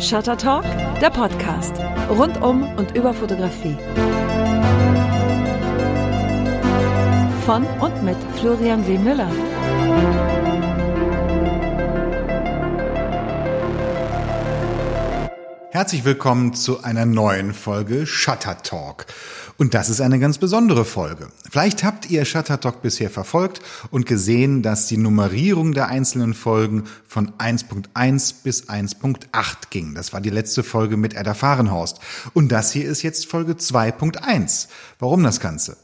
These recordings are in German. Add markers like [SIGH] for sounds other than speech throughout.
Shutter Talk, der Podcast. Rund um und über Fotografie. Von und mit Florian W. Müller. Herzlich willkommen zu einer neuen Folge Shutter Talk. Und das ist eine ganz besondere Folge. Vielleicht habt ihr Shuttertalk bisher verfolgt und gesehen, dass die Nummerierung der einzelnen Folgen von 1.1 bis 1.8 ging. Das war die letzte Folge mit Edda Fahrenhorst. Und das hier ist jetzt Folge 2.1. Warum das Ganze?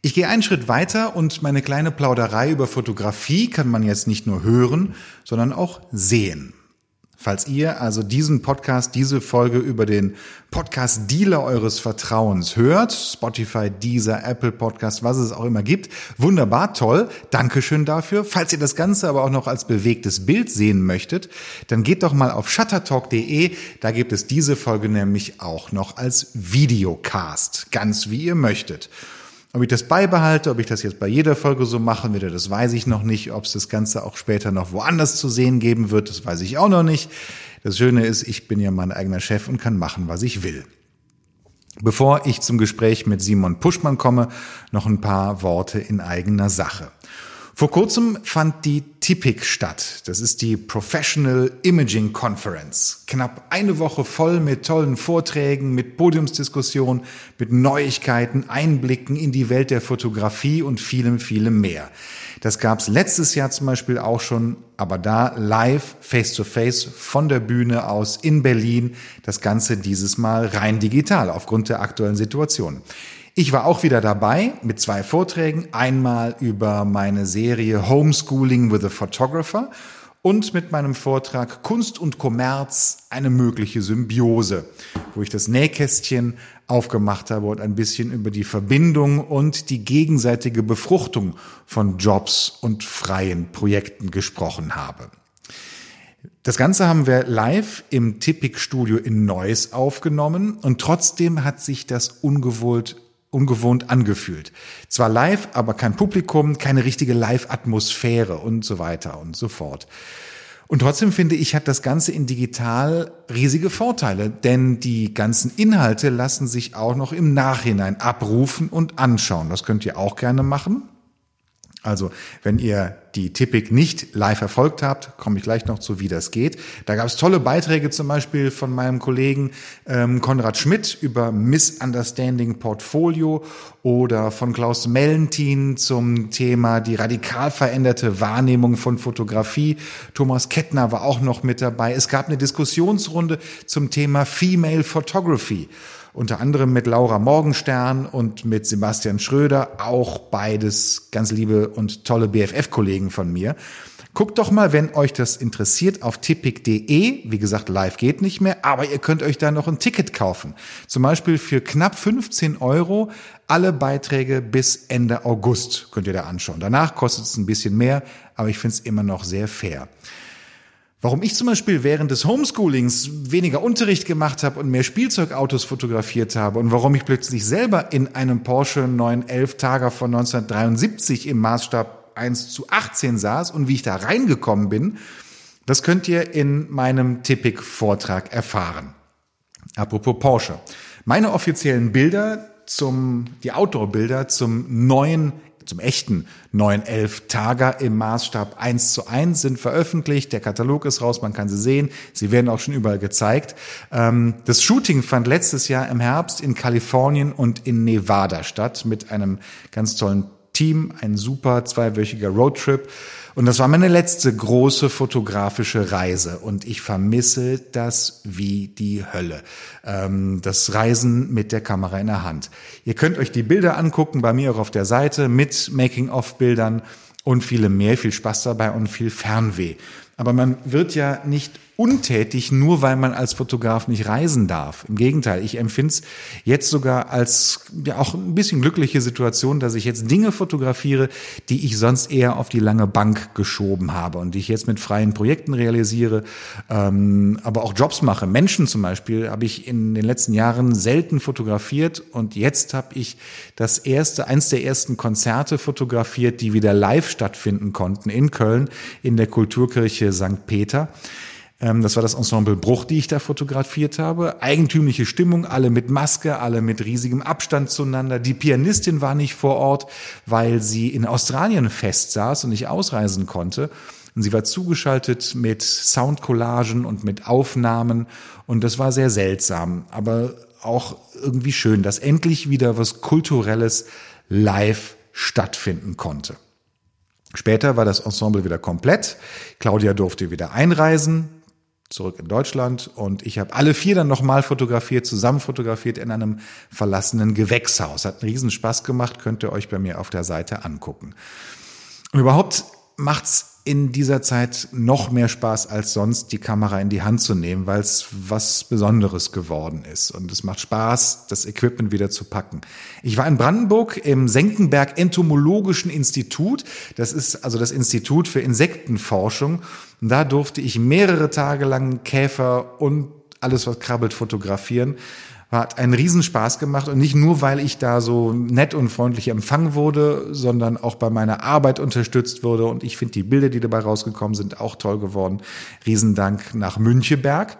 Ich gehe einen Schritt weiter und meine kleine Plauderei über Fotografie kann man jetzt nicht nur hören, sondern auch sehen. Falls ihr also diesen Podcast, diese Folge über den Podcast-Dealer eures Vertrauens hört, Spotify, Deezer, Apple Podcast, was es auch immer gibt, wunderbar, toll, Dankeschön dafür. Falls ihr das Ganze aber auch noch als bewegtes Bild sehen möchtet, dann geht doch mal auf shuttertalk.de, da gibt es diese Folge nämlich auch noch als Videocast, ganz wie ihr möchtet. Ob ich das beibehalte, ob ich das jetzt bei jeder Folge so machen werde, das weiß ich noch nicht. Ob es das Ganze auch später noch woanders zu sehen geben wird, das weiß ich auch noch nicht. Das Schöne ist, ich bin ja mein eigener Chef und kann machen, was ich will. Bevor ich zum Gespräch mit Simon Puschmann komme, noch ein paar Worte in eigener Sache. Vor kurzem fand die TIPIC statt. Das ist die Professional Imaging Conference. Knapp eine Woche voll mit tollen Vorträgen, mit Podiumsdiskussionen, mit Neuigkeiten, Einblicken in die Welt der Fotografie und vielem, vielem mehr. Das gab's letztes Jahr zum Beispiel auch schon, aber da live, face to face, von der Bühne aus in Berlin. Das Ganze dieses Mal rein digital aufgrund der aktuellen Situation. Ich war auch wieder dabei mit zwei Vorträgen. Einmal über meine Serie Homeschooling with a Photographer und mit meinem Vortrag Kunst und Kommerz eine mögliche Symbiose, wo ich das Nähkästchen aufgemacht habe und ein bisschen über die Verbindung und die gegenseitige Befruchtung von Jobs und freien Projekten gesprochen habe. Das Ganze haben wir live im Tippig Studio in Neuss aufgenommen und trotzdem hat sich das ungewohnt ungewohnt angefühlt. Zwar live, aber kein Publikum, keine richtige Live-Atmosphäre und so weiter und so fort. Und trotzdem finde ich, hat das Ganze in digital riesige Vorteile, denn die ganzen Inhalte lassen sich auch noch im Nachhinein abrufen und anschauen. Das könnt ihr auch gerne machen. Also, wenn ihr die Tippik nicht live verfolgt habt, komme ich gleich noch zu, wie das geht. Da gab es tolle Beiträge zum Beispiel von meinem Kollegen ähm, Konrad Schmidt über Misunderstanding Portfolio oder von Klaus Mellentin zum Thema die radikal veränderte Wahrnehmung von Fotografie. Thomas Kettner war auch noch mit dabei. Es gab eine Diskussionsrunde zum Thema Female Photography unter anderem mit Laura Morgenstern und mit Sebastian Schröder, auch beides ganz liebe und tolle BFF-Kollegen von mir. Guckt doch mal, wenn euch das interessiert, auf tippig.de. Wie gesagt, live geht nicht mehr, aber ihr könnt euch da noch ein Ticket kaufen. Zum Beispiel für knapp 15 Euro alle Beiträge bis Ende August könnt ihr da anschauen. Danach kostet es ein bisschen mehr, aber ich finde es immer noch sehr fair. Warum ich zum Beispiel während des Homeschoolings weniger Unterricht gemacht habe und mehr Spielzeugautos fotografiert habe und warum ich plötzlich selber in einem Porsche 911 Tager von 1973 im Maßstab 1 zu 18 saß und wie ich da reingekommen bin, das könnt ihr in meinem Tippig-Vortrag erfahren. Apropos Porsche. Meine offiziellen Bilder zum, die Outdoor-Bilder zum neuen zum echten 911 Tager im Maßstab 1 zu 1 sind veröffentlicht. Der Katalog ist raus, man kann sie sehen. Sie werden auch schon überall gezeigt. Ähm, das Shooting fand letztes Jahr im Herbst in Kalifornien und in Nevada statt mit einem ganz tollen Team, ein super zweiwöchiger Roadtrip. Und das war meine letzte große fotografische Reise und ich vermisse das wie die Hölle. Ähm, das Reisen mit der Kamera in der Hand. Ihr könnt euch die Bilder angucken, bei mir auch auf der Seite mit Making-of-Bildern und viele mehr. Viel Spaß dabei und viel Fernweh. Aber man wird ja nicht untätig, nur weil man als Fotograf nicht reisen darf. Im Gegenteil, ich empfinde es jetzt sogar als ja auch ein bisschen glückliche Situation, dass ich jetzt Dinge fotografiere, die ich sonst eher auf die lange Bank geschoben habe und die ich jetzt mit freien Projekten realisiere, ähm, aber auch Jobs mache. Menschen zum Beispiel habe ich in den letzten Jahren selten fotografiert und jetzt habe ich das erste, eins der ersten Konzerte fotografiert, die wieder live stattfinden konnten in Köln in der Kulturkirche St. Peter. Ähm, das war das Ensemble Bruch, die ich da fotografiert habe. Eigentümliche Stimmung, alle mit Maske, alle mit riesigem Abstand zueinander. Die Pianistin war nicht vor Ort, weil sie in Australien festsaß und nicht ausreisen konnte. Und sie war zugeschaltet mit Soundcollagen und mit Aufnahmen. Und das war sehr seltsam, aber auch irgendwie schön, dass endlich wieder was Kulturelles live stattfinden konnte. Später war das Ensemble wieder komplett. Claudia durfte wieder einreisen, zurück in Deutschland und ich habe alle vier dann nochmal fotografiert, zusammen fotografiert in einem verlassenen Gewächshaus. Hat einen riesen Spaß gemacht, könnt ihr euch bei mir auf der Seite angucken. Und überhaupt macht's in dieser Zeit noch mehr Spaß als sonst, die Kamera in die Hand zu nehmen, weil es was Besonderes geworden ist. Und es macht Spaß, das Equipment wieder zu packen. Ich war in Brandenburg im Senckenberg Entomologischen Institut. Das ist also das Institut für Insektenforschung. Und da durfte ich mehrere Tage lang Käfer und alles, was krabbelt, fotografieren. Hat einen Riesenspaß gemacht und nicht nur, weil ich da so nett und freundlich empfangen wurde, sondern auch bei meiner Arbeit unterstützt wurde und ich finde die Bilder, die dabei rausgekommen sind, auch toll geworden. Riesendank nach Müncheberg.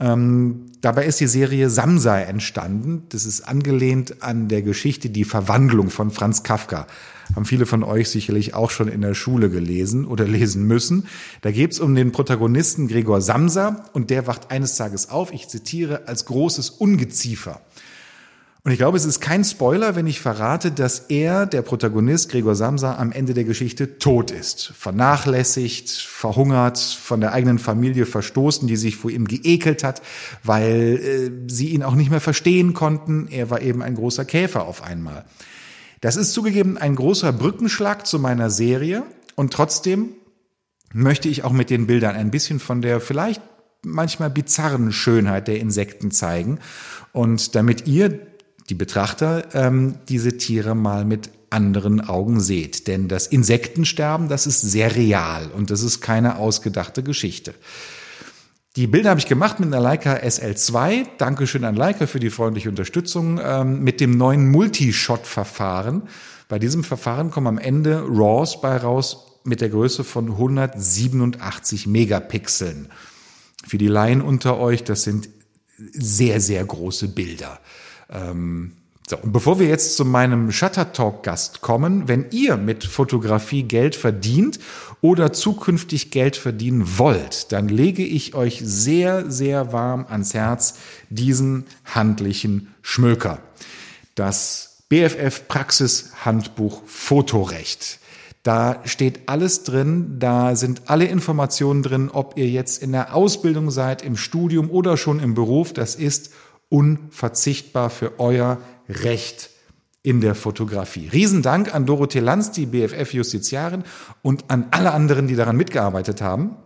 Ähm, dabei ist die Serie Samsai entstanden. Das ist angelehnt an der Geschichte Die Verwandlung von Franz Kafka. Haben viele von euch sicherlich auch schon in der Schule gelesen oder lesen müssen. Da geht es um den Protagonisten Gregor Samsa und der wacht eines Tages auf, ich zitiere, als großes Ungeziefer. Und ich glaube, es ist kein Spoiler, wenn ich verrate, dass er, der Protagonist Gregor Samsa, am Ende der Geschichte tot ist. Vernachlässigt, verhungert, von der eigenen Familie verstoßen, die sich vor ihm geekelt hat, weil äh, sie ihn auch nicht mehr verstehen konnten. Er war eben ein großer Käfer auf einmal. Das ist zugegeben ein großer Brückenschlag zu meiner Serie und trotzdem möchte ich auch mit den Bildern ein bisschen von der vielleicht manchmal bizarren Schönheit der Insekten zeigen. Und damit ihr die Betrachter ähm, diese Tiere mal mit anderen Augen seht. Denn das Insektensterben, das ist sehr real und das ist keine ausgedachte Geschichte. Die Bilder habe ich gemacht mit einer Leica SL2. Dankeschön an Leica für die freundliche Unterstützung ähm, mit dem neuen Multishot-Verfahren. Bei diesem Verfahren kommen am Ende RAWs bei raus mit der Größe von 187 Megapixeln. Für die Laien unter euch, das sind sehr, sehr große Bilder. Ähm, so, und bevor wir jetzt zu meinem Shutter Talk Gast kommen, wenn ihr mit Fotografie Geld verdient oder zukünftig Geld verdienen wollt, dann lege ich euch sehr, sehr warm ans Herz diesen handlichen Schmöker. Das BFF Praxis Handbuch Fotorecht. Da steht alles drin, da sind alle Informationen drin, ob ihr jetzt in der Ausbildung seid, im Studium oder schon im Beruf. Das ist unverzichtbar für euer Recht in der Fotografie. Riesendank an Dorothee Lanz, die BFF-Justiziarin und an alle anderen, die daran mitgearbeitet haben.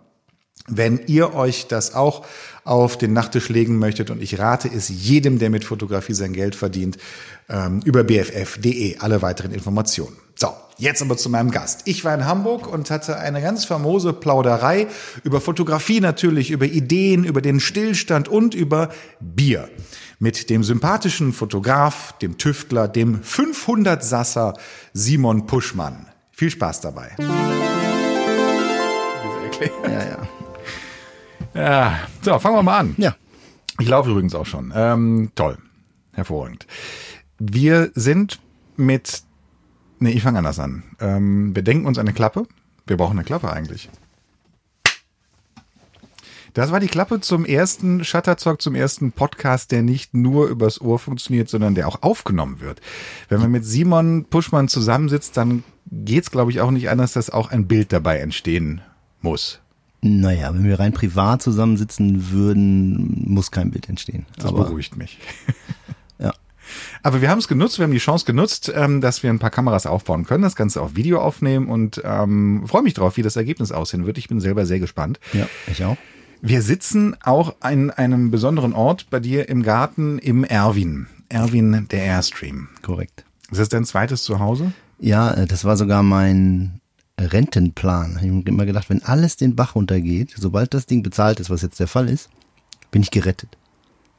Wenn ihr euch das auch auf den Nachttisch legen möchtet, und ich rate es jedem, der mit Fotografie sein Geld verdient, ähm, über bff.de alle weiteren Informationen. So, jetzt aber zu meinem Gast. Ich war in Hamburg und hatte eine ganz famose Plauderei über Fotografie natürlich, über Ideen, über den Stillstand und über Bier. Mit dem sympathischen Fotograf, dem Tüftler, dem 500 Sasser Simon Puschmann. Viel Spaß dabei. Ja, ja. Ja, so, fangen wir mal an. Ja. Ich laufe übrigens auch schon. Ähm, toll. Hervorragend. Wir sind mit Nee, ich fange anders an. Ähm, wir denken uns eine Klappe. Wir brauchen eine Klappe eigentlich. Das war die Klappe zum ersten Shuttertalk, zum ersten Podcast, der nicht nur übers Ohr funktioniert, sondern der auch aufgenommen wird. Wenn man mit Simon Puschmann zusammensitzt, dann geht's, glaube ich, auch nicht anders, dass auch ein Bild dabei entstehen muss. Naja, wenn wir rein privat zusammensitzen würden, muss kein Bild entstehen. Das Aber beruhigt mich. [LAUGHS] Aber wir haben es genutzt, wir haben die Chance genutzt, ähm, dass wir ein paar Kameras aufbauen können, das Ganze auf Video aufnehmen und ähm, freue mich drauf, wie das Ergebnis aussehen wird. Ich bin selber sehr gespannt. Ja, ich auch. Wir sitzen auch an einem besonderen Ort bei dir im Garten im Erwin. Erwin, der Airstream. Korrekt. Ist das dein zweites Zuhause? Ja, äh, das war sogar mein Rentenplan. Ich habe immer gedacht, wenn alles den Bach runtergeht, sobald das Ding bezahlt ist, was jetzt der Fall ist, bin ich gerettet.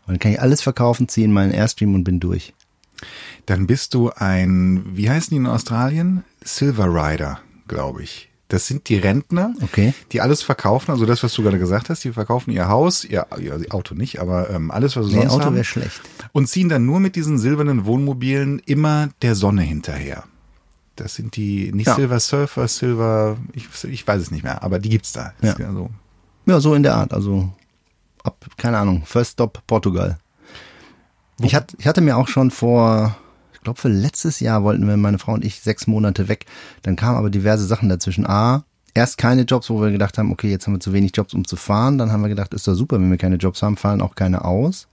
Und dann kann ich alles verkaufen, ziehe in meinen Airstream und bin durch. Dann bist du ein, wie heißen die in Australien? Silver Rider, glaube ich. Das sind die Rentner, Okay. die alles verkaufen, also das, was du gerade gesagt hast, die verkaufen ihr Haus, ihr, ihr Auto nicht, aber ähm, alles, was sie Nee, sonst Auto haben. wäre schlecht. und ziehen dann nur mit diesen silbernen Wohnmobilen immer der Sonne hinterher. Das sind die, nicht Ja. Silver Surfer, Silver, ich, ich weiß es nicht mehr, aber die gibt's da. Ja. So. Ja, so in der Art. Also ab, keine Ahnung, First Stop Portugal. Ich, hat, ich hatte mir auch schon vor, ich glaube für letztes Jahr wollten wir, meine Frau und ich, sechs Monate weg. Dann kamen aber diverse Sachen dazwischen. A, erst keine Jobs, wo wir gedacht haben, okay, jetzt haben wir zu wenig Jobs, um zu fahren. Dann haben wir gedacht, ist doch super, wenn wir keine Jobs haben, fallen auch keine aus.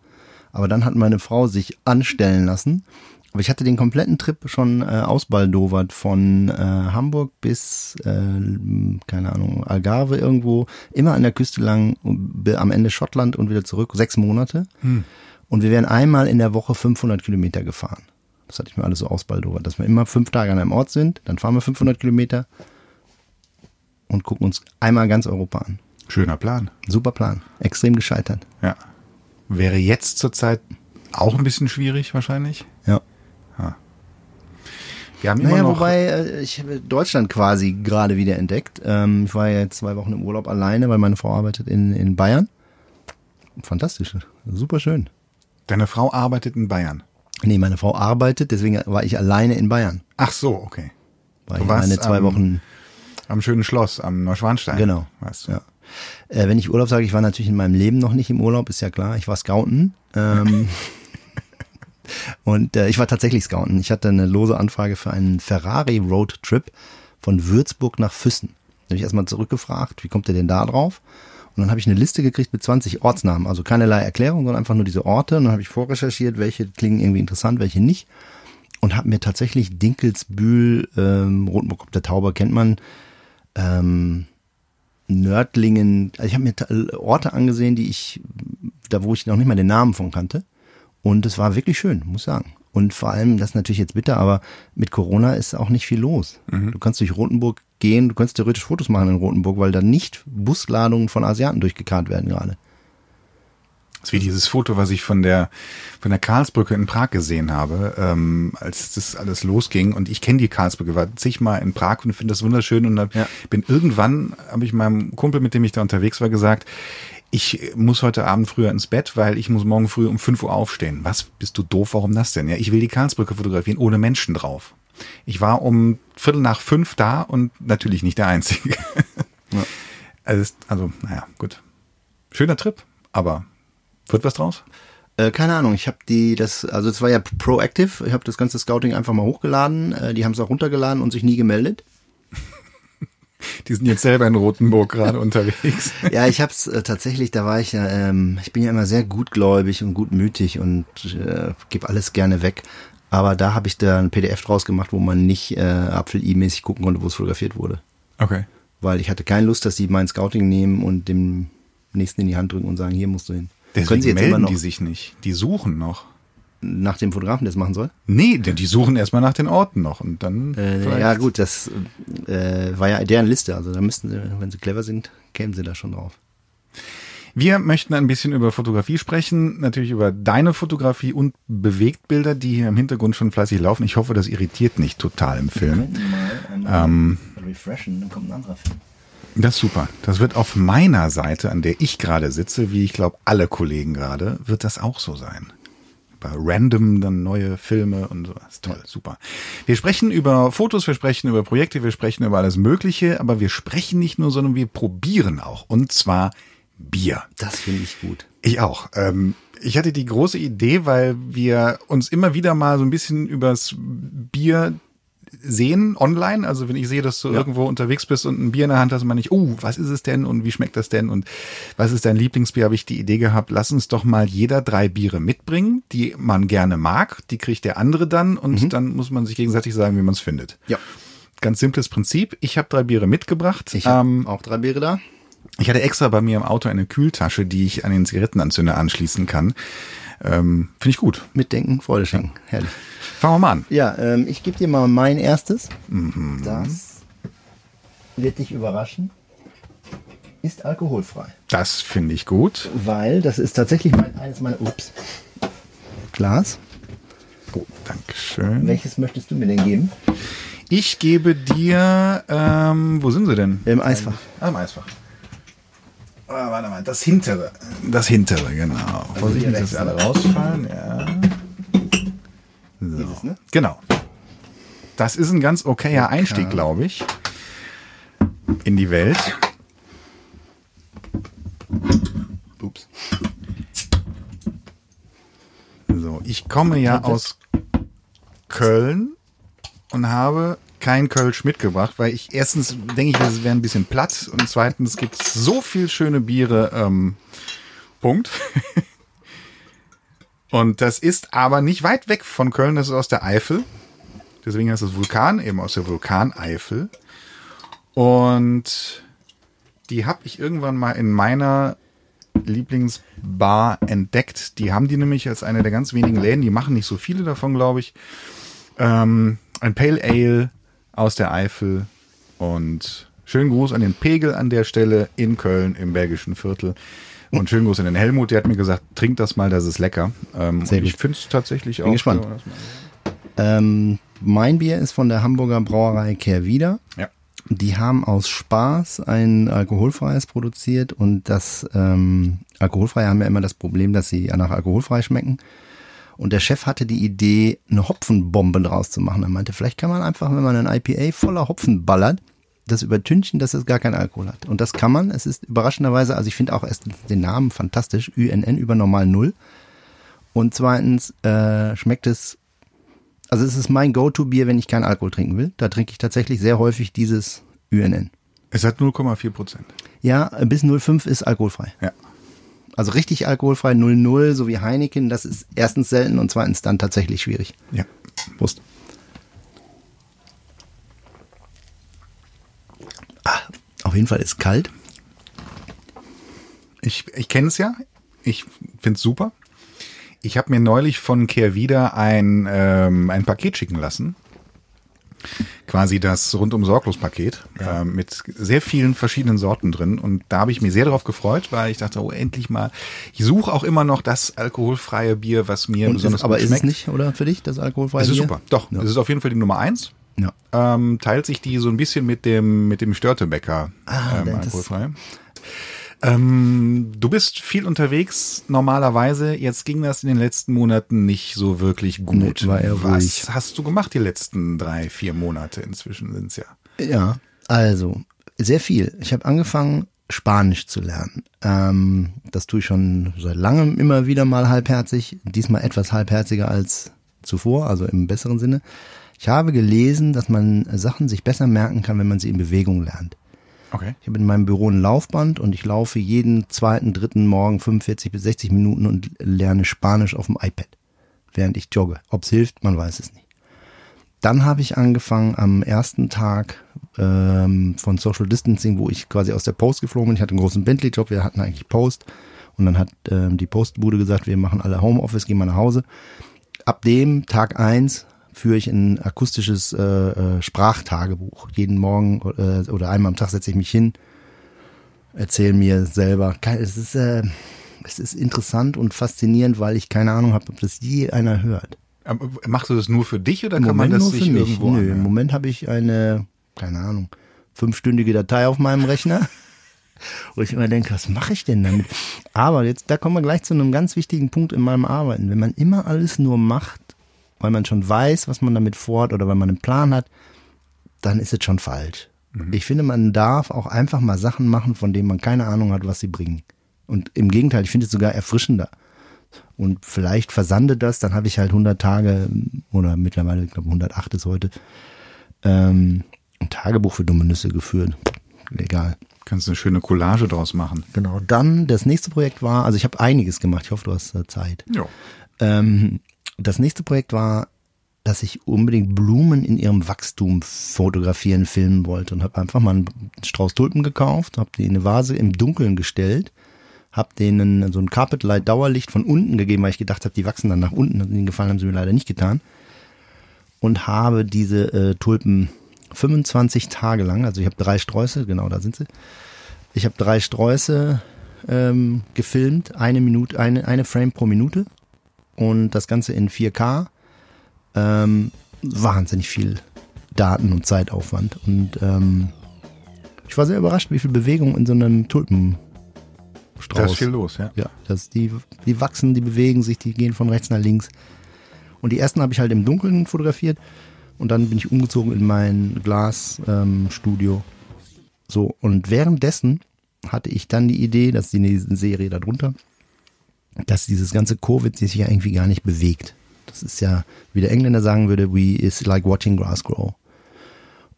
Aber dann hat meine Frau sich anstellen lassen. Aber ich hatte den kompletten Trip schon äh, ausbaldowert von äh, Hamburg bis, äh, keine Ahnung, Algarve irgendwo, immer an der Küste lang, bi- am Ende Schottland und wieder zurück, sechs Monate. Und wir wären einmal in der Woche 500 Kilometer gefahren. Das hatte ich mir alles so ausbaldowert, dass wir immer fünf Tage an einem Ort sind, dann fahren wir 500 Kilometer und gucken uns einmal ganz Europa an. Schöner Plan. Super Plan, extrem gescheitert. Ja. Wäre jetzt zurzeit auch ein bisschen schwierig wahrscheinlich. Ja. Wir haben immer Naja, noch, wobei äh, ich habe Deutschland quasi gerade wieder entdeckt. Ähm, ich war ja zwei Wochen im Urlaub alleine, weil meine Frau arbeitet in, in Bayern. Fantastisch, super schön. deine Frau arbeitet in Bayern. Nee, meine Frau arbeitet, deswegen war ich alleine in Bayern. Ach so, okay. War Du ich warst meine zwei am- Wochen. Am schönen Schloss, am Neuschwanstein. Genau. Weißt du. Ja. Äh, wenn ich Urlaub sage, ich war natürlich in meinem Leben noch nicht im Urlaub, ist ja klar. Ich war Scouten. Ähm, [LAUGHS] und äh, ich war tatsächlich Scouten. Ich hatte eine lose Anfrage für einen Ferrari Road Trip von Würzburg nach Füssen. Da habe ich erstmal zurückgefragt, wie kommt ihr denn da drauf? Und dann habe ich eine Liste gekriegt mit 20 Ortsnamen. Also keinerlei Erklärung, sondern einfach nur diese Orte. Und dann habe ich vorrecherchiert, welche klingen irgendwie interessant, welche nicht. Und habe mir tatsächlich Dinkelsbühl, ähm, Rotenburg ob der Tauber kennt man, ähm, Nördlingen, also ich habe mir Orte angesehen, die ich, da wo ich noch nicht mal den Namen von kannte. Und es war wirklich schön, muss ich sagen. Und vor allem, das ist natürlich jetzt bitter, aber mit Corona ist auch nicht viel los. Du kannst durch Rotenburg gehen, du kannst theoretisch Fotos machen in Rotenburg, weil da nicht Busladungen von Asiaten durchgekarrt werden gerade. Das ist wie dieses Foto, was ich von der von der Karlsbrücke in Prag gesehen habe, ähm, als das alles losging. Und ich kenne die Karlsbrücke, war zigmal in Prag und finde das wunderschön. Und dann Ja. bin irgendwann, habe ich meinem Kumpel, mit dem ich da unterwegs war, gesagt, ich muss heute Abend früher ins Bett, weil ich muss morgen früh um 5 Uhr aufstehen. Was, bist du doof? Warum das denn? Ja, ich will die Karlsbrücke fotografieren, ohne Menschen drauf. Ich war um Viertel nach fünf da und natürlich nicht der Einzige. [LAUGHS] Also, es- also, naja, gut. Schöner Trip, aber wird was draus? Äh, keine Ahnung, ich habe die, das, also es war ja proactive, ich habe das ganze Scouting einfach mal hochgeladen, äh, die haben es auch runtergeladen und sich nie gemeldet. Die sind jetzt selber in Rotenburg gerade unterwegs. [LAUGHS] Ja, ich hab's äh, tatsächlich, da war ich ja, ähm, ich bin ja immer sehr gutgläubig und gutmütig und äh, gebe alles gerne weg. Aber da habe ich da ein PDF draus gemacht, wo man nicht äh, Apfel-I-mäßig gucken konnte, wo es fotografiert wurde. Okay. Weil ich hatte keine Lust, dass die mein Scouting nehmen und dem nächsten in die Hand drücken und sagen, hier musst du hin. Können Deswegen sie jetzt immer melden noch die sich nicht. Die suchen noch. Nach dem Fotografen, der es machen soll? Nee, denn die suchen erstmal nach den Orten noch und dann. Äh, ja gut, das äh, war ja deren Liste. Also da müssten sie, wenn sie clever sind, kämen sie da schon drauf. Wir möchten ein bisschen über Fotografie sprechen, natürlich über deine Fotografie und Bewegtbilder, die hier im Hintergrund schon fleißig laufen. Ich hoffe, das irritiert nicht total im Film. Ähm, refreshen, dann kommt ein anderer Film. Das ist super. Das wird auf meiner Seite, an der ich gerade sitze, wie ich glaube alle Kollegen gerade, wird das auch so sein. Bei Random dann neue Filme und so. Das ist toll, super. Wir sprechen über Fotos, wir sprechen über Projekte, wir sprechen über alles Mögliche, aber wir sprechen nicht nur, sondern wir probieren auch. Und zwar Bier. Das finde ich gut. Ich auch. Ähm, ich hatte die große Idee, weil wir uns immer wieder mal so ein bisschen übers Bier sehen online. Also wenn ich sehe, dass du irgendwo unterwegs bist und ein Bier in der Hand hast, meine ich, oh, was ist es denn und wie schmeckt das denn und was ist dein Lieblingsbier? Habe ich die Idee gehabt, lass uns doch mal jeder drei Biere mitbringen, die man gerne mag. Die kriegt der andere dann und dann muss man sich gegenseitig sagen, wie man es findet. Ja. Ganz simples Prinzip. Ich habe drei Biere mitgebracht. Ich habe Ähm, auch drei Biere da. ich hatte extra bei mir im Auto eine Kühltasche, die ich an den Zigarettenanzünder anschließen kann. Ähm, Finde ich gut. Mitdenken, Freude schenken. Herrlich. Fangen wir mal an. Ja, ähm, ich gebe dir mal mein erstes. Mhm. Das wird dich überraschen. Ist alkoholfrei. Das finde ich gut. Weil das ist tatsächlich mein, eines meiner. Ups. Glas. Oh, Dankeschön. Welches möchtest du mir denn geben? Ich gebe dir, ähm, wo sind sie denn? Im Eisfach. Ah, im Eisfach. Ah, warte mal, das hintere. Das hintere, genau. Vorsichtig, dass sie alle rausfallen. Ja. So. Dieses, ne? Genau. Das ist ein ganz okayer Einstieg, glaube ich, in die Welt. Ups. So, ich komme ja aus Köln und habe kein Kölsch mitgebracht, weil ich erstens denke ich, das wäre ein bisschen platt und zweitens gibt es so viel schöne Biere. Ähm, Punkt. [LAUGHS] und das ist aber nicht weit weg von Köln, das ist aus der Eifel. Deswegen heißt es Vulkan, eben aus der Vulkaneifel. Und die habe ich irgendwann mal in meiner Lieblingsbar entdeckt. Die haben die nämlich als eine der ganz wenigen Läden, die machen nicht so viele davon, glaube ich. Ähm, ein Pale Ale aus der Eifel und schönen Gruß an den Pegel an der Stelle in Köln im Bergischen Viertel. Und schönen Gruß an den Helmut, der hat mir gesagt, trink das mal, das ist lecker. Ähm, Sehr und ich finde es tatsächlich auch. gespannt. Ähm, mein Bier ist von der Hamburger Brauerei Kehrwieder. Ja. Die haben aus Spaß ein alkoholfreies produziert und das ähm, alkoholfreie haben ja immer das Problem, dass sie nach alkoholfrei schmecken. Und der Chef hatte die Idee, eine Hopfenbombe draus zu machen. Er meinte, vielleicht kann man einfach, wenn man ein IPA voller Hopfen ballert, das übertünchen, dass es gar keinen Alkohol hat. Und das kann man. Es ist überraschenderweise, also ich finde auch erst den Namen fantastisch, UNN über normal Null. Und zweitens äh, schmeckt es, also es ist mein Go-To-Bier, wenn ich keinen Alkohol trinken will. Da trinke ich tatsächlich sehr häufig dieses UNN. Es hat 0,4 Prozent. Ja, bis 0,5 ist alkoholfrei. Ja. Also richtig alkoholfrei 0,0, so wie Heineken, das ist erstens selten und zweitens dann tatsächlich schwierig. Ja. Prost. Ah, auf jeden Fall ist kalt. Ich, ich kenne es ja. Ich finde es super. Ich habe mir neulich von Kehrwieder ein, ähm, ein Paket schicken lassen. Quasi das rundum sorglos Paket äh, mit sehr vielen verschiedenen Sorten drin. Und da habe ich mich sehr darauf gefreut, weil ich dachte, oh, endlich mal. Ich suche auch immer noch das alkoholfreie Bier, was mir Und besonders ist, aber gut ist schmeckt. es nicht, oder für dich, das alkoholfreie Es ist Bier? super. Doch, Ja. es ist auf jeden Fall die Nummer eins. Ja. Ähm, teilt sich die so ein bisschen mit dem mit dem Störtebecker Ah, ähm, alkoholfrei. Ähm, du bist viel unterwegs normalerweise. Jetzt ging das in den letzten Monaten nicht so wirklich gut. Nee, war eher Was ruhig. hast du gemacht die letzten drei, vier Monate? Inzwischen sind's ja. Ja, also sehr viel. Ich habe angefangen, Spanisch zu lernen. Ähm, das tue ich schon seit langem immer wieder mal halbherzig. Diesmal etwas halbherziger als zuvor, also im besseren Sinne. Ich habe gelesen, dass man Sachen sich besser merken kann, wenn man sie in Bewegung lernt. Okay. Ich habe in meinem Büro ein Laufband und ich laufe jeden zweiten, dritten Morgen 45 bis 60 Minuten und lerne Spanisch auf dem iPad, während ich jogge. Ob es hilft, man weiß es nicht. Dann habe ich angefangen am ersten Tag ähm, von Social Distancing, wo ich quasi aus der Post geflogen bin. Ich hatte einen großen Bentley-Job, wir hatten eigentlich Post. Und dann hat ähm, die Postbude gesagt, wir machen alle Homeoffice, gehen mal nach Hause. Ab dem Tag eins führe ich ein akustisches äh, äh, Sprachtagebuch. Jeden Morgen äh, oder einmal am Tag setze ich mich hin, erzähle mir selber. Es ist, äh, es ist interessant und faszinierend, weil ich keine Ahnung habe, ob das je einer hört. Aber Machst du das nur für dich oder Im kann man Moment das nur sich für mich. irgendwo Nö, im? Moment habe ich eine, keine Ahnung, fünfstündige Datei auf meinem Rechner. [LAUGHS] Wo ich immer denke, was mache ich denn damit? Aber jetzt, da kommen wir gleich zu einem ganz wichtigen Punkt in meinem Arbeiten. Wenn man immer alles nur macht, weil man schon weiß, was man damit vorhat oder weil man einen Plan hat, dann ist es schon falsch. Ich finde, man darf auch einfach mal Sachen machen, von denen man keine Ahnung hat, was sie bringen. Und im Gegenteil, ich finde es sogar erfrischender. Und vielleicht versandet das, dann habe ich halt 100 Tage oder mittlerweile, ich glaube 108 ist heute, ähm, ein Tagebuch für dumme Nüsse geführt. Egal. Kannst du eine schöne Collage draus machen. Genau. Dann das nächste Projekt war, also ich habe einiges gemacht. Ich hoffe, du hast äh, Zeit. Ja. Ähm, das nächste Projekt war, dass ich unbedingt Blumen in ihrem Wachstum fotografieren, filmen wollte und habe einfach mal einen Strauß Tulpen gekauft, habe die in eine Vase im Dunkeln gestellt, habe denen so ein Carpet Light Dauerlicht von unten gegeben, weil ich gedacht habe, die wachsen dann nach unten. Den Gefallen haben sie mir leider nicht getan. Und habe diese äh, Tulpen 25 Tage lang, also ich habe drei Sträuße, genau da sind sie. Ich habe drei Sträuße ähm, gefilmt, eine Minute, eine, eine Frame pro Minute und das Ganze in 4K. Ähm, wahnsinnig viel Daten und Zeitaufwand. Und ähm, ich war sehr überrascht, wie viel Bewegung in so einem Tulpenstrauß. Da ist viel los, ja. Ja, das, die, die wachsen, die bewegen sich, die gehen von rechts nach links. Und die ersten habe ich halt im Dunkeln fotografiert. Und dann bin ich umgezogen in mein Glasstudio. Ähm, so, und währenddessen hatte ich dann die Idee, dass die Serie darunter, dass dieses ganze Covid sich ja irgendwie gar nicht bewegt. Das ist ja, wie der Engländer sagen würde, we is like watching grass grow.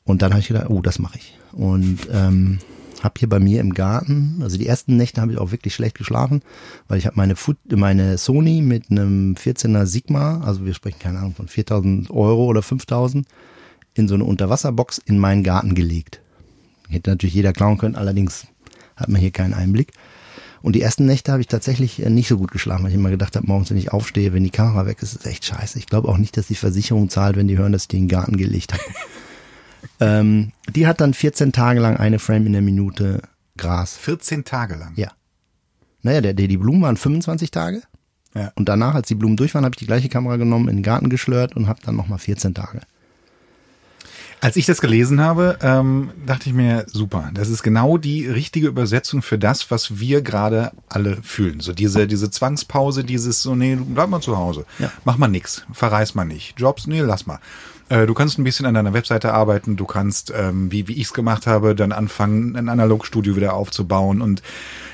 Und dann habe ich gedacht, oh, das mache ich. Und ähm, habe hier bei mir im Garten, also die ersten Nächte habe ich auch wirklich schlecht geschlafen, weil ich habe meine, meine Sony mit einem 14er Sigma, also wir sprechen keine Ahnung von 4000 Euro oder 5000, in so eine Unterwasserbox in meinen Garten gelegt. Hätte natürlich jeder klauen können, allerdings hat man hier keinen Einblick. Und die ersten Nächte habe ich tatsächlich äh, nicht so gut geschlafen, weil ich immer gedacht habe, morgens, wenn ich aufstehe, wenn die Kamera weg ist, ist echt scheiße. Ich glaube auch nicht, dass die Versicherung zahlt, wenn die hören, dass ich den Garten gelegt habe. [LAUGHS] ähm, die hat dann 14 Tage lang eine Frame in der Minute Gras. 14 Tage lang? Ja. Naja, der, der, die Blumen waren 25 Tage. Ja. Und danach, als die Blumen durch waren, habe ich die gleiche Kamera genommen, in den Garten geschlört und habe dann nochmal 14 Tage. Als ich das gelesen habe, ähm, dachte ich mir, super, das ist genau die richtige Übersetzung für das, was wir gerade alle fühlen. So diese, diese Zwangspause, dieses so, nee, bleib mal zu Hause. Ja. Mach mal nix, verreis mal nicht. Jobs, nee, lass mal. Äh, Du kannst ein bisschen an deiner Webseite arbeiten, du kannst, ähm, wie, wie ich es gemacht habe, dann anfangen, ein Analogstudio wieder aufzubauen und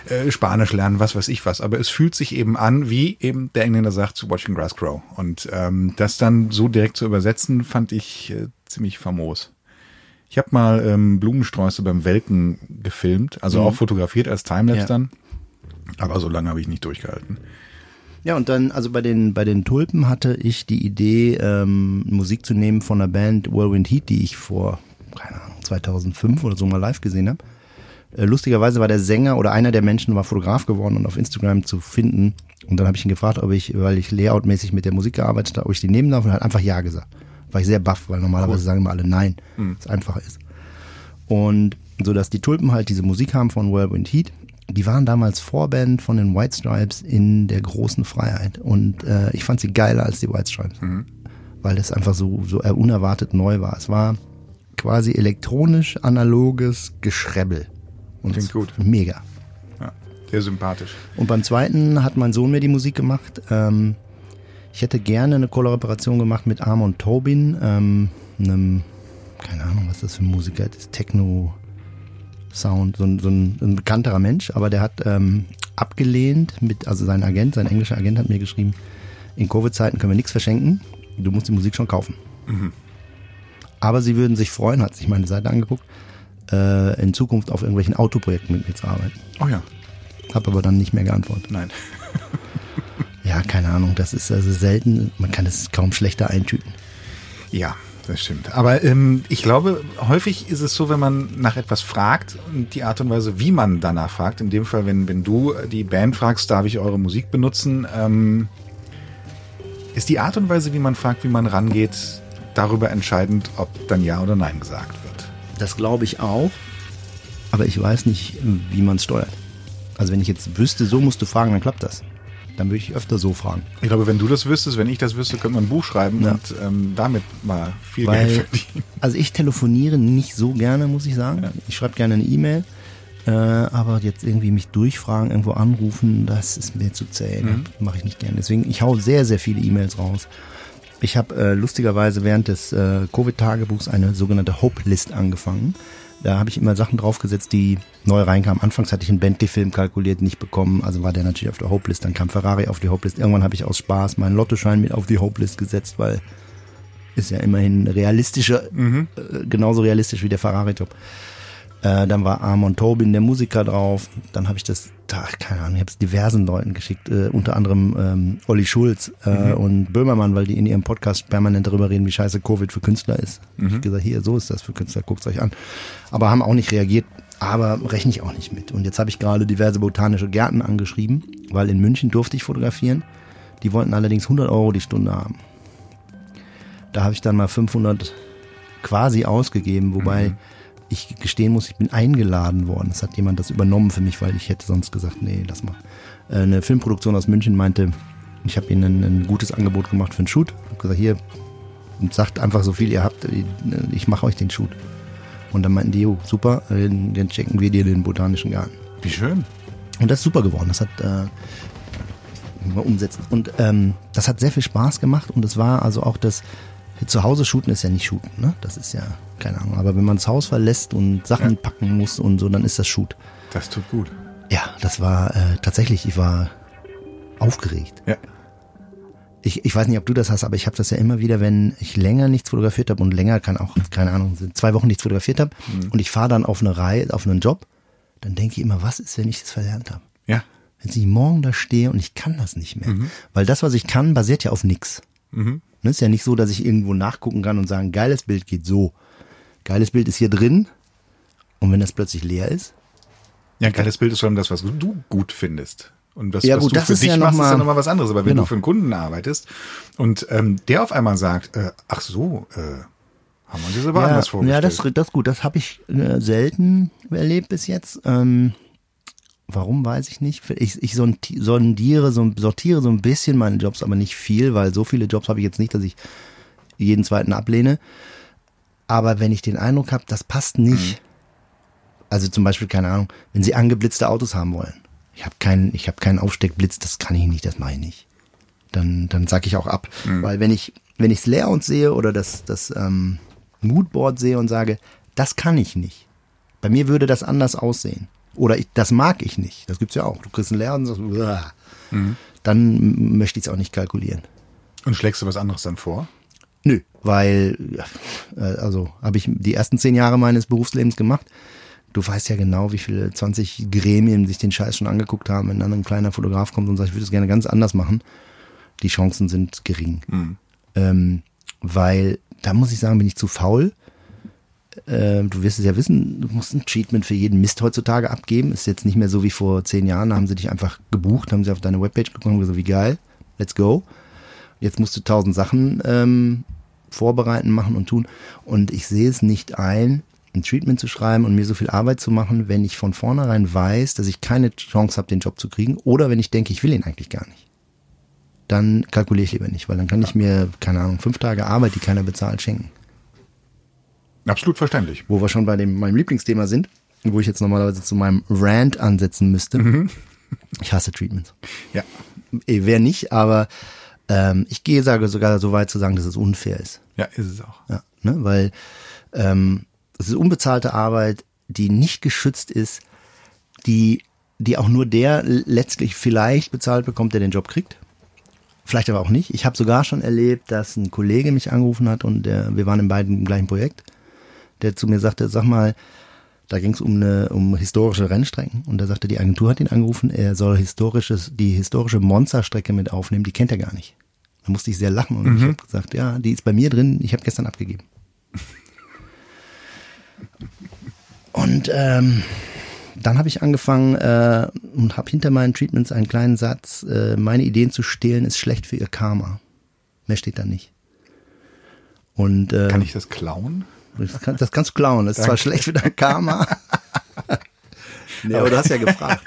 äh, Spanisch lernen, was weiß ich was. Aber es fühlt sich eben an, wie eben der Engländer sagt, zu Watching Grass Grow. Und ähm, das dann so direkt zu übersetzen, fand ich äh, ziemlich famos. Ich habe mal ähm, Blumensträuße beim Welken gefilmt, also auch fotografiert als Timelapse Ja. dann. Aber so lange habe ich nicht durchgehalten. Ja, und dann, also bei den, bei den Tulpen hatte ich die Idee, ähm, Musik zu nehmen von einer Band Whirlwind Heat, die ich vor, keine Ahnung, 2005 oder so mal live gesehen habe. Äh, lustigerweise war der Sänger oder einer der Menschen war Fotograf geworden und auf Instagram zu finden. Und dann habe ich ihn gefragt, ob ich, weil ich layoutmäßig mit der Musik gearbeitet habe, ob ich die nehmen darf und er hat einfach Ja gesagt. War ich sehr baff, weil normalerweise sagen immer alle Nein, was einfacher ist. Und so dass die Tulpen halt diese Musik haben von Whirlwind Heat. Die waren damals Vorband von den White Stripes in der großen Freiheit. Und äh, ich fand sie geiler als die White Stripes. Weil es einfach so, so äh, unerwartet neu war. Es war quasi elektronisch analoges Geschrebbel. Und Klingt es- gut. Mega. Ja, sehr sympathisch. Und beim zweiten hat mein Sohn mir die Musik gemacht. Ähm, ich hätte gerne eine Kollaboration gemacht mit Amon Tobin, ähm, einem, keine Ahnung, was das für ein Musiker ist, Techno Sound, so ein, so ein, ein bekannterer Mensch, aber der hat ähm, abgelehnt mit, also sein Agent, sein englischer Agent hat mir geschrieben, in Covid-Zeiten können wir nichts verschenken, du musst die Musik schon kaufen. Aber sie würden sich freuen, hat sich meine Seite angeguckt, äh, in Zukunft auf irgendwelchen Autoprojekten mit mir zu arbeiten. Oh ja, Hab aber dann nicht mehr geantwortet. nein. [LAUGHS] Ja, keine Ahnung, das ist also selten, man kann es kaum schlechter eintüten. Ja, das stimmt. Aber ähm, ich glaube, häufig ist es so, wenn man nach etwas fragt und die Art und Weise, wie man danach fragt, in dem Fall, wenn, wenn du die Band fragst, darf ich eure Musik benutzen, ähm, ist die Art und Weise, wie man fragt, wie man rangeht, darüber entscheidend, ob dann Ja oder Nein gesagt wird. Das glaube ich auch, aber ich weiß nicht, wie man es steuert. Also wenn ich jetzt wüsste, so musst du fragen, dann klappt das. Dann würde ich öfter so fragen. Ich glaube, wenn du das wüsstest, wenn ich das wüsste, könnte man ein Buch schreiben Ja. und ähm, damit mal viel Weil, Geld verdienen. [LAUGHS] also ich telefoniere nicht so gerne, muss ich sagen. Ich schreibe gerne eine E-Mail, äh, aber jetzt irgendwie mich durchfragen, irgendwo anrufen, das ist mir zu zäh. Mhm. Mache ich nicht gerne. Deswegen, ich hau sehr, sehr viele E-Mails raus. Ich habe äh, lustigerweise während des äh, Covid-Tagebuchs eine sogenannte Hope-List angefangen. Da habe ich immer Sachen draufgesetzt, die neu reinkamen. Anfangs hatte ich einen Bentley-Film kalkuliert, nicht bekommen. Also war der natürlich auf der Hope-List. Dann kam Ferrari auf die Hope-List. Irgendwann habe ich aus Spaß meinen Lottoschein mit auf die Hope-List gesetzt, weil ist ja immerhin realistischer, äh, genauso realistisch wie der Ferrari-Top. Äh, dann war Amon Tobin, der Musiker, drauf. Dann habe ich das, ach, keine Ahnung, ich habe es diversen Leuten geschickt, äh, unter anderem ähm, Olli Schulz äh, und Böhmermann, weil die in ihrem Podcast permanent darüber reden, wie scheiße Covid für Künstler ist. Ich hab gesagt, hier, so ist das für Künstler, guckt's euch an. Aber haben auch nicht reagiert, aber rechne ich auch nicht mit. Und jetzt habe ich gerade diverse botanische Gärten angeschrieben, weil in München durfte ich fotografieren. Die wollten allerdings 100 Euro die Stunde haben. Da habe ich dann mal 500 quasi ausgegeben, wobei ich gestehen muss, ich bin eingeladen worden. Es hat jemand das übernommen für mich, weil ich hätte sonst gesagt, nee, lass mal. Äh, Eine Filmproduktion aus München meinte, ich habe ihnen ein, ein gutes Angebot gemacht für einen Shoot. Ich habe gesagt, hier, und sagt einfach so viel ihr habt, ich mache euch den Shoot. Und dann meinten die, jo, super, dann checken wir dir den botanischen Garten. Wie schön. Und das ist super geworden. Das hat äh, mal umsetzen. Und ähm, das hat sehr viel Spaß gemacht und es war also auch das zu Hause shooten ist ja nicht shooten, ne? Das ist ja keine Ahnung. Aber wenn man das Haus verlässt und Sachen ja. packen muss und so, dann ist das Shoot. Das tut gut. Ja, das war äh, tatsächlich. Ich war aufgeregt. Ja. Ich, ich weiß nicht, ob du das hast, aber ich habe das ja immer wieder, wenn ich länger nichts fotografiert habe und länger kann auch, keine Ahnung, zwei Wochen nichts fotografiert habe mhm. und ich fahre dann auf eine Reihe, auf einen Job, dann denke ich immer, was ist, wenn ich das verlernt habe? Ja. Wenn ich morgen da stehe und ich kann das nicht mehr. Mhm. Weil das, was ich kann, basiert ja auf nix. Mhm. Es ne, ist ja nicht so, dass ich irgendwo nachgucken kann und sagen, geiles Bild geht so. Geiles Bild ist hier drin. Und wenn das plötzlich leer ist? Ja, ein geiles Bild ist schon das, was du gut findest. Und das, ja, was gut, du für dich ja machst, mal, ist ja nochmal was anderes. Aber wenn genau. du für einen Kunden arbeitest und ähm, der auf einmal sagt, äh, ach so, äh, haben wir uns das aber ja, anders vorgestellt. Ja, das, das gut. Das habe ich äh, selten erlebt bis jetzt. Ähm, warum weiß ich nicht. Ich, ich sondiere, so, sortiere so ein bisschen meine Jobs, aber nicht viel, weil so viele Jobs habe ich jetzt nicht, dass ich jeden zweiten ablehne. Aber wenn ich den Eindruck habe, das passt nicht. Mhm. Also zum Beispiel, keine Ahnung, wenn sie angeblitzte Autos haben wollen. Ich habe keinen, ich habe keinen Aufsteckblitz, das kann ich nicht, das mache ich nicht. Dann, dann sag ich auch ab. Mhm. Weil wenn ich, wenn ich's Layout sehe oder das, das ähm, Moodboard sehe und sage, das kann ich nicht. Bei mir würde das anders aussehen. Oder ich, das mag ich nicht. Das gibt's ja auch. Du kriegst einen Lehrer und sagst, mhm. dann möchte ich es auch nicht kalkulieren. Und schlägst du was anderes dann vor? Weil, äh, also habe ich die ersten zehn Jahre meines Berufslebens gemacht. Du weißt ja genau, wie viele 20 Gremien sich den Scheiß schon angeguckt haben, wenn dann ein kleiner Fotograf kommt und sagt, ich würde es gerne ganz anders machen. Die Chancen sind gering. Mhm. Ähm, weil, da muss ich sagen, bin ich zu faul. Äh, du wirst es ja wissen, du musst ein Treatment für jeden Mist heutzutage abgeben. Ist jetzt nicht mehr so wie vor zehn Jahren, da haben sie dich einfach gebucht, haben sie auf deine Webpage gekommen und gesagt, wie geil, let's go. Jetzt musst du tausend Sachen ähm, vorbereiten, machen und tun. Und ich sehe es nicht ein, ein Treatment zu schreiben und mir so viel Arbeit zu machen, wenn ich von vornherein weiß, dass ich keine Chance habe, den Job zu kriegen, oder wenn ich denke, ich will ihn eigentlich gar nicht. Dann kalkuliere ich lieber nicht, weil dann kann ich mir, keine Ahnung, fünf Tage Arbeit, die keiner bezahlt, schenken. Absolut verständlich. Wo wir schon bei dem, meinem Lieblingsthema sind, wo ich jetzt normalerweise zu meinem Rant ansetzen müsste. Mhm. Ich hasse Treatments. Ja. Eh, wer nicht, aber ähm, ich gehe sage sogar so weit zu sagen, dass es unfair ist. Ja, ist es auch. Ja, ne? Weil ähm, es ist unbezahlte Arbeit, die nicht geschützt ist, die, die auch nur der letztlich vielleicht bezahlt bekommt, der den Job kriegt. Vielleicht aber auch nicht. Ich habe sogar schon erlebt, dass ein Kollege mich angerufen hat und der, wir waren in beiden im gleichen Projekt der zu mir sagte, sag mal, da ging es um eine um historische Rennstrecken und da sagte die Agentur hat ihn angerufen, er soll historisches die historische Monsterstrecke mit aufnehmen, die kennt er gar nicht. Da musste ich sehr lachen und mhm. ich habe gesagt, ja, die ist bei mir drin, ich habe gestern abgegeben. und ähm, dann habe ich angefangen äh, und habe hinter meinen Treatments einen kleinen Satz, äh, meine Ideen zu stehlen ist schlecht für ihr Karma. Mehr steht da nicht. Und, äh, Kann ich das klauen? Das, kann, das kannst du klauen. Das ist Danke. zwar schlecht für dein Karma. [LAUGHS] nee, aber du hast ja gefragt.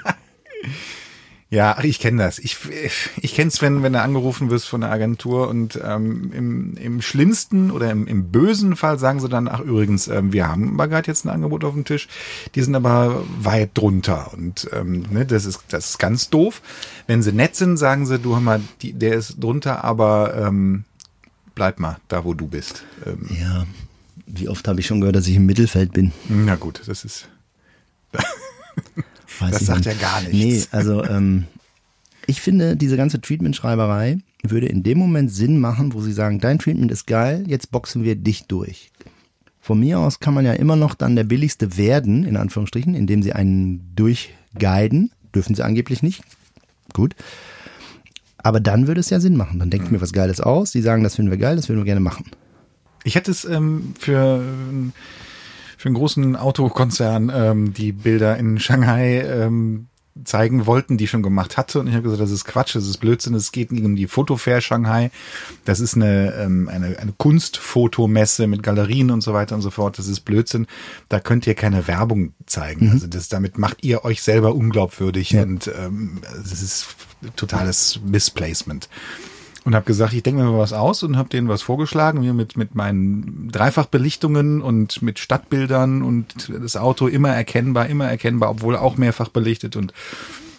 Ja, ich kenne das. Ich, ich kenne es, wenn, wenn du angerufen wirst von der Agentur und ähm, im, im schlimmsten oder im, im bösen Fall sagen sie dann, ach übrigens, ähm, wir haben aber gerade jetzt ein Angebot auf dem Tisch, die sind aber weit drunter und ähm, ne, das, ist, das ist ganz doof. Wenn sie nett sind, sagen sie, du hör mal, die, der ist drunter, aber ähm, bleib mal da, wo du bist. Ähm, ja, wie oft habe ich schon gehört, dass ich im Mittelfeld bin? Na gut, das ist. [LAUGHS] das sagt ja gar nichts. Nee, also ähm, ich finde, diese ganze Treatment-Schreiberei würde in dem Moment Sinn machen, wo sie sagen, dein Treatment ist geil, jetzt boxen wir dich durch. Von mir aus kann man ja immer noch dann der billigste werden, in Anführungsstrichen, indem sie einen durchguiden. Dürfen sie angeblich nicht. Gut. Aber dann würde es ja Sinn machen. Dann denke ich mir was Geiles aus. Die sagen, das finden wir geil, das würden wir gerne machen. Ich hätte es ähm, für, für einen großen Autokonzern ähm, die Bilder in Shanghai ähm, zeigen wollten, die ich schon gemacht hatte. Und ich habe gesagt, das ist Quatsch, das ist Blödsinn. Es geht nicht um die Fotofair Shanghai. Das ist eine, ähm, eine, eine Kunstfotomesse mit Galerien und so weiter und so fort. Das ist Blödsinn. Da könnt ihr keine Werbung zeigen. Mhm. Also das, damit macht ihr euch selber unglaubwürdig ja. und ähm, das ist totales Misplacement. Und habe gesagt, ich denke mir mal was aus und habe denen was vorgeschlagen, mir mit mit meinen Dreifachbelichtungen und mit Stadtbildern und das Auto immer erkennbar, immer erkennbar, obwohl auch mehrfach belichtet und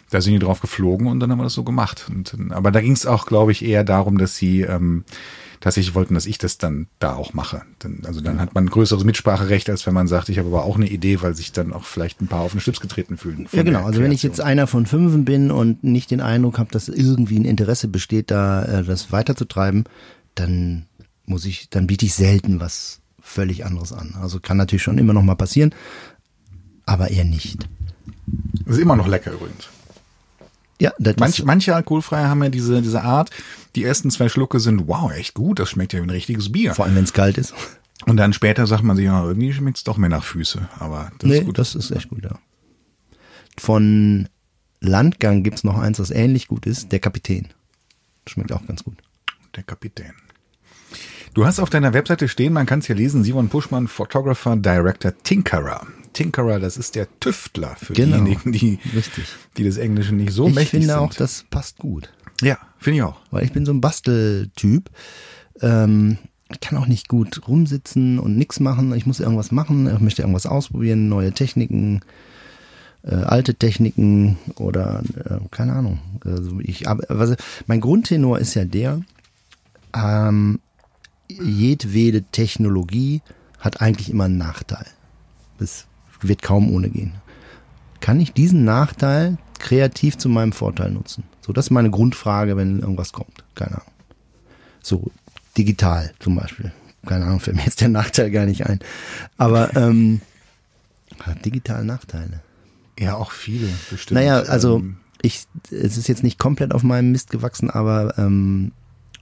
da sind die drauf geflogen und dann haben wir das so gemacht. Und, aber da ging es auch, glaube ich, eher darum, dass sie ähm, tatsächlich wollten, dass ich das dann da auch mache. Dann, also dann hat man ein größeres Mitspracherecht, als wenn man sagt, ich habe aber auch eine Idee, weil sich dann auch vielleicht ein paar auf den Schlips getreten fühlen. Ja, genau. Also wenn ich jetzt einer von fünf bin und nicht den Eindruck habe, dass irgendwie ein Interesse besteht, da äh, das weiterzutreiben, dann muss ich, dann biete ich selten was völlig anderes an. Also kann natürlich schon immer noch mal passieren, aber eher nicht. Das ist immer noch lecker übrigens. Ja, das Manch, ist, manche Alkoholfreie haben ja diese, diese Art, die ersten zwei Schlucke sind, wow, echt gut, das schmeckt ja wie ein richtiges Bier. vor allem wenn es kalt ist. Und dann später sagt man sich, ja, irgendwie schmeckt es doch mehr nach Füße. Aber das nee, ist gut. das ist echt gut, ja. Von Landgang gibt's noch eins, das ähnlich gut ist, der Kapitän. Schmeckt auch ganz gut. Der Kapitän. Du hast auf deiner Webseite stehen, man kann es hier lesen, Simon Puschmann, Photographer, Director, Tinkerer. Tinkerer, das ist der Tüftler für Genau. diejenigen, die, Richtig. die des Englischen nicht so ich mächtig finde sind. auch, das passt gut. ja, finde ich auch. Weil ich bin so ein Basteltyp. Ähm, ich kann auch nicht gut rumsitzen und nichts machen. Ich muss irgendwas machen. Ich möchte irgendwas ausprobieren, neue Techniken, äh, alte Techniken oder äh, keine Ahnung. Also ich, aber, also mein Grundtenor ist ja der, ähm, jedwede Technologie hat eigentlich immer einen Nachteil. Das wird kaum ohne gehen. Kann ich diesen Nachteil kreativ zu meinem Vorteil nutzen? So, das ist meine Grundfrage, wenn irgendwas kommt. Keine Ahnung. So, digital zum Beispiel. Keine Ahnung, fällt mir jetzt der Nachteil gar nicht ein. Aber ähm, hat digital Nachteile. Ja, auch viele bestimmt. Naja, also Ähm, ich, es ist jetzt nicht komplett auf meinem Mist gewachsen, aber ähm,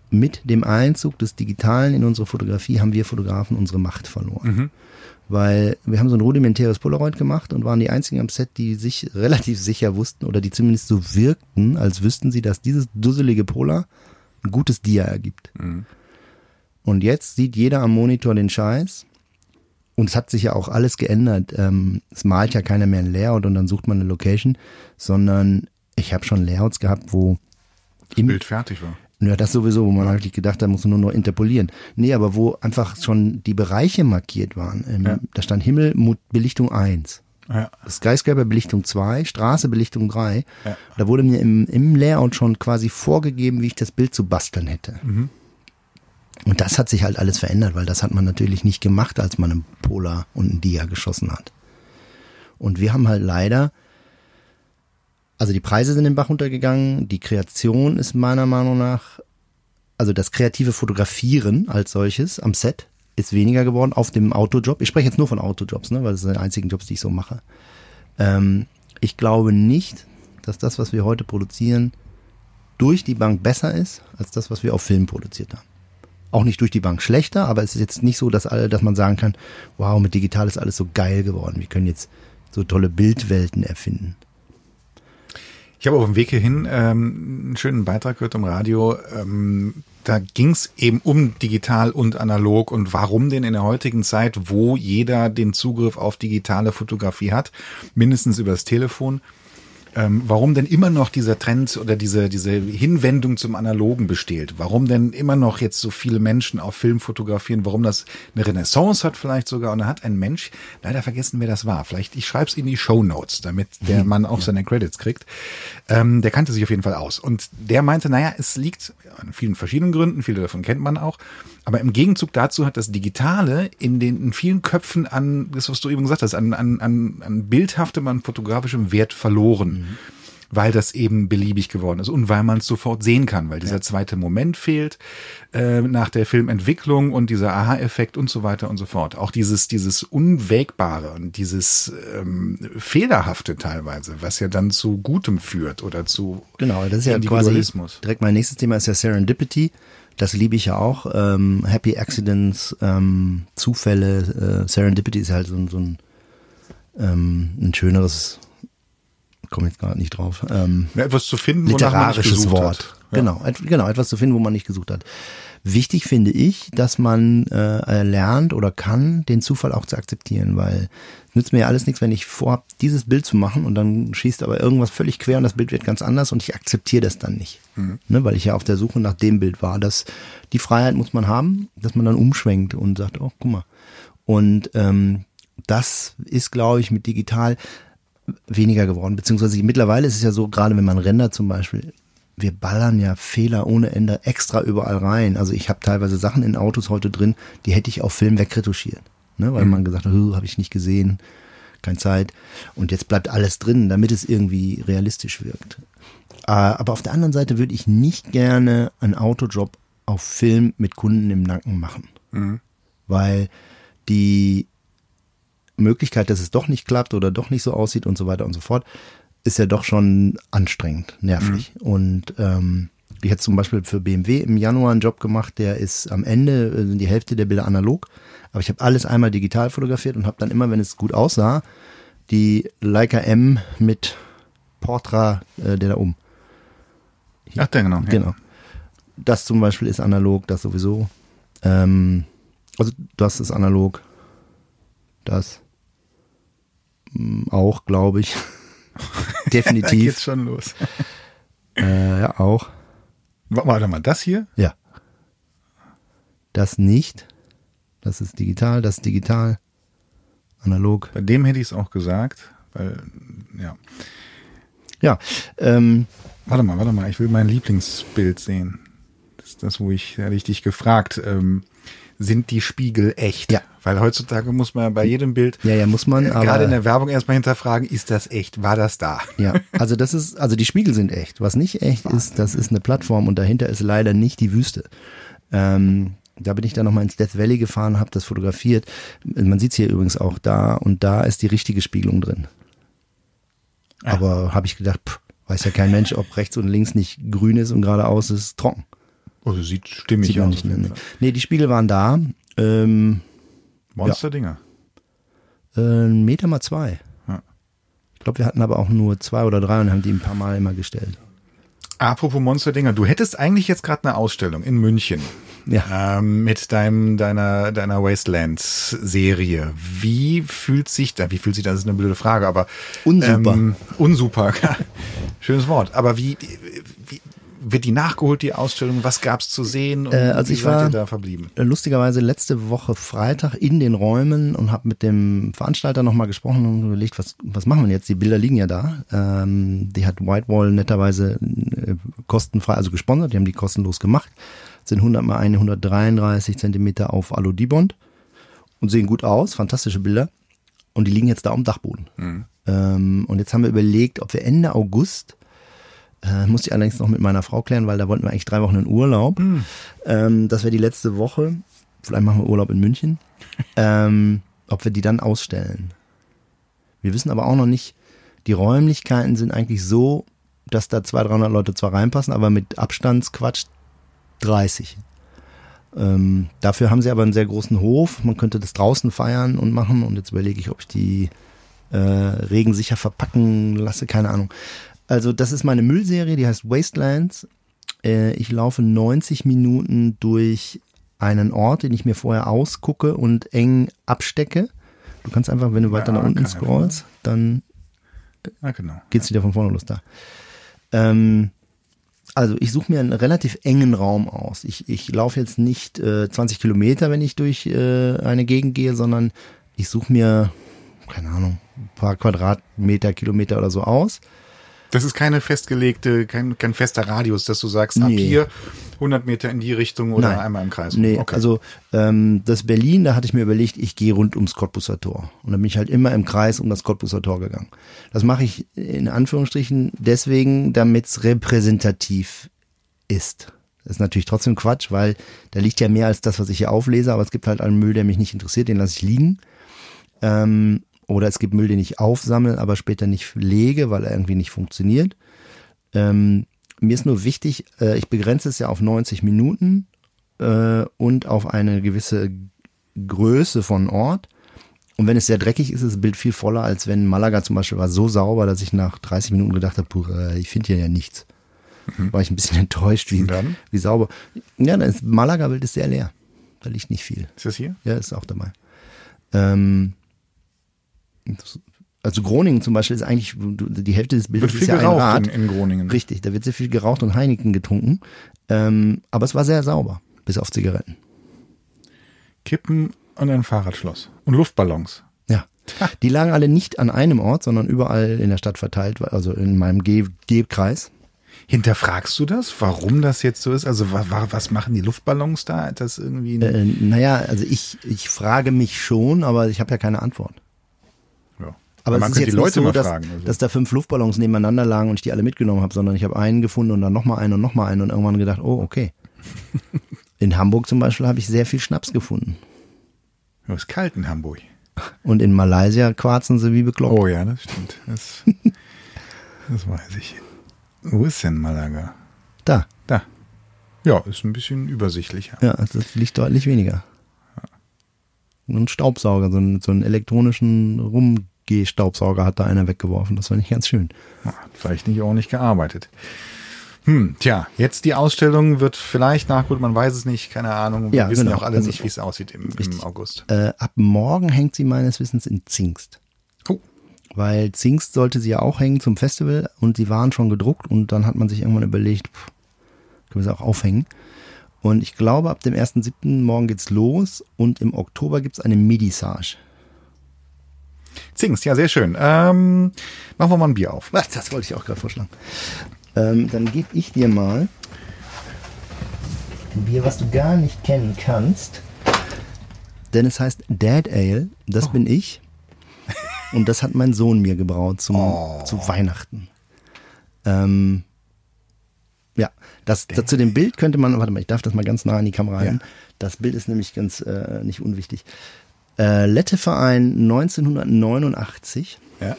mit dem Einzug des Digitalen in unsere Fotografie haben wir Fotografen unsere Macht verloren. Weil wir haben so ein rudimentäres Polaroid gemacht und waren die einzigen am Set, die sich [LAUGHS] relativ sicher wussten oder die zumindest so wirkten, als wüssten sie, dass dieses dusselige Polar ein gutes Dia ergibt. Und jetzt sieht jeder am Monitor den Scheiß. Und es hat sich ja auch alles geändert. Ähm, es malt ja keiner mehr ein Layout und dann sucht man eine Location, sondern ich habe schon Layouts gehabt, wo im, Bild fertig war. Ja, das sowieso, wo man eigentlich gedacht hat, muss man nur noch interpolieren. Nee, aber wo einfach schon die Bereiche markiert waren. Ähm, Ja. Da stand Himmel, Belichtung 1. Ja. Skyscraper Belichtung 2, Straße Belichtung 3. Ja. Da wurde mir im, im Layout schon quasi vorgegeben, wie ich das Bild zu basteln hätte. Mhm. Und das hat sich halt alles verändert, weil das hat man natürlich nicht gemacht, als man einen Polar und einen Dia geschossen hat. Und wir haben halt leider, also die Preise sind den Bach runtergegangen, die Kreation ist meiner Meinung nach, also das kreative Fotografieren als solches am Set ist weniger geworden auf dem Autojob. Ich spreche jetzt nur von Autojobs, ne, weil das sind die einzigen Jobs, die ich so mache. Ähm, ich glaube nicht, dass das, was wir heute produzieren, durch die Bank besser ist, als das, was wir auf Film produziert haben. Auch nicht durch die Bank schlechter, aber es ist jetzt nicht so, dass alle, dass man sagen kann, wow, mit digital ist alles so geil geworden. Wir können jetzt so tolle Bildwelten erfinden. Ich habe auf dem Weg hierhin ähm, einen schönen Beitrag gehört im Radio. Ähm, da ging es eben um digital und analog und warum denn in der heutigen Zeit, wo jeder den Zugriff auf digitale Fotografie hat, mindestens übers Telefon, ähm, warum denn immer noch dieser Trend oder diese, diese Hinwendung zum Analogen besteht? Warum denn immer noch jetzt so viele Menschen auf Film fotografieren? Warum das eine Renaissance hat vielleicht sogar? Und da hat ein Mensch, leider vergessen, wer das war. Vielleicht, ich schreibe es in die Show Notes, damit der [LAUGHS] Mann auch seine Credits kriegt. Ähm, der kannte sich auf jeden Fall aus. Und der meinte, naja, es liegt an vielen verschiedenen Gründen, viele davon kennt man auch. Aber im Gegenzug dazu hat das Digitale in den in vielen Köpfen an, das was du eben gesagt hast, an, an, an, an bildhaftem, an fotografischem Wert verloren. Weil das eben beliebig geworden ist und weil man es sofort sehen kann, weil dieser zweite Moment fehlt äh, nach der Filmentwicklung und dieser Aha-Effekt und so weiter und so fort. Auch dieses, dieses Unwägbare und dieses ähm, Fehlerhafte teilweise, was ja dann zu Gutem führt oder zu Genau, das ist ja quasi direkt mein nächstes Thema ist ja Serendipity. Das liebe ich ja auch. Ähm, Happy Accidents, ähm, Zufälle. Äh, Serendipity ist halt so, ein- so ein, ähm, ein schöneres, komme jetzt gerade nicht drauf. Ähm, Ja, etwas zu finden, wonach man nicht literarisches Wort. Hat. Ja. Genau, et, genau, etwas zu finden, wo man nicht gesucht hat. Wichtig finde ich, dass man äh, lernt oder kann, den Zufall auch zu akzeptieren, weil es nützt mir ja alles nichts, wenn ich vorhab, dieses Bild zu machen und dann schießt aber irgendwas völlig quer und das Bild wird ganz anders und ich akzeptiere das dann nicht. Mhm. Ne, weil ich ja auf der Suche nach dem Bild war. Das, die Freiheit muss man haben, dass man dann umschwenkt und sagt, oh, guck mal. Und ähm, das ist, glaube ich, mit digital weniger geworden. Beziehungsweise mittlerweile ist es ja so, gerade wenn man rendert zum Beispiel, wir ballern ja Fehler ohne Ende extra überall rein. Also ich habe teilweise Sachen in Autos heute drin, die hätte ich auf Film wegretuschiert. Ne? Weil mhm. man gesagt hat, habe ich nicht gesehen, keine Zeit. Und jetzt bleibt alles drin, damit es irgendwie realistisch wirkt. Äh, aber auf der anderen Seite würde ich nicht gerne einen Autojob auf Film mit Kunden im Nacken machen. Mhm. Weil die Möglichkeit, dass es doch nicht klappt oder doch nicht so aussieht und so weiter und so fort, ist ja doch schon anstrengend, nervig. Mhm. Und ähm, ich hatte zum Beispiel für BMW im Januar einen Job gemacht, der ist am Ende äh, die Hälfte der Bilder analog, aber ich habe alles einmal digital fotografiert und habe dann immer, wenn es gut aussah, die Leica M mit Portra, äh, der da um. Ach, der genau. Genau. Ja. Das zum Beispiel ist analog, das sowieso. Ähm, also das ist analog. Das mm, auch, glaube ich. [LAUGHS] [LAUGHS] Definitiv. da geht's schon los. äh, ja, auch. Warte mal, das hier? Ja. Das nicht. Das ist digital, das ist digital. Analog. Bei dem hätte ich es auch gesagt, weil, ja. Ja. Ähm, warte mal, warte mal, ich will mein Lieblingsbild sehen. Das ist das, wo ich, hätte ich dich gefragt, ähm, sind die Spiegel echt? Ja. Weil heutzutage muss man bei jedem Bild, ja, ja, muss man, äh, gerade in der Werbung erstmal hinterfragen, ist das echt? War das da? Ja, also das ist, also die Spiegel sind echt. Was nicht echt ist, das ist eine Plattform und dahinter ist leider nicht die Wüste. Ähm, da bin ich dann nochmal ins Death Valley gefahren, habe das fotografiert. Man sieht es hier übrigens auch da und da ist die richtige Spiegelung drin. Ja. Aber habe ich gedacht, pff, weiß ja kein Mensch, ob rechts und links nicht grün ist und geradeaus ist trocken. Also sieht stimmig sieht aus. Nicht, nee. nee, die Spiegel waren da. Ähm, Monster-Dinger. Ja. Äh, ein Meter mal zwei. Ja. Ich glaube, wir hatten aber auch nur zwei oder drei und haben die ein paar Mal immer gestellt. Apropos Monster-Dinger, du hättest eigentlich jetzt gerade eine Ausstellung in München. Ja. Ähm, mit deinem, deiner, deiner Wastelands-Serie. Wie fühlt sich da, wie fühlt sich das, ist eine blöde Frage, aber. Unsuper. Ähm, unsuper. [LAUGHS] Schönes Wort. Aber wie, wie, wird die nachgeholt, die Ausstellung? Was gab's zu sehen? Und äh, also wie ich war da verblieben? lustigerweise letzte Woche Freitag in den Räumen und habe mit dem Veranstalter nochmal gesprochen und überlegt, was, was machen wir jetzt? Die Bilder liegen ja da. Ähm, die hat Whitewall netterweise äh, kostenfrei, also gesponsert, die haben die kostenlos gemacht. Sind 100 mal 133 Zentimeter auf Alu-Dibond und sehen gut aus, fantastische Bilder. Und die liegen jetzt da am Dachboden. Mhm. Ähm, und jetzt haben wir überlegt, ob wir Ende August äh, musste ich allerdings noch mit meiner Frau klären, weil da wollten wir eigentlich drei Wochen in Urlaub. Mhm. Ähm, das wäre die letzte Woche. Vielleicht machen wir Urlaub in München. [LAUGHS] ähm, ob wir die dann ausstellen. Wir wissen aber auch noch nicht, die Räumlichkeiten sind eigentlich so, dass da 200, 300 Leute zwar reinpassen, aber mit Abstandsquatsch 30. Ähm, dafür haben sie aber einen sehr großen Hof. Man könnte das draußen feiern und machen. Und jetzt überlege ich, ob ich die äh, regensicher verpacken lasse. Keine Ahnung. Also das ist meine Müllserie, die heißt Wastelands. Äh, ich laufe 90 Minuten durch einen Ort, den ich mir vorher ausgucke und eng abstecke. Du kannst einfach, wenn du weiter ja, nach unten scrollst, dann ah, genau. geht's wieder von vorne los da. Ähm, also ich suche mir einen relativ engen Raum aus. Ich, ich laufe jetzt nicht äh, 20 Kilometer, wenn ich durch äh, eine Gegend gehe, sondern ich suche mir, keine Ahnung, ein paar Quadratmeter, Kilometer oder so aus das ist keine festgelegte, kein, kein fester Radius, dass du sagst, nee. ab hier 100 Meter in die Richtung oder Nein. einmal im Kreis. Nee, okay. also ähm, das Berlin, da hatte ich mir überlegt, ich gehe rund ums Cottbusser Tor. Und dann bin ich halt immer im Kreis um das Cottbusser Tor gegangen. Das mache ich in Anführungsstrichen deswegen, damit es repräsentativ ist. Das ist natürlich trotzdem Quatsch, weil da liegt ja mehr als das, was ich hier auflese, aber es gibt halt einen Müll, der mich nicht interessiert, den lasse ich liegen. Ähm, oder es gibt Müll, den ich aufsammle, aber später nicht lege, weil er irgendwie nicht funktioniert. Ähm, mir ist nur wichtig, äh, ich begrenze es ja auf 90 Minuten äh, und auf eine gewisse Größe von Ort. Und wenn es sehr dreckig ist, ist das Bild viel voller, als wenn Malaga zum Beispiel war so sauber, dass ich nach 30 Minuten gedacht habe, puh, äh, ich finde hier ja nichts. War ich ein bisschen [LAUGHS] enttäuscht, wie, wie sauber. Ja, das ist, Malaga-Bild ist sehr leer. Da liegt nicht viel. Ist das hier? Ja, ist auch dabei. Ähm, also Groningen zum Beispiel ist eigentlich, die Hälfte des Bildes Wird ist ja ein Rad. in, in Groningen. Richtig, da wird sehr viel geraucht und Heineken getrunken. Ähm, aber es war sehr sauber, bis auf Zigaretten. Kippen und ein Fahrradschloss. Und Luftballons. Ja. Die lagen alle nicht an einem Ort, sondern überall in der Stadt verteilt, also in meinem Ge- Gebkreis. Hinterfragst du das, warum das jetzt so ist? Also wa, wa, was machen die Luftballons da? Das irgendwie Äh, naja, also ich, ich frage mich schon, aber ich habe ja keine Antwort. Aber man es ist jetzt die Leute nicht so, dass, fragen. Also. dass da fünf Luftballons nebeneinander lagen und ich die alle mitgenommen habe, sondern ich habe einen gefunden und dann nochmal einen und nochmal einen und irgendwann gedacht, oh, okay. [LAUGHS] In Hamburg zum Beispiel habe ich sehr viel Schnaps gefunden. Ja, ist kalt in Hamburg. Und in Malaysia quarzen sie wie bekloppt. Oh ja, das stimmt. Das, [LAUGHS] das weiß ich. Wo ist denn Malaga? Da, Da. Ja, ist ein bisschen übersichtlicher. ja, das liegt deutlich weniger. Ein Staubsauger, so einen, so einen elektronischen Rumgehstaubsauger hat da einer weggeworfen. Das war nicht ganz schön. Ja, vielleicht nicht ordentlich gearbeitet. Hm, tja, jetzt die Ausstellung wird vielleicht nach, gut, man weiß es nicht, keine Ahnung. Wir Ja, wissen genau. auch alle Also- nicht, wie es aussieht im, im August. Äh, ab morgen hängt sie meines Wissens in Zingst. Oh, Weil Zingst sollte sie ja auch hängen zum Festival und die waren schon gedruckt und dann hat man sich irgendwann überlegt, pff, können wir sie auch aufhängen. Und ich glaube, ab dem 1.7. morgen geht's los und im Oktober gibt's eine Medisage. Zingst, ja, sehr schön. Ähm, machen wir mal ein Bier auf. Was, [LAUGHS] das wollte ich auch gerade vorschlagen. Ähm, dann gebe ich dir mal ein Bier, was du gar nicht kennen kannst. Denn es heißt Dad Ale, das bin ich. Und das hat mein Sohn mir gebraut zum, zu Weihnachten. Ähm, ja, das, das zu dem Bild könnte man, warte mal, ich darf das mal ganz nah an die Kamera halten. Das Bild ist nämlich ganz äh, nicht unwichtig. Äh, Letteverein 1989. Ja.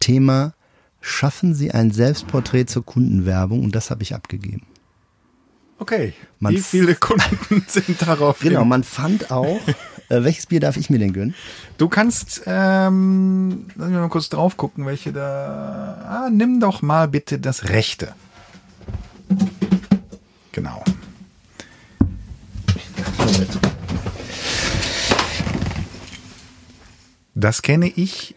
Thema Schaffen Sie ein Selbstporträt zur Kundenwerbung und das habe ich abgegeben. Okay. Man wie viele Kunden [LAUGHS] sind darauf? Genau, hin? man fand auch, äh, welches Bier darf ich mir denn gönnen? Du kannst, ähm, lass mich mal kurz drauf gucken, welche da. Ah, nimm doch mal bitte das rechte. Genau. Das kenne ich,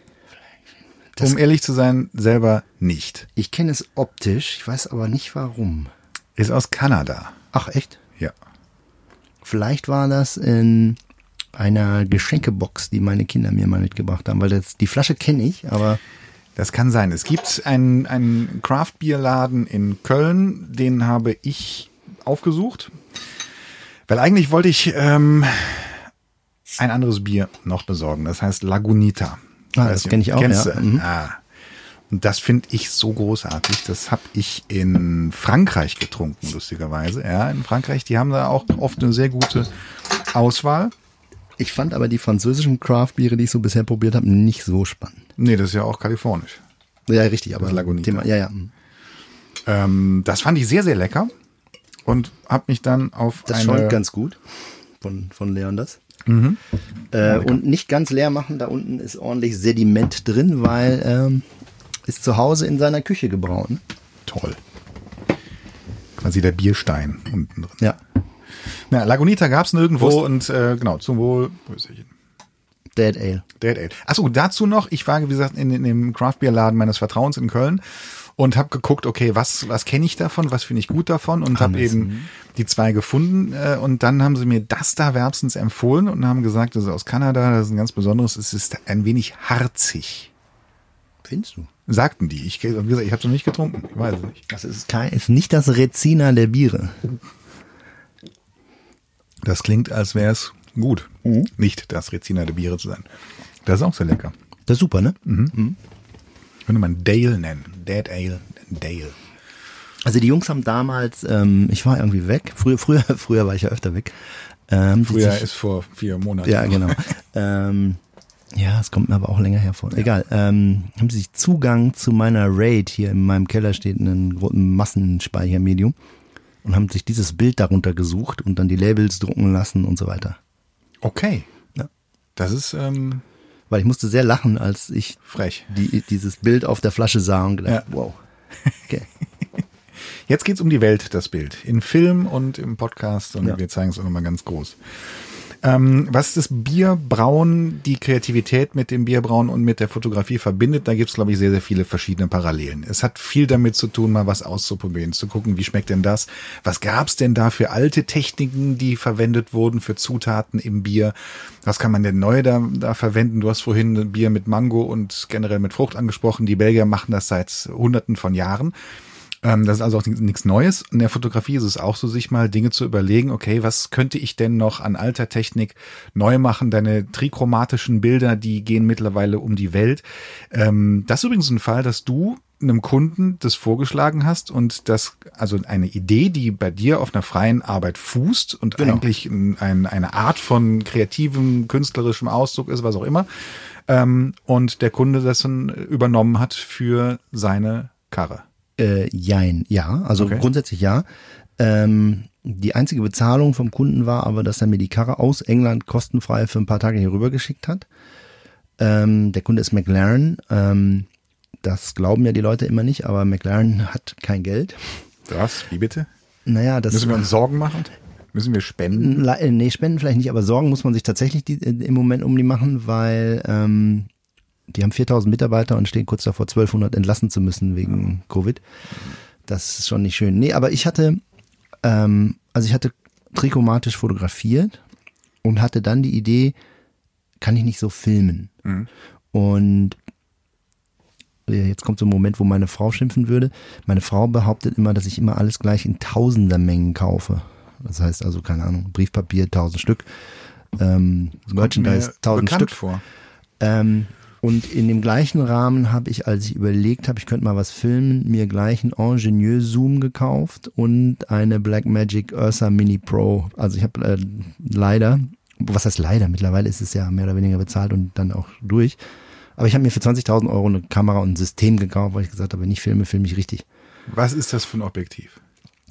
Das- um ehrlich zu sein, selber nicht. Ich kenne es optisch, ich weiß aber nicht warum. Ist aus Kanada. Ach echt? Ja. Vielleicht war das in einer Geschenkebox, die meine Kinder mir mal mitgebracht haben, weil das, die Flasche kenne ich, aber Das kann sein. Es gibt einen, einen Craft-Bier-Laden in Köln, den habe ich aufgesucht. Weil eigentlich wollte ich ähm, ein anderes Bier noch besorgen. Das heißt Lagunita. Ah, das nicht, kenn ich auch, kennst ja. Mhm. Ah. Und das finde ich so großartig. Das habe ich in Frankreich getrunken, lustigerweise. Ja, in Frankreich, die haben da auch oft eine sehr gute Auswahl. ich fand aber die französischen Craft-Biere, die ich so bisher probiert habe, nicht so spannend. Nee, das ist ja auch kalifornisch. Ja, richtig, aber Das Lagunita. Thema, ja, ja. Ähm, das fand ich sehr, sehr lecker und habe mich dann auf Das eine... ganz gut von, von Leon das. Mhm. Äh, und nicht ganz leer machen, da unten ist ordentlich Sediment drin, weil ähm, ist zu Hause in seiner Küche gebraut. ne? Toll. Quasi der Bierstein unten drin. Ja. Na, Lagunita gab's nirgendwo Prost. und äh, genau, zum Wohl. Prösterchen. Dead Ale. Dead Ale. Achso, dazu noch, ich war, wie gesagt, in, in dem Craft-Bier-Laden meines Vertrauens in Köln und habe geguckt, okay, was, was kenne ich davon, was finde ich gut davon und habe eben die zwei gefunden äh, und dann haben sie mir das da wärmstens empfohlen und haben gesagt, das ist aus Kanada, das ist ein ganz besonderes, es ist ein wenig harzig. Findest du? Sagten die. Ich, wie gesagt, ich habe es noch nicht getrunken, ich weiß es nicht. Das ist, kein, ist nicht das Rezina der Biere. Das klingt, als wäre es gut. Nicht das Rezina der Biere zu sein. Das ist auch sehr lecker. Das ist super, ne? Könnte man Dale nennen. Dead Ale, Dale. Also die Jungs haben damals, ähm, ich war irgendwie weg. Früher, früher, [LAUGHS] früher war ich ja öfter weg. Ähm, Früher sich- ist vor vier Monaten. Ja, genau. [LAUGHS] ähm, ja, es kommt mir aber auch länger hervor. Egal. Ähm, haben sie sich Zugang zu meiner RAID, hier in meinem Keller steht ein großen Massenspeichermedium, und haben sich dieses Bild darunter gesucht und dann die Labels drucken lassen und so weiter. Okay. Ja. Das ist ähm, Weil ich musste sehr lachen, als ich frech. die, dieses Bild auf der Flasche sah und gedacht, Ja. wow. Okay. Jetzt geht's um die Welt, das Bild. In Film und im Podcast und Ja. wir zeigen es auch nochmal ganz groß. Ähm, was das Bierbrauen, die Kreativität mit dem Bierbrauen und mit der Fotografie verbindet, da gibt's glaube ich, sehr, sehr viele verschiedene Parallelen. Es hat viel damit zu tun, mal was auszuprobieren, zu gucken, wie schmeckt denn das? Was gab's denn da für alte Techniken, die verwendet wurden für Zutaten im Bier? Was kann man denn neu da, da verwenden? Du hast vorhin Bier mit Mango und generell mit Frucht angesprochen. Die Belgier machen das seit hunderten von Jahren. Ähm, das ist also auch nichts Neues. In der Fotografie ist es auch so, sich mal Dinge zu überlegen, okay, was könnte ich denn noch an alter Technik neu machen? Deine trichromatischen Bilder, die gehen mittlerweile um die Welt. Ähm, das ist übrigens ein Fall, dass du einem Kunden das vorgeschlagen hast und das, also eine Idee, die bei dir auf einer freien Arbeit fußt und Genau. eigentlich ein, ein, eine Art von kreativem, künstlerischem Ausdruck ist, was auch immer. Ähm, und der Kunde das dann übernommen hat für seine Karre. Äh, jein, ja. Also Okay. grundsätzlich ja. Ähm, die einzige Bezahlung vom Kunden war aber, dass er mir die Karre aus England kostenfrei für ein paar Tage hier rüber geschickt hat. Ähm, der Kunde ist McLaren. Ähm, das glauben ja die Leute immer nicht, aber McLaren hat kein Geld. Was? Wie bitte? Naja, das Müssen wir uns Sorgen machen? Müssen wir spenden? Äh, Nee, Spenden vielleicht nicht, aber Sorgen muss man sich tatsächlich die, äh, im Moment um die machen, weil ähm, die haben 4000 Mitarbeiter und stehen kurz davor, 1200 entlassen zu müssen wegen Covid. Das ist schon nicht schön. Nee, aber ich hatte, ähm, also ich hatte trichomatisch fotografiert und hatte dann die Idee, kann ich nicht so filmen? Und äh, jetzt kommt so ein Moment, wo meine Frau schimpfen würde. Meine Frau behauptet immer, dass ich immer alles gleich in Tausendermengen kaufe. Das heißt also, keine Ahnung, Briefpapier 1000 Stück, ähm, Merchandise Mir 1000 bekannt Stück. vor. Ähm, und in dem gleichen Rahmen habe ich, als ich überlegt habe, ich könnte mal was filmen, mir gleich einen Ingenieux Zoom gekauft und eine Blackmagic Ursa Mini Pro. Also ich habe äh, leider, was heißt leider, mittlerweile ist es ja mehr oder weniger bezahlt und dann auch durch. Aber ich habe mir für 20.000 Euro eine Kamera und ein System gekauft, weil ich gesagt habe, wenn ich filme, filme ich richtig. Was ist das für ein Objektiv?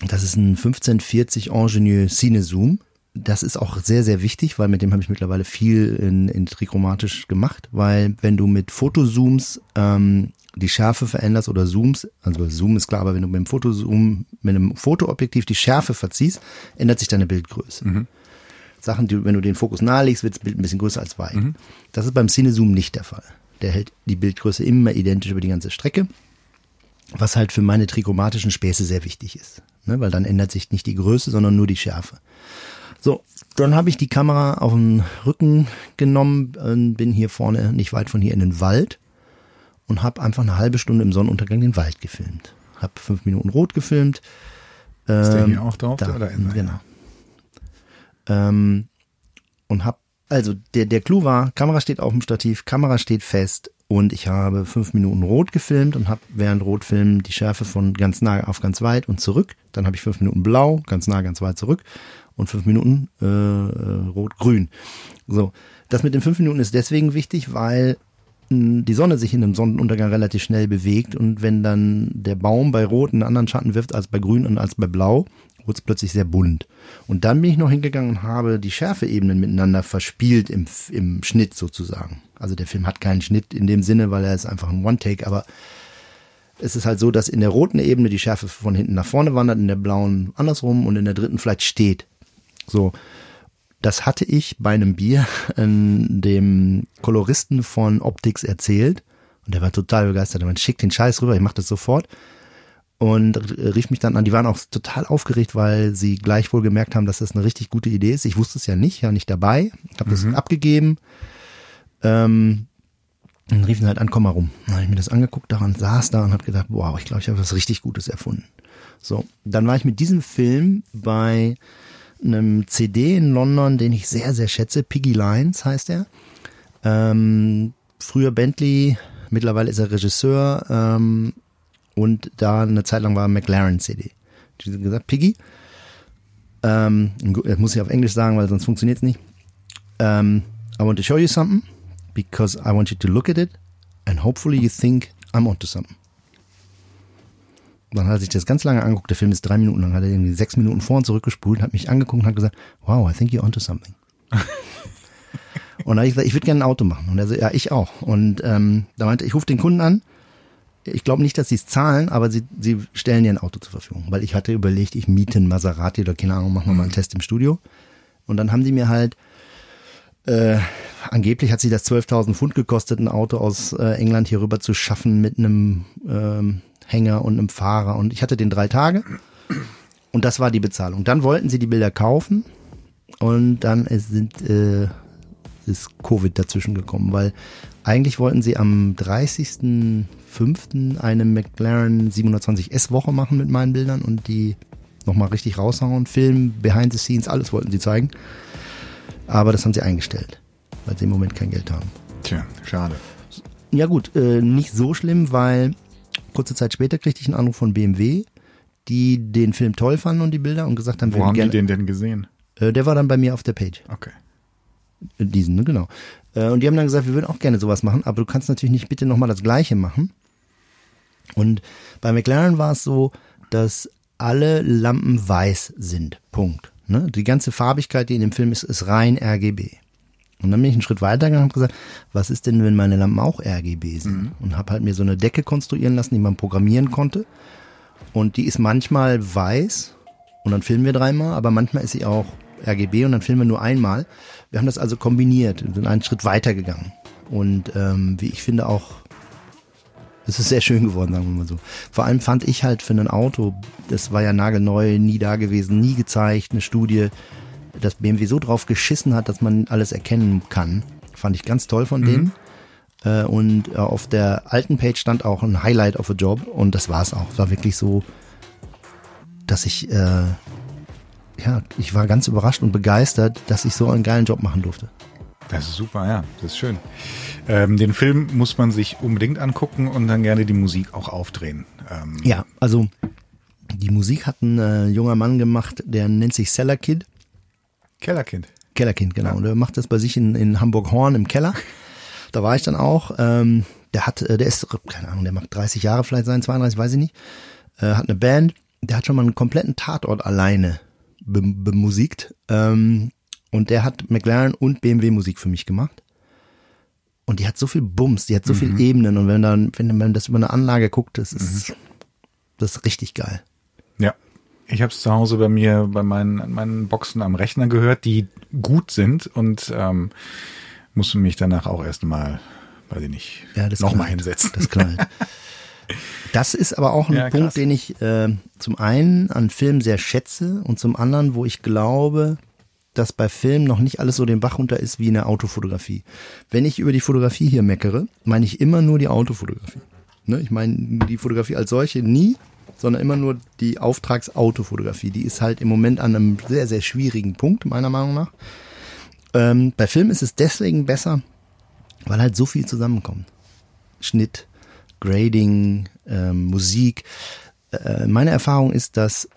Das ist ein 1540 Ingenieux Cine Zoom. Das ist auch sehr, sehr wichtig, weil mit dem habe ich mittlerweile viel in, in trichromatisch gemacht, weil wenn du mit Fotozooms ähm, die Schärfe veränderst oder Zooms, also Zoom ist klar, aber wenn du mit dem Fotozoom, mit einem Fotoobjektiv die Schärfe verziehst, ändert sich deine Bildgröße. Sachen, die, wenn du den Fokus nahelegst, wird das Bild ein bisschen größer als weit. Das ist beim Cinezoom nicht der Fall. Der hält die Bildgröße immer identisch über die ganze Strecke was halt für meine trichromatischen Späße sehr wichtig ist. Ne? Weil dann ändert sich nicht die Größe, sondern nur die Schärfe. So, dann habe ich die Kamera auf den Rücken genommen, und bin hier vorne, nicht weit von hier in den Wald und habe einfach eine halbe Stunde im Sonnenuntergang den Wald gefilmt. Hab fünf Minuten rot gefilmt. Ist der Ähm, hier auch drauf? da, oder in genau. Ähm, und hab, also der, der Clou war, Kamera steht auf dem Stativ, Kamera steht fest und ich habe fünf Minuten rot gefilmt und habe während Rotfilmen die Schärfe von ganz nah auf ganz weit und zurück. Dann habe ich fünf Minuten blau, ganz nah, ganz weit zurück und fünf Minuten äh, äh, rot-grün. So, das mit den fünf Minuten ist deswegen wichtig, weil mh, die Sonne sich in einem Sonnenuntergang relativ schnell bewegt und wenn dann der Baum bei Rot einen anderen Schatten wirft als bei Grün und als bei Blau, wird es plötzlich sehr bunt. Und dann bin ich noch hingegangen und habe die Schärfeebenen miteinander verspielt im, im Schnitt sozusagen. Also der Film hat keinen Schnitt in dem Sinne, weil er ist einfach ein One-Take, aber es ist halt so, dass in der roten Ebene die Schärfe von hinten nach vorne wandert, in der blauen andersrum und in der dritten vielleicht steht. So, das hatte ich bei einem Bier an dem Koloristen von Optics erzählt und der war total begeistert. Er meinte, schick den Scheiß rüber, ich mach das sofort. Und rief mich dann an, die waren auch total aufgeregt, weil sie gleichwohl gemerkt haben, dass das eine richtig gute Idee ist. Ich wusste es ja nicht, ja nicht dabei, habe das abgegeben. Ähm, dann riefen sie halt an, komm mal rum. Dann habe ich mir das angeguckt, daran saß da und habe gedacht, wow, ich glaube, ich habe was richtig Gutes erfunden. So, dann war ich mit diesem Film bei einem CD in London, den ich sehr, sehr schätze. Piggy Lines heißt er. Ähm, früher Bentley, mittlerweile ist er Regisseur ähm, und da eine Zeit lang war McLaren CD. Die haben gesagt, Piggy, ähm, das muss ich auf Englisch sagen, weil sonst funktioniert es nicht. Ähm, I want to show you something because I want you to look at it and hopefully you think I'm onto something. Dann hat er sich das ganz lange angeguckt, der Film ist drei Minuten lang, hat er irgendwie sechs Minuten vor und zurückgespult, hat mich angeguckt und hat gesagt, wow, I think you're onto something. [LAUGHS] und da habe ich gesagt, ich würde gerne ein Auto machen. Und er so, ja, ich auch. Und ähm, da meinte ich rufe den Kunden an, ich glaube nicht, dass sie es zahlen, aber sie, sie stellen dir ein Auto zur Verfügung. Weil ich hatte überlegt, ich miete einen Maserati oder keine Ahnung, machen wir mal einen Test im Studio. Und dann haben die mir halt, äh, angeblich hat sie das 12.000 Pfund gekostet, ein Auto aus äh, England hier rüber zu schaffen mit einem ähm, Hänger und einem Fahrer. Und ich hatte den drei Tage und das war die Bezahlung. Dann wollten sie die Bilder kaufen und dann ist, sind, äh, ist Covid dazwischen gekommen, weil eigentlich wollten sie am 30.05. eine McLaren 720S Woche machen mit meinen Bildern und die nochmal richtig raushauen, Film, Behind the Scenes, alles wollten sie zeigen. Aber das haben sie eingestellt, weil sie im Moment kein Geld haben. Tja, schade. Ja gut, äh, nicht so schlimm, weil kurze Zeit später kriegte ich einen Anruf von BMW, die den Film toll fanden und die Bilder und gesagt haben, Wo wir haben die gerne. den denn gesehen? Äh, der war dann bei mir auf der Page. Okay. Diesen, ne, genau. Äh, Und die haben dann gesagt, wir würden auch gerne sowas machen, aber du kannst natürlich nicht bitte nochmal das Gleiche machen. Und bei McLaren war es so, dass alle Lampen weiß sind. Punkt. Ne? Die ganze Farbigkeit, die in dem Film ist, ist rein RGB. Und dann bin ich einen Schritt weiter gegangen und habe gesagt, was ist denn, wenn meine Lampen auch RGB sind? Und habe halt mir so eine Decke konstruieren lassen, die man programmieren konnte. Und die ist manchmal weiß und dann filmen wir dreimal, aber manchmal ist sie auch RGB und dann filmen wir nur einmal. Wir haben das also kombiniert und sind einen Schritt weiter gegangen. Und ähm, wie ich finde auch, es ist sehr schön geworden, sagen wir mal so. Vor allem fand ich halt für ein Auto, das war ja nagelneu, nie da gewesen, nie gezeigt, eine Studie, dass BMW so drauf geschissen hat, dass man alles erkennen kann. Fand ich ganz toll von denen. Äh, und äh, auf der alten Page stand auch ein Highlight of a Job und das war es auch. War wirklich so, dass ich, äh, ja, ich war ganz überrascht und begeistert, dass ich so einen geilen Job machen durfte. Das ist super, ja, das ist schön. Ähm, den Film muss man sich unbedingt angucken und dann gerne die Musik auch aufdrehen. Ähm, Ja, also die Musik hat ein äh, junger Mann gemacht, der nennt sich Cellar Kid. Kellerkind. Kellerkind, genau. Und der macht das bei sich in, in Hamburg-Horn im Keller. Da war ich dann auch. Ähm, der hat, äh, der ist, keine Ahnung, der macht 30 Jahre vielleicht sein, 32, weiß ich nicht. Äh, hat eine Band. Der hat schon mal einen kompletten Tatort alleine be bemusikt. Ähm, und der hat McLaren und BMW Musik für mich gemacht. Und die hat so viel Bums, die hat so viel Ebenen. Und wenn dann, wenn man das über eine Anlage guckt, das ist, das ist richtig geil. Ja. Ich habe es zu Hause bei mir, bei meinen, meinen Boxen am Rechner gehört, die gut sind und ähm, musste mich danach auch erstmal, weiß ich nicht, Ja, nochmal hinsetzen. Das knallt. [LAUGHS] Das ist aber auch ein Ja. Punkt, den ich äh, zum einen an Film sehr schätze und zum anderen, wo ich glaube, dass bei Film noch nicht alles so den Bach runter ist wie in der Autofotografie. Wenn ich über die Fotografie hier meckere, meine ich immer nur die Autofotografie. Ne? Ich meine die Fotografie als solche nie, sondern immer nur die Auftragsautofotografie. Die ist halt im Moment an einem sehr, sehr schwierigen Punkt, meiner Meinung nach. Ähm, bei Film ist es deswegen besser, weil halt so viel zusammenkommt. Schnitt, Grading, ähm, Musik. Äh, meine Erfahrung ist, dass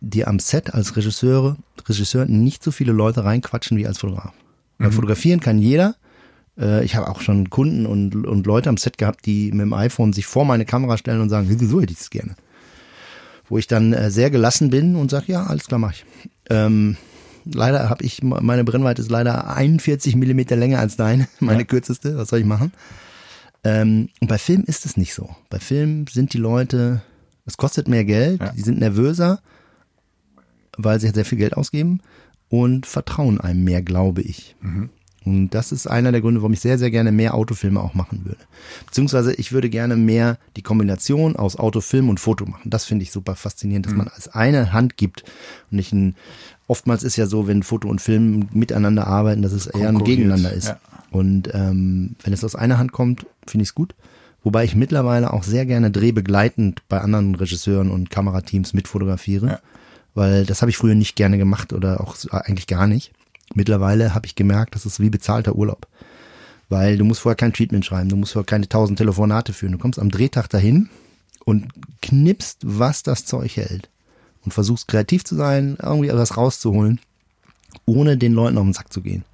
dir am Set als Regisseure, Regisseur nicht so viele Leute reinquatschen wie als Fotograf. Weil fotografieren kann jeder. Äh, ich habe auch schon Kunden und, und Leute am Set gehabt, die mit dem iPhone sich vor meine Kamera stellen und sagen, so hätte ich es gerne. Wo ich dann äh, sehr gelassen bin und sage, ja, alles klar, mach ich. Ähm, leider habe ich, meine Brennweite ist leider 41 Millimeter länger als deine, [LAUGHS] meine kürzeste. Was soll ich machen? Ähm, und bei Film ist es nicht so. Bei Film sind die Leute, es kostet mehr Geld, Ja. die sind nervöser, weil sie sehr viel Geld ausgeben und vertrauen einem mehr, glaube ich. Und das ist einer der Gründe, warum ich sehr, sehr gerne mehr Autofilme auch machen würde. Beziehungsweise ich würde gerne mehr die Kombination aus Autofilm und Foto machen. Das finde ich super faszinierend, dass man als eine Hand gibt und nicht ein, oftmals ist ja so, wenn Foto und Film miteinander arbeiten, dass es eher ein Gegeneinander ist. ja. Und ähm, wenn es aus einer Hand kommt, finde ich es gut. Wobei ich mittlerweile auch sehr gerne drehbegleitend bei anderen Regisseuren und Kamerateams mitfotografiere. Ja. Weil das habe ich früher nicht gerne gemacht oder auch eigentlich gar nicht. Mittlerweile habe ich gemerkt, das ist wie bezahlter Urlaub. Weil du musst vorher kein Treatment schreiben, du musst vorher keine tausend Telefonate führen. Du kommst am Drehtag dahin und knippst, was das Zeug hält. Und versuchst kreativ zu sein, irgendwie was rauszuholen, ohne den Leuten auf den Sack zu gehen.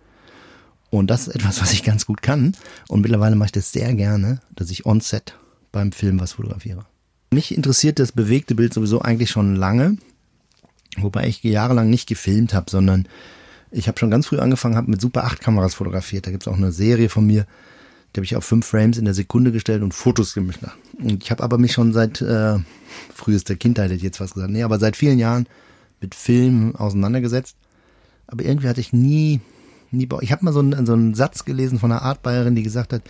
Und das ist etwas, was ich ganz gut kann. Und mittlerweile mache ich das sehr gerne, dass ich on-set beim Film was fotografiere. Mich interessiert das bewegte Bild sowieso eigentlich schon lange, wobei ich jahrelang nicht gefilmt habe, sondern ich habe schon ganz früh angefangen, habe mit Super 8 Kameras fotografiert. Da gibt's auch eine Serie von mir, Die habe ich auf fünf Frames in der Sekunde gestellt und Fotos gemacht. Und ich habe aber mich schon seit äh, frühester Kindheit, hätte ich jetzt was gesagt, nee, aber seit vielen Jahren mit Film auseinandergesetzt. Aber irgendwie hatte ich nie, nie Bock. Ich habe mal so einen, so einen Satz gelesen von einer Artbayerin, die gesagt hat,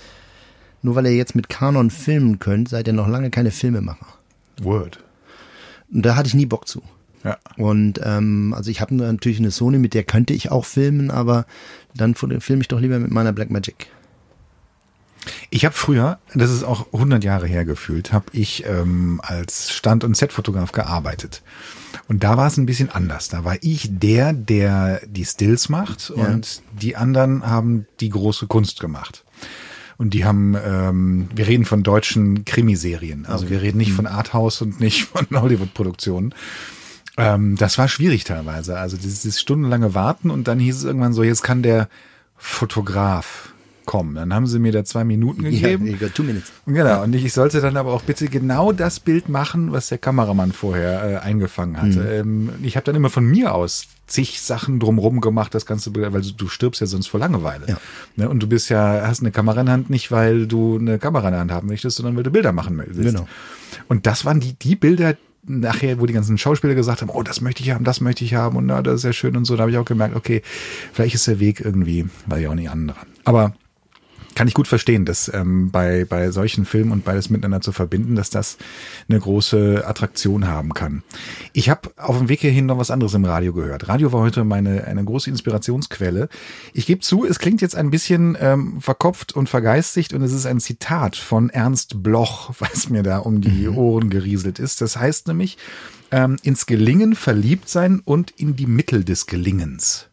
nur weil ihr jetzt mit Kanon filmen könnt, seid ihr noch lange keine Filmemacher. Word. Und da hatte ich nie Bock zu. Ja. Und ähm, also ich habe natürlich eine Sony, mit der könnte ich auch filmen, aber dann filme ich doch lieber mit meiner Blackmagic. Ich habe früher, das ist auch 100 Jahre her gefühlt, habe ich ähm, als Stand- und Set-Fotograf gearbeitet. Und da war es ein bisschen anders. Da war ich der, der die Stills macht Ja. und die anderen haben die große Kunst gemacht. Und die haben, ähm, wir reden von deutschen Krimiserien. Also wir reden nicht von Arthouse und nicht von [LAUGHS] Hollywood-Produktionen. Ähm, das war schwierig teilweise. Also dieses, stundenlange Warten und dann hieß es irgendwann so, jetzt kann der Fotograf kommen. Dann haben sie mir da zwei Minuten gegeben. Got two minutes. Genau, und ich, ich sollte dann aber auch bitte genau das Bild machen, was der Kameramann vorher äh, eingefangen hatte. Ähm, ich habe dann immer von mir aus zig Sachen drumrum gemacht, das ganze Bild, weil du, du stirbst ja sonst vor Langeweile. Ja. Ne? Und du bist ja, hast eine Kamera in der Hand, nicht weil du eine Kamera in der Hand haben möchtest, sondern weil du Bilder machen willst. Genau. Und das waren die, die Bilder, nachher, wo die ganzen Schauspieler gesagt haben, oh, das möchte ich haben, das möchte ich haben und na, das ist ja schön und so, da habe ich auch gemerkt, okay, vielleicht ist der Weg irgendwie, war ja auch nicht anderer. Aber kann ich gut verstehen, dass ähm, bei, bei solchen Filmen und beides miteinander zu verbinden, dass das eine große Attraktion haben kann. Ich habe auf dem Weg hierhin noch was anderes im Radio gehört. Radio war heute meine eine große Inspirationsquelle. Ich gebe zu, es klingt jetzt ein bisschen ähm, verkopft und vergeistigt und es ist ein Zitat von Ernst Bloch, [LAUGHS] was mir da um die Ohren gerieselt ist. Das heißt nämlich, ähm, ins Gelingen verliebt sein und in die Mittel des Gelingens.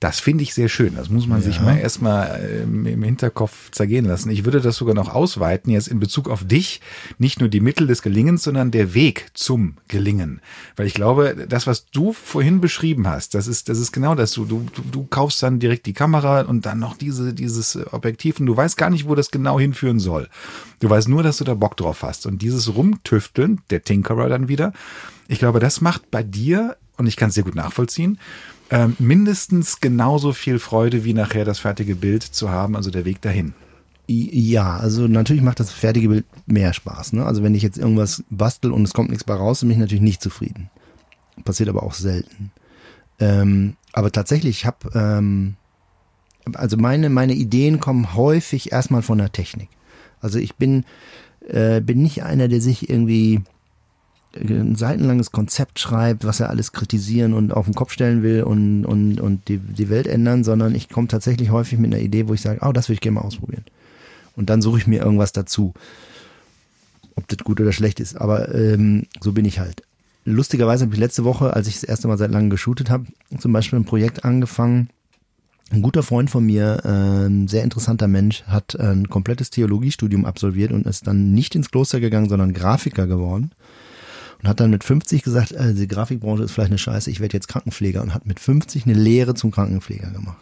Das finde ich sehr schön. Das muss man sich mal erstmal ähm, im Hinterkopf zergehen lassen. Ich würde das sogar noch ausweiten, jetzt in Bezug auf dich. Nicht nur die Mittel des Gelingens, sondern der Weg zum Gelingen. Weil ich glaube, das, was du vorhin beschrieben hast, das ist, das ist genau das. Du, du, du- du kaufst dann direkt die Kamera und dann noch diese, dieses Objektiv und du weißt gar nicht, wo das genau hinführen soll. Du weißt nur, dass du da Bock drauf hast. Und dieses Rumtüfteln, der Tinkerer dann wieder, ich glaube, das macht bei dir, und ich kann es sehr gut nachvollziehen, ähm, mindestens genauso viel Freude, wie nachher das fertige Bild zu haben, also der Weg dahin. Ja, also natürlich macht das fertige Bild mehr Spaß. Ne? Also wenn ich jetzt irgendwas bastel und es kommt nichts bei raus, bin ich natürlich nicht zufrieden. Passiert aber auch selten. Ähm, aber tatsächlich, ich habe, ähm, also meine, meine Ideen kommen häufig erstmal von der Technik. Also ich bin, äh, bin nicht einer, der sich irgendwie ein seitenlanges Konzept schreibt, was er alles kritisieren und auf den Kopf stellen will und, und, und die, die Welt ändern, sondern ich komme tatsächlich häufig mit einer Idee, wo ich sage, oh, das würde ich gerne mal ausprobieren. Und dann suche ich mir irgendwas dazu. Ob das gut oder schlecht ist, aber ähm, so bin ich halt. Lustigerweise habe ich letzte Woche, als ich das erste Mal seit langem geshootet habe, zum Beispiel ein Projekt angefangen. Ein guter Freund von mir, ein sehr interessanter Mensch, hat ein komplettes Theologiestudium absolviert und ist dann nicht ins Kloster gegangen, sondern Grafiker geworden und hat dann mit 50 gesagt, äh, die Grafikbranche ist vielleicht eine Scheiße, ich werde jetzt Krankenpfleger und hat mit 50 eine Lehre zum Krankenpfleger gemacht.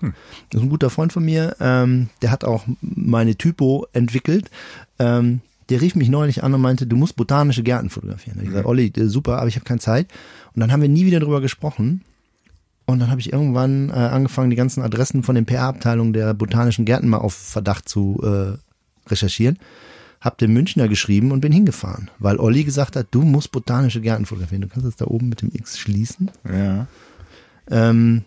Das ist ein guter Freund von mir, ähm, der hat auch meine Typo entwickelt. Ähm, der rief mich neulich an und meinte, du musst botanische Gärten fotografieren. Da ich gesagt, Olli, äh, super, aber ich habe keine Zeit. Und dann haben wir nie wieder drüber gesprochen. Und dann habe ich irgendwann äh, angefangen, die ganzen Adressen von den PR-Abteilungen der botanischen Gärten mal auf Verdacht zu äh, recherchieren. Hab den Münchner geschrieben und bin hingefahren, weil Olli gesagt hat, du musst botanische Gärten fotografieren. Du kannst das da oben mit dem X schließen. Ja. Ähm,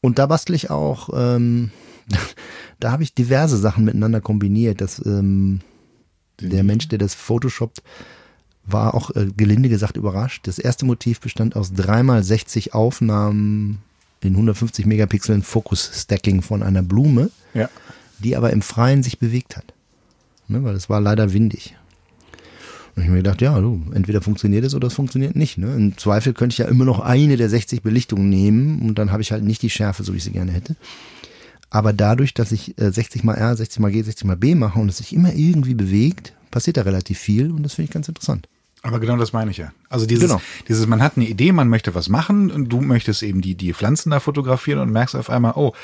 und da bastel ich auch, ähm, [LAUGHS] da habe ich diverse Sachen miteinander kombiniert. Das, ähm, der Mensch, der das photoshoppt, war auch äh, gelinde gesagt überrascht. Das erste Motiv bestand aus dreimal 60 Aufnahmen in 150 Megapixeln Fokus-Stacking von einer Blume, Ja. die aber im Freien sich bewegt hat. Ne, weil es war leider windig. Und ich hab mir gedacht, ja, du, entweder funktioniert es oder es funktioniert nicht. Ne? Im Zweifel könnte ich ja immer noch eine der 60 Belichtungen nehmen und dann habe ich halt nicht die Schärfe, so wie ich sie gerne hätte. Aber dadurch, dass ich äh, 60 mal R, 60 mal G, 60 mal B mache und es sich immer irgendwie bewegt, passiert da relativ viel und das finde ich ganz interessant. Aber genau das meine ich ja. Also dieses, Genau. dieses, man hat eine Idee, man möchte was machen und du möchtest eben die, die Pflanzen da fotografieren und merkst auf einmal, oh,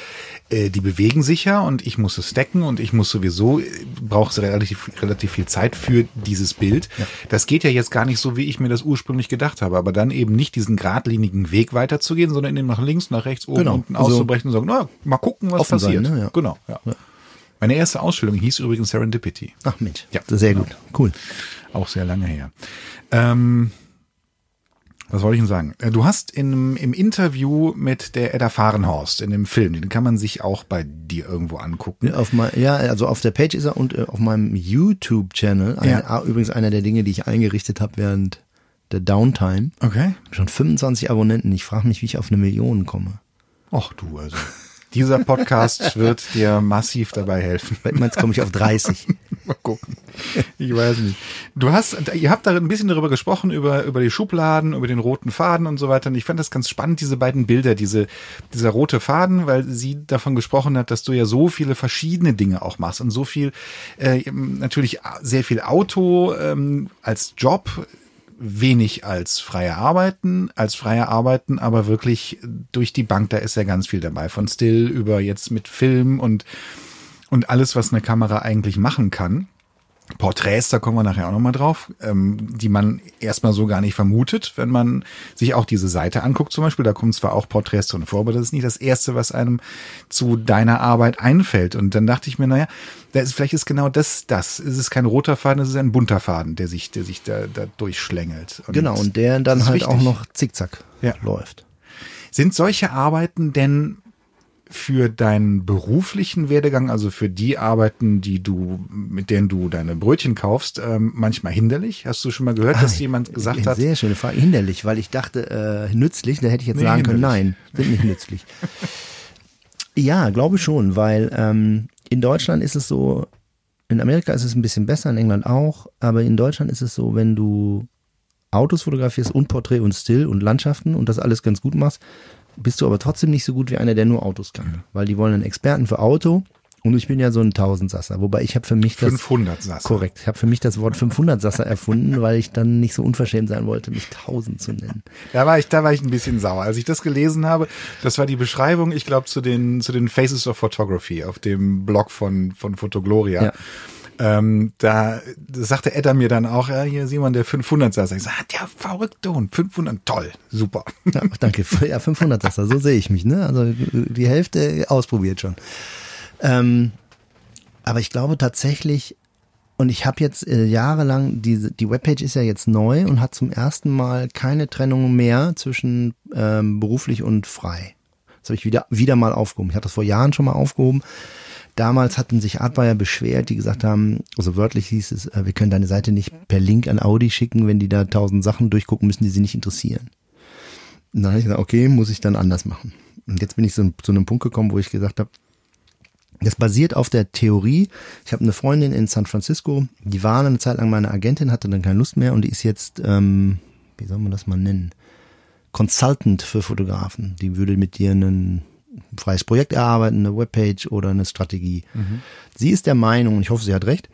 äh, die bewegen sich ja und ich muss es stacken und ich muss sowieso, äh, brauchst relativ, relativ viel Zeit für dieses Bild. Das geht ja jetzt gar nicht so, wie ich mir das ursprünglich gedacht habe, aber dann eben nicht diesen geradlinigen Weg weiterzugehen, sondern eben nach links, nach rechts, oben, Genau. unten Also auszubrechen und sagen, na, mal gucken, was offen sein, passiert. ne? Ja. Genau, ja. Meine erste Ausstellung hieß übrigens Serendipity. Ach Mensch, Ja. sehr gut, cool. Auch sehr lange her. Ähm, was wollte ich denn sagen? Äh, Du hast in, im Interview mit der Edda Fahrenhorst in dem Film, den kann man sich auch bei dir irgendwo angucken. Auf mein, ja, also auf der Page ist er und äh, auf meinem YouTube-Channel, Ja. ah, übrigens einer der Dinge, die ich eingerichtet habe während der Downtime. Okay. Schon 25 Abonnenten. Ich frage mich, wie ich auf eine Million komme. Ach du, also. Dieser Podcast wird dir massiv dabei helfen. Meinst komme ich auf 30? [LAUGHS] Mal gucken. Ich weiß nicht. Du hast, ihr habt da ein bisschen darüber gesprochen, über, über die Schubladen, über den roten Faden und so weiter. Und ich fand das ganz spannend, diese beiden Bilder, diese, dieser rote Faden, weil sie davon gesprochen hat, dass du ja so viele verschiedene Dinge auch machst und so viel, äh, natürlich sehr viel Auto ähm, als Job, wenig als freie Arbeiten, als freie Arbeiten, aber wirklich durch die Bank, da ist ja ganz viel dabei. Von Still über jetzt mit Film und, und alles, was eine Kamera eigentlich machen kann. Porträts, da kommen wir nachher auch nochmal drauf, ähm, die man erstmal so gar nicht vermutet, wenn man sich auch diese Seite anguckt zum Beispiel. Da kommen zwar auch Porträts drin vor, aber das ist nicht das Erste, was einem zu deiner Arbeit einfällt. Und dann dachte ich mir, naja, da ist, vielleicht ist genau das das. Es ist kein roter Faden, es ist ein bunter Faden, der sich, der sich da, da durchschlängelt. Genau, und der dann halt auch wichtig. noch zickzack Ja. läuft. Sind solche Arbeiten denn für deinen beruflichen Werdegang, also für die Arbeiten, die du, mit denen du deine Brötchen kaufst, ähm, manchmal hinderlich? Hast du schon mal gehört, dass Ah, jemand gesagt eine hat, Sehr schöne Frage. Hinderlich, weil ich dachte, äh, nützlich, da hätte ich jetzt Nee, sagen können, nein, sind nicht nützlich. ja, glaube schon, weil ähm, in Deutschland ist es so, in Amerika ist es ein bisschen besser, in England auch, aber in Deutschland ist es so, wenn du Autos fotografierst und Porträt und Still und Landschaften und das alles ganz gut machst, bist du aber trotzdem nicht so gut wie einer, der nur Autos kann. Weil die wollen einen Experten für Auto und ich bin ja so ein Tausendsasser. Wobei ich habe für mich das 500 Sasser? Korrekt. Ich habe für mich das Wort 500 Sasser [LAUGHS] erfunden, weil ich dann nicht so unverschämt sein wollte, mich 1000 zu nennen. Da war ich, da war ich ein bisschen sauer. Als ich das gelesen habe, das war die Beschreibung, ich glaube, zu den, zu den Faces of Photography auf dem Blog von, von Photogloria. Ja. Ähm, da sagte Edda mir dann auch, ja, hier Simon, der 500 Sasser. Ich sag, der verrückte Hund, 500, toll, super. Ja, danke. Ja, 500 Sasser, so sehe ich mich. Ne? Also die Hälfte ausprobiert schon. Ähm, aber ich glaube tatsächlich, und ich habe jetzt äh, jahrelang, diese, die Webpage ist ja jetzt neu und hat zum ersten Mal keine Trennung mehr zwischen ähm, beruflich und frei. Das habe ich wieder, wieder mal aufgehoben. Ich hatte das vor Jahren schon mal aufgehoben. Damals hatten sich Artbuyer beschwert, die gesagt haben, also wörtlich hieß es, äh, wir können deine Seite nicht per Link an Audi schicken, wenn die da tausend Sachen durchgucken müssen, die sie nicht interessieren. Und dann habe ich gesagt, okay, muss ich dann anders machen. Und jetzt bin ich so zu einem Punkt gekommen, wo ich gesagt habe, das basiert auf der Theorie. Ich habe eine Freundin in San Francisco, die war eine Zeit lang meine Agentin, hatte dann keine Lust mehr und die ist jetzt, ähm, wie soll man das mal nennen, Consultant für Fotografen. Die würde mit dir ein freies Projekt erarbeiten, eine Webpage oder eine Strategie. Sie ist der Meinung, und ich hoffe, sie hat recht,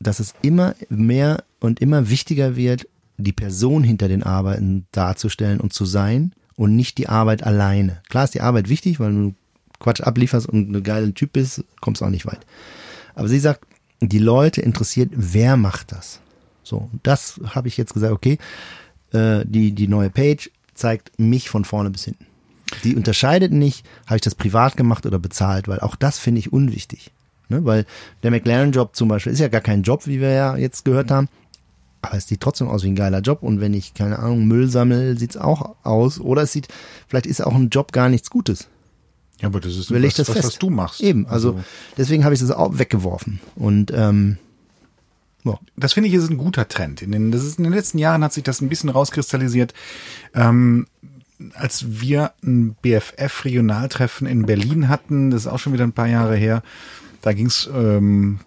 dass es immer mehr und immer wichtiger wird, die Person hinter den Arbeiten darzustellen und zu sein und nicht die Arbeit alleine. Klar ist die Arbeit wichtig, weil du Quatsch ablieferst und ein geiler Typ bist, kommst auch nicht weit. Aber sie sagt, die Leute interessiert, wer macht das? So, das habe ich jetzt gesagt, okay, äh, die, die neue Page zeigt mich von vorne bis hinten. Die unterscheidet nicht, habe ich das privat gemacht oder bezahlt, weil auch das finde ich unwichtig. Ne? Weil der McLaren-Job zum Beispiel ist ja gar kein Job, wie wir ja jetzt gehört haben, aber es sieht trotzdem aus wie ein geiler Job und wenn ich, keine Ahnung, Müll sammle, sieht's auch aus. Oder es sieht, vielleicht ist auch ein Job gar nichts Gutes. Ja, aber das ist Will was, das was, was du machst. Eben, also, deswegen habe ich das auch weggeworfen. Und ähm, ja. das finde ich ist ein guter Trend. In den, das ist, in den letzten Jahren hat sich das ein bisschen rauskristallisiert. Ähm, als wir ein BFF-Regionaltreffen in Berlin hatten, das ist auch schon wieder ein paar Jahre her, da ging es ähm,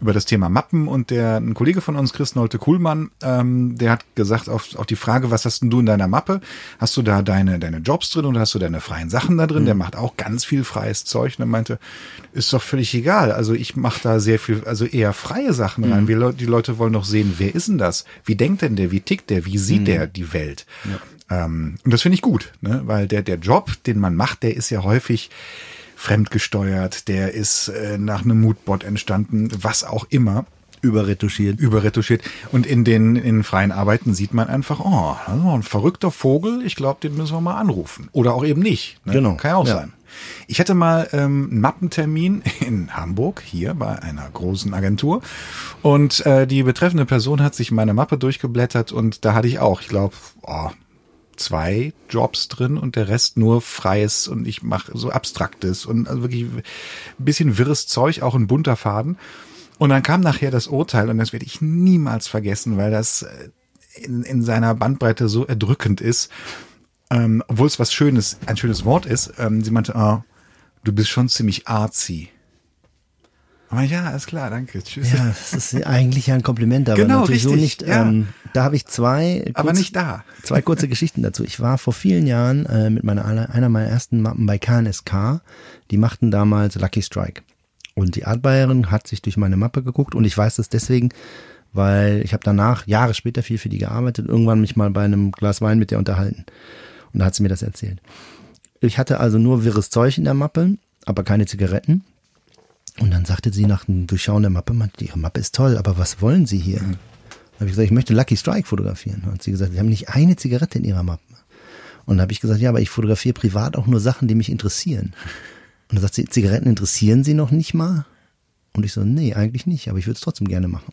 über das Thema Mappen und der ein Kollege von uns, Chris Nolte Kuhlmann, ähm, der hat gesagt auf, auf die Frage, was hast denn du in deiner Mappe? Hast du da deine, deine Jobs drin oder hast du deine freien Sachen da drin? Der macht auch ganz viel freies Zeug und er meinte, ist doch völlig egal. Also ich mache da sehr viel, also eher freie Sachen rein. Wir, die Leute wollen doch sehen, wer ist denn das? Wie denkt denn der? Wie tickt der? Wie sieht der die Welt? Ähm, und das finde ich gut, ne? weil der, der Job, den man macht, der ist ja häufig fremdgesteuert, der ist äh, nach einem Moodbot entstanden, was auch immer Überretuschiert. überretuschiert. Und in den in freien Arbeiten sieht man einfach, oh, das ist ein verrückter Vogel, ich glaube, den müssen wir mal anrufen. Oder auch eben nicht. Ne? Genau. Kann ja auch Ja. sein. Ich hatte mal ähm, einen Mappentermin in Hamburg, hier bei einer großen Agentur. Und äh, die betreffende Person hat sich meine Mappe durchgeblättert und da hatte ich auch, ich glaube, oh, zwei Jobs drin und der Rest nur freies und ich mache so abstraktes und also wirklich ein bisschen wirres Zeug, auch ein bunter Faden. Und dann kam nachher das Urteil und das werde ich niemals vergessen, weil das äh, in, in seiner Bandbreite so erdrückend ist. Ähm, obwohl es was Schönes, ein schönes Wort ist. Ähm, sie meinte, oh, du bist schon ziemlich artsy. Aber ja, ist klar, danke. Tschüss. Ja, das ist eigentlich ja ein Kompliment, aber Genau, natürlich so richtig, nicht. ja. Ähm, da habe ich zwei, Aber kurz- nicht da. [LAUGHS] zwei kurze Geschichten dazu. Ich war vor vielen Jahren äh, mit meiner einer meiner ersten Mappen bei KNSK. Die machten damals Lucky Strike. Und die Artbuyerin hat sich durch meine Mappe geguckt und ich weiß das deswegen, weil ich habe danach Jahre später viel für die gearbeitet, irgendwann mich mal bei einem Glas Wein mit der unterhalten. Und da hat sie mir das erzählt. Ich hatte also nur wirres Zeug in der Mappe, aber keine Zigaretten. Und dann sagte sie nach dem Durchschauen der Mappe, meinte, ihre Mappe ist toll, aber was wollen Sie hier? Mhm. Da habe ich gesagt, ich möchte Lucky Strike fotografieren. Und sie gesagt, Sie haben nicht eine Zigarette in Ihrer Mappe. Und da habe ich gesagt, ja, aber ich fotografiere privat auch nur Sachen, die mich interessieren. Und da sagt sie, Zigaretten interessieren Sie noch nicht mal? Und ich so, nee, eigentlich nicht, aber ich würde es trotzdem gerne machen.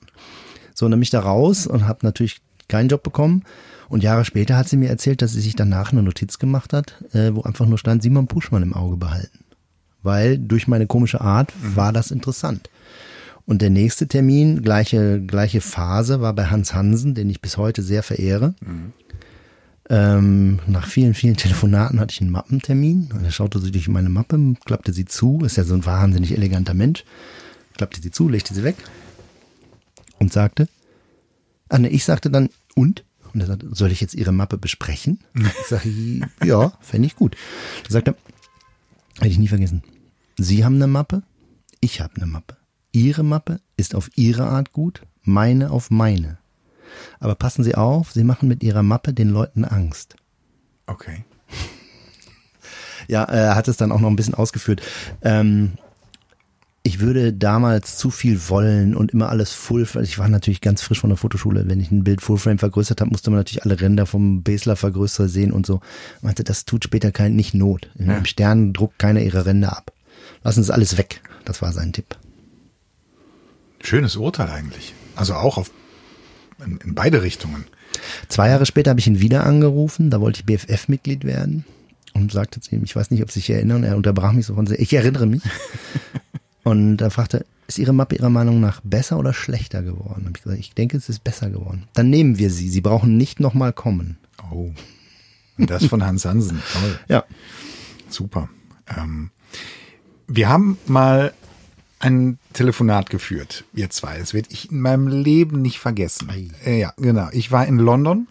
So, und dann bin ich da raus und habe natürlich keinen Job bekommen. Und Jahre später hat sie mir erzählt, dass sie sich danach eine Notiz gemacht hat, äh, wo einfach nur stand, Simon Puschmann im Auge behalten. Weil durch meine komische Art war das interessant. Und der nächste Termin, gleiche, gleiche Phase, war bei Hans Hansen, den ich bis heute sehr verehre. Ähm, nach vielen, vielen Telefonaten hatte ich einen Mappentermin. Und er schaute sie durch meine Mappe, klappte sie zu, ist ja so ein wahnsinnig eleganter Mensch, klappte sie zu, legte sie weg und sagte, ah, ne, ich sagte dann, und? Und er sagte, soll ich jetzt Ihre Mappe besprechen? [LAUGHS] Ich sage, ja, fände ich gut. Da sagte er, hätte ich nie vergessen, Sie haben eine Mappe, ich habe eine Mappe. Ihre Mappe ist auf Ihre Art gut, meine auf meine. Aber passen Sie auf, Sie machen mit Ihrer Mappe den Leuten Angst. Okay. [LAUGHS] Ja, er hat es dann auch noch ein bisschen ausgeführt. Ähm, ich würde damals zu viel wollen und immer alles full. Ich war natürlich ganz frisch von der Fotoschule. Wenn ich ein Bild Fullframe vergrößert habe, musste man natürlich alle Ränder vom Basler Vergrößer sehen und so. Ich meinte, das tut später kein, nicht Not. Im Stern druckt keiner ihre Ränder ab. Lassen Sie alles weg. Das war sein Tipp. Schönes Urteil eigentlich. Also auch auf, in, in beide Richtungen. Zwei Jahre später habe ich ihn wieder angerufen. Da wollte ich BFF-Mitglied werden und sagte zu ihm, ich weiß nicht, ob Sie sich erinnern. Er unterbrach mich so von sich. Ich erinnere mich. [LAUGHS] Und er fragte, ist Ihre Mappe Ihrer Meinung nach besser oder schlechter geworden? Hab ich gesagt, ich denke, es ist besser geworden. Dann nehmen wir sie. Sie brauchen nicht nochmal kommen. Oh. Und das von Hans Hansen. Toll. [LAUGHS] Ja. Super. Ähm, wir haben mal ein Telefonat geführt, wir zwei. Das werde ich in meinem Leben nicht vergessen. Ei. Äh, ja, genau. Ich war in London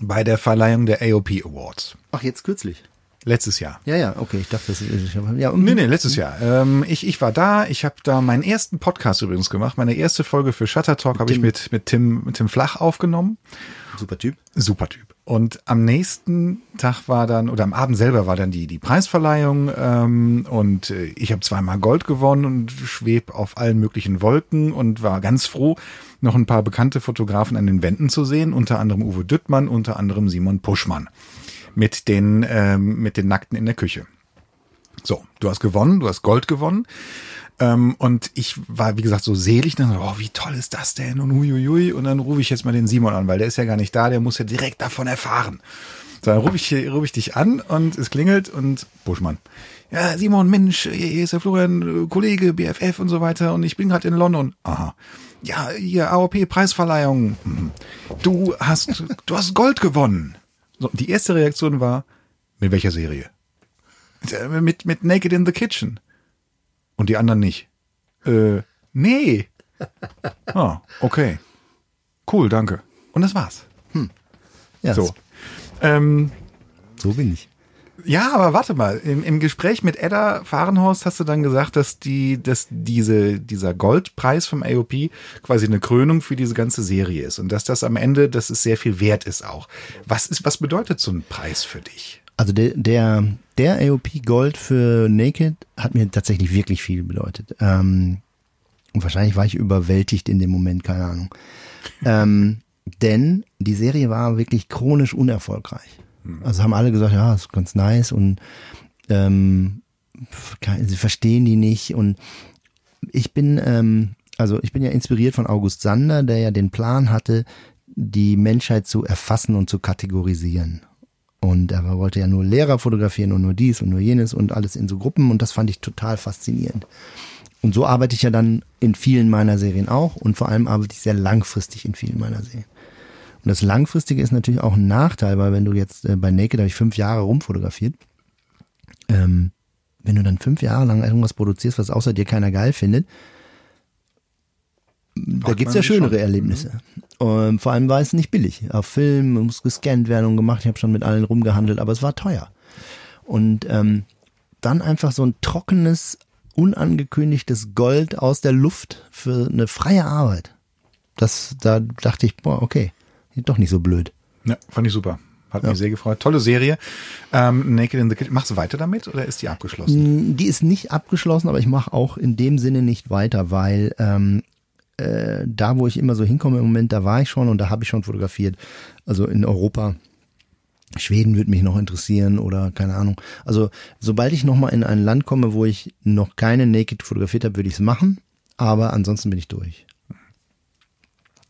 bei der Verleihung der AOP Awards. Ach, jetzt kürzlich. Letztes Jahr. Ja, ja, okay, ich dachte, das ist, ja, Nee, nee, letztes Jahr. Ähm, ich, ich war da, ich habe da meinen ersten Podcast übrigens gemacht. Meine erste Folge für Shutter Talk habe ich mit, mit, Tim, mit Tim Flach aufgenommen. super Typ. Super Typ. Und am nächsten Tag war dann, oder am Abend selber war dann die, die Preisverleihung ähm, und äh, ich habe zweimal Gold gewonnen und schweb auf allen möglichen Wolken und war ganz froh, noch ein paar bekannte Fotografen an den Wänden zu sehen, unter anderem Uwe Düttmann, unter anderem Simon Puschmann mit den, ähm, mit den Nackten in der Küche. So, du hast gewonnen, du hast Gold gewonnen. Ähm, und ich war, wie gesagt, so selig. Dann, so, oh, wie toll ist das denn? Und huiuiui. Und dann rufe ich jetzt mal den Simon an, weil der ist ja gar nicht da, der muss ja direkt davon erfahren. So, dann rufe ich, rufe ich dich an und es klingelt und Buschmann. Ja, Simon, Mensch, hier ist der Florian, äh, Kollege, BFF und so weiter und ich bin gerade in London. Aha. Ja, hier AOP-Preisverleihung. Mhm. Du hast, du hast Gold gewonnen. So, die erste Reaktion war, mit welcher Serie? Äh, Mit, mit Naked in the Kitchen. Und die anderen nicht. Äh, nee. [LAUGHS] Ah, okay. Cool, danke. Und das war's. Ja, So. Ähm, so bin ich. Ja, aber warte mal. Im, Im Gespräch mit Edda Fahrenhorst hast du dann gesagt, dass die, dass diese, dieser Goldpreis vom AOP quasi eine Krönung für diese ganze Serie ist und dass das am Ende, dass es sehr viel wert ist auch. Was ist, was bedeutet so ein Preis für dich? Also der, der, der AOP Gold für Naked hat mir tatsächlich wirklich viel bedeutet. Ähm, und wahrscheinlich war ich überwältigt in dem Moment, keine Ahnung. ähm, denn die Serie war wirklich chronisch unerfolgreich. Also haben alle gesagt, ja, ist ganz nice und ähm, sie verstehen die nicht und ich bin, ähm, also ich bin ja inspiriert von August Sander, der ja den Plan hatte, die Menschheit zu erfassen und zu kategorisieren. Und er wollte ja nur Lehrer fotografieren und nur dies und nur jenes und alles in so Gruppen und das fand ich total faszinierend. Und so arbeite ich ja dann in vielen meiner Serien auch und vor allem arbeite ich sehr langfristig in vielen meiner Serien. Und das Langfristige ist natürlich auch ein Nachteil, weil wenn du jetzt äh, bei Naked habe ich fünf Jahre rumfotografiert, ähm, wenn du dann fünf Jahre lang irgendwas produzierst, was außer dir keiner geil findet, da gibt's ja schönere schon. Erlebnisse. Und vor allem war es nicht billig. Auf Film muss gescannt werden und gemacht. Ich habe schon mit allen rumgehandelt, aber es war teuer. Und ähm, dann einfach so ein trockenes, unangekündigtes Gold aus der Luft für eine freie Arbeit. Das, da dachte ich, boah, okay, doch nicht so blöd. Ja, fand ich super. Hat ja. mich sehr gefreut. Tolle Serie. Ähm, Naked in the Kitchen. Machst du weiter damit oder ist die abgeschlossen? Die ist nicht abgeschlossen, aber ich mache auch in dem Sinne nicht weiter, weil ähm, äh, da, wo ich immer so hinkomme im Moment, da war ich schon und da habe ich schon fotografiert. Also in Europa. Schweden würde mich noch interessieren oder keine Ahnung. Also sobald ich nochmal in ein Land komme, wo ich noch keine Naked fotografiert habe, würde ich es machen. Aber ansonsten bin ich durch.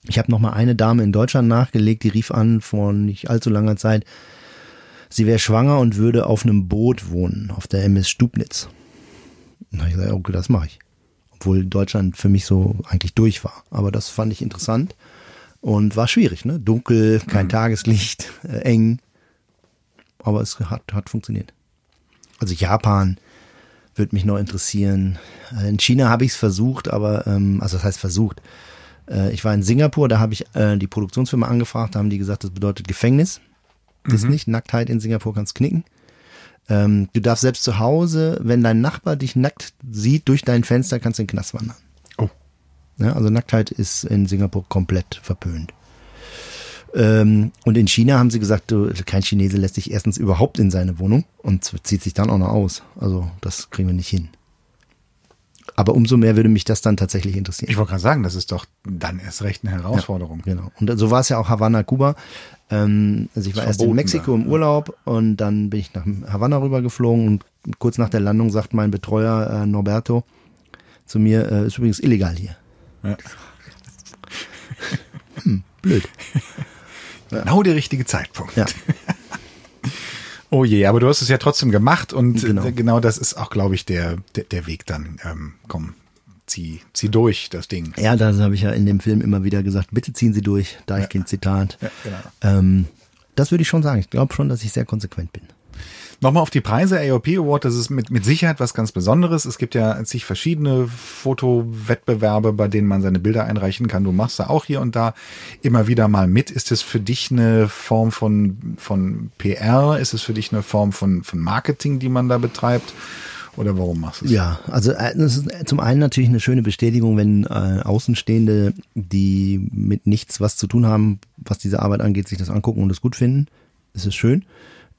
Ich habe nochmal eine Dame in Deutschland nachgelegt, die rief an vor nicht allzu langer Zeit. Sie wäre schwanger und würde auf einem Boot wohnen, auf der MS Stubnitz. Und da habe ich gesagt, okay, das mache ich obwohl Deutschland für mich so eigentlich durch war. Aber das fand ich interessant und war schwierig, ne? Dunkel, kein mhm. Tageslicht, äh, eng. Aber es hat, hat funktioniert. Also Japan würde mich noch interessieren. Äh, in China habe ich es versucht, aber, ähm, also das heißt versucht. Äh, ich war in Singapur, da habe ich äh, die Produktionsfirma angefragt, da haben die gesagt, das bedeutet Gefängnis. Das mhm. nicht, Nacktheit in Singapur kannst knicken. Ähm, du darfst selbst zu Hause, wenn dein Nachbar dich nackt sieht durch dein Fenster, kannst du in den Knast wandern. Oh. Ja, also Nacktheit ist in Singapur komplett verpönt. Ähm, und in China haben sie gesagt, du, kein Chinese lässt sich erstens überhaupt in seine Wohnung und zieht sich dann auch noch aus. Also das kriegen wir nicht hin. Aber umso mehr würde mich das dann tatsächlich interessieren. Ich wollte gerade sagen, das ist doch dann erst recht eine Herausforderung. Ja, genau. Und so war es ja auch Havanna, Kuba. Ähm, also ich war erst in Mexiko im Urlaub und dann bin ich nach Havanna rübergeflogen und kurz nach der Landung sagt mein Betreuer äh, Norberto zu mir, äh, ist übrigens illegal hier. Ja. Hm, blöd. Genau der richtige Zeitpunkt. Ja. [LAUGHS] Oh je, aber du hast es ja trotzdem gemacht und genau, genau das ist auch, glaube ich, der, der, der Weg dann. Ähm, komm, zieh, zieh durch, das Ding. Ja, das habe ich ja in dem Film immer wieder gesagt, bitte ziehen Sie durch, da ich kein Zitat. Ja, genau. Ähm, das würde ich schon sagen. Ich glaube schon, dass ich sehr konsequent bin. Nochmal auf die Preise. AOP Award, das ist mit, mit Sicherheit was ganz Besonderes. Es gibt ja zig verschiedene Fotowettbewerbe, bei denen man seine Bilder einreichen kann. Du machst da auch hier und da immer wieder mal mit. Ist es für dich eine Form von, von PR? Ist es für dich eine Form von, von Marketing, die man da betreibt? Oder warum machst du es? Ja, also äh, es ist zum einen natürlich eine schöne Bestätigung, wenn äh, Außenstehende, die mit nichts was zu tun haben, was diese Arbeit angeht, sich das angucken und es gut finden. Es ist schön.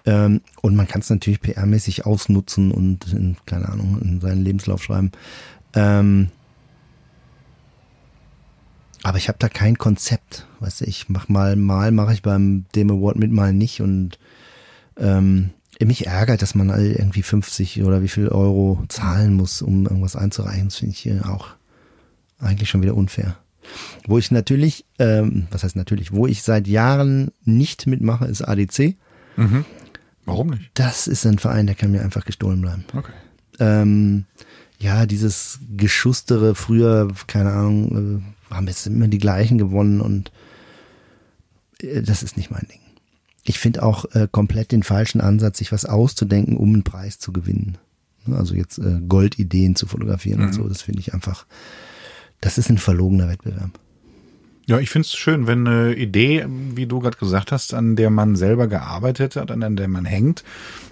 Ähm, und man kann es natürlich PR-mäßig ausnutzen und in, keine Ahnung, in seinen Lebenslauf schreiben. Ähm, aber ich habe da kein Konzept. Weißt du, ich mach mal, mal mache ich beim Dem Award mit, mal nicht und ähm, mich ärgert, dass man irgendwie 50 oder wie viel Euro zahlen muss, um irgendwas einzureichen. Das finde ich auch eigentlich schon wieder unfair. Wo ich natürlich, ähm, was heißt natürlich, wo ich seit Jahren nicht mitmache, ist ADC. Mhm. Warum nicht? Das ist ein Verein, der kann mir einfach gestohlen bleiben. Okay. Ähm, ja, dieses Geschustere früher, keine Ahnung, äh, haben jetzt immer die gleichen gewonnen und äh, das ist nicht mein Ding ich finde auch äh, komplett den falschen Ansatz, sich was auszudenken, um einen Preis zu gewinnen. Also jetzt äh, Goldideen zu fotografieren mhm. und so, das finde ich einfach, das ist ein verlogener Wettbewerb. Ja, ich finde es schön, wenn eine Idee, wie du gerade gesagt hast, an der man selber gearbeitet hat, an der man hängt,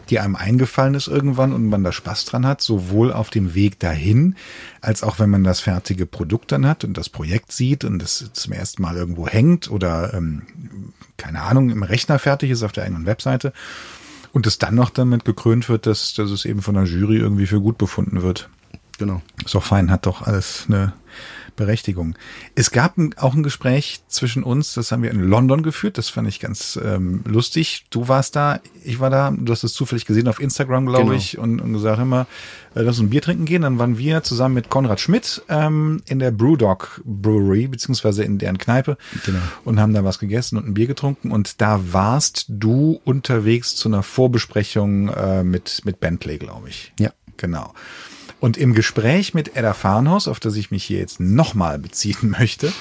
die einem eingefallen ist irgendwann und man da Spaß dran hat, sowohl auf dem Weg dahin, als auch wenn man das fertige Produkt dann hat und das Projekt sieht und das zum ersten Mal irgendwo hängt oder ähm, keine Ahnung, im Rechner fertig ist auf der eigenen Webseite und es dann noch damit gekrönt wird, dass, dass es eben von der Jury irgendwie für gut befunden wird. Genau. Ist doch fein, hat doch alles eine Berechtigung. Es gab ein, auch ein Gespräch zwischen uns, das haben wir in London geführt, das fand ich ganz ähm, lustig. Du warst da, ich war da, du hast es zufällig gesehen auf Instagram, glaube Genau. ich, und, und gesagt immer, äh, lass uns ein Bier trinken gehen. Dann waren wir zusammen mit Konrad Schmidt ähm, in der Brewdog Brewery, beziehungsweise in deren Kneipe Genau. und haben da was gegessen und ein Bier getrunken. Und da warst du unterwegs zu einer Vorbesprechung äh, mit, mit Bentley, glaube ich. Ja. Genau. Und im Gespräch mit Edda Farnhaus, auf das ich mich hier jetzt nochmal beziehen möchte,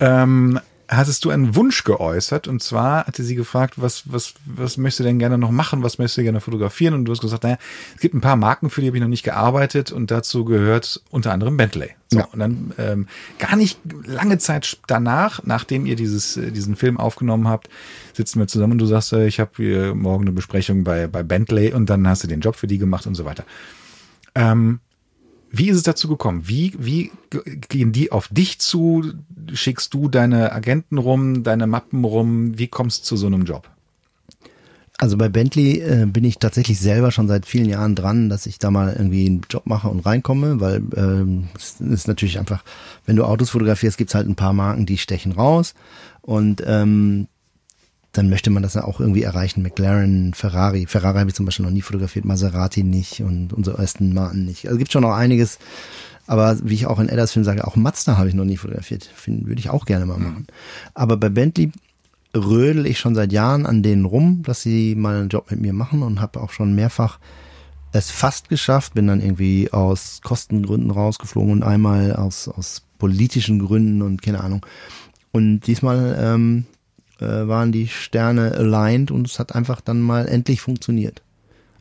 ähm, hattest du einen Wunsch geäußert. Und zwar hatte sie gefragt, was, was, was möchtest du denn gerne noch machen? Was möchtest du gerne fotografieren? Und du hast gesagt, naja, es gibt ein paar Marken, für die habe ich noch nicht gearbeitet. Und dazu gehört unter anderem Bentley. So, Ja. Und dann ähm, gar nicht lange Zeit danach, nachdem ihr dieses, äh, diesen Film aufgenommen habt, sitzen wir zusammen und du sagst, äh, ich habe hier morgen eine Besprechung bei, bei Bentley und dann hast du den Job für die gemacht und so weiter. Ähm, wie ist es dazu gekommen? Wie, wie gehen die auf dich zu? Schickst du deine Agenten rum, deine Mappen rum? Wie kommst du zu so einem Job? Also bei Bentley äh, bin ich tatsächlich selber schon seit vielen Jahren dran, dass ich da mal irgendwie einen Job mache und reinkomme, weil ähm, es ist natürlich einfach, wenn du Autos fotografierst, gibt's halt ein paar Marken, die stechen raus und ähm, dann möchte man das ja auch irgendwie erreichen. McLaren, Ferrari. Ferrari habe ich zum Beispiel noch nie fotografiert, Maserati nicht und unsere Aston Martin nicht. Also gibt schon noch einiges. Aber wie ich auch in Edders Film sage, auch Mazda habe ich noch nie fotografiert. Find, würde ich auch gerne mal machen. Aber bei Bentley rödel ich schon seit Jahren an denen rum, dass sie mal einen Job mit mir machen und habe auch schon mehrfach es fast geschafft, bin dann irgendwie aus Kostengründen rausgeflogen und einmal aus, aus politischen Gründen und keine Ahnung. Und diesmal ähm, äh, waren die Sterne aligned und es hat einfach dann mal endlich funktioniert.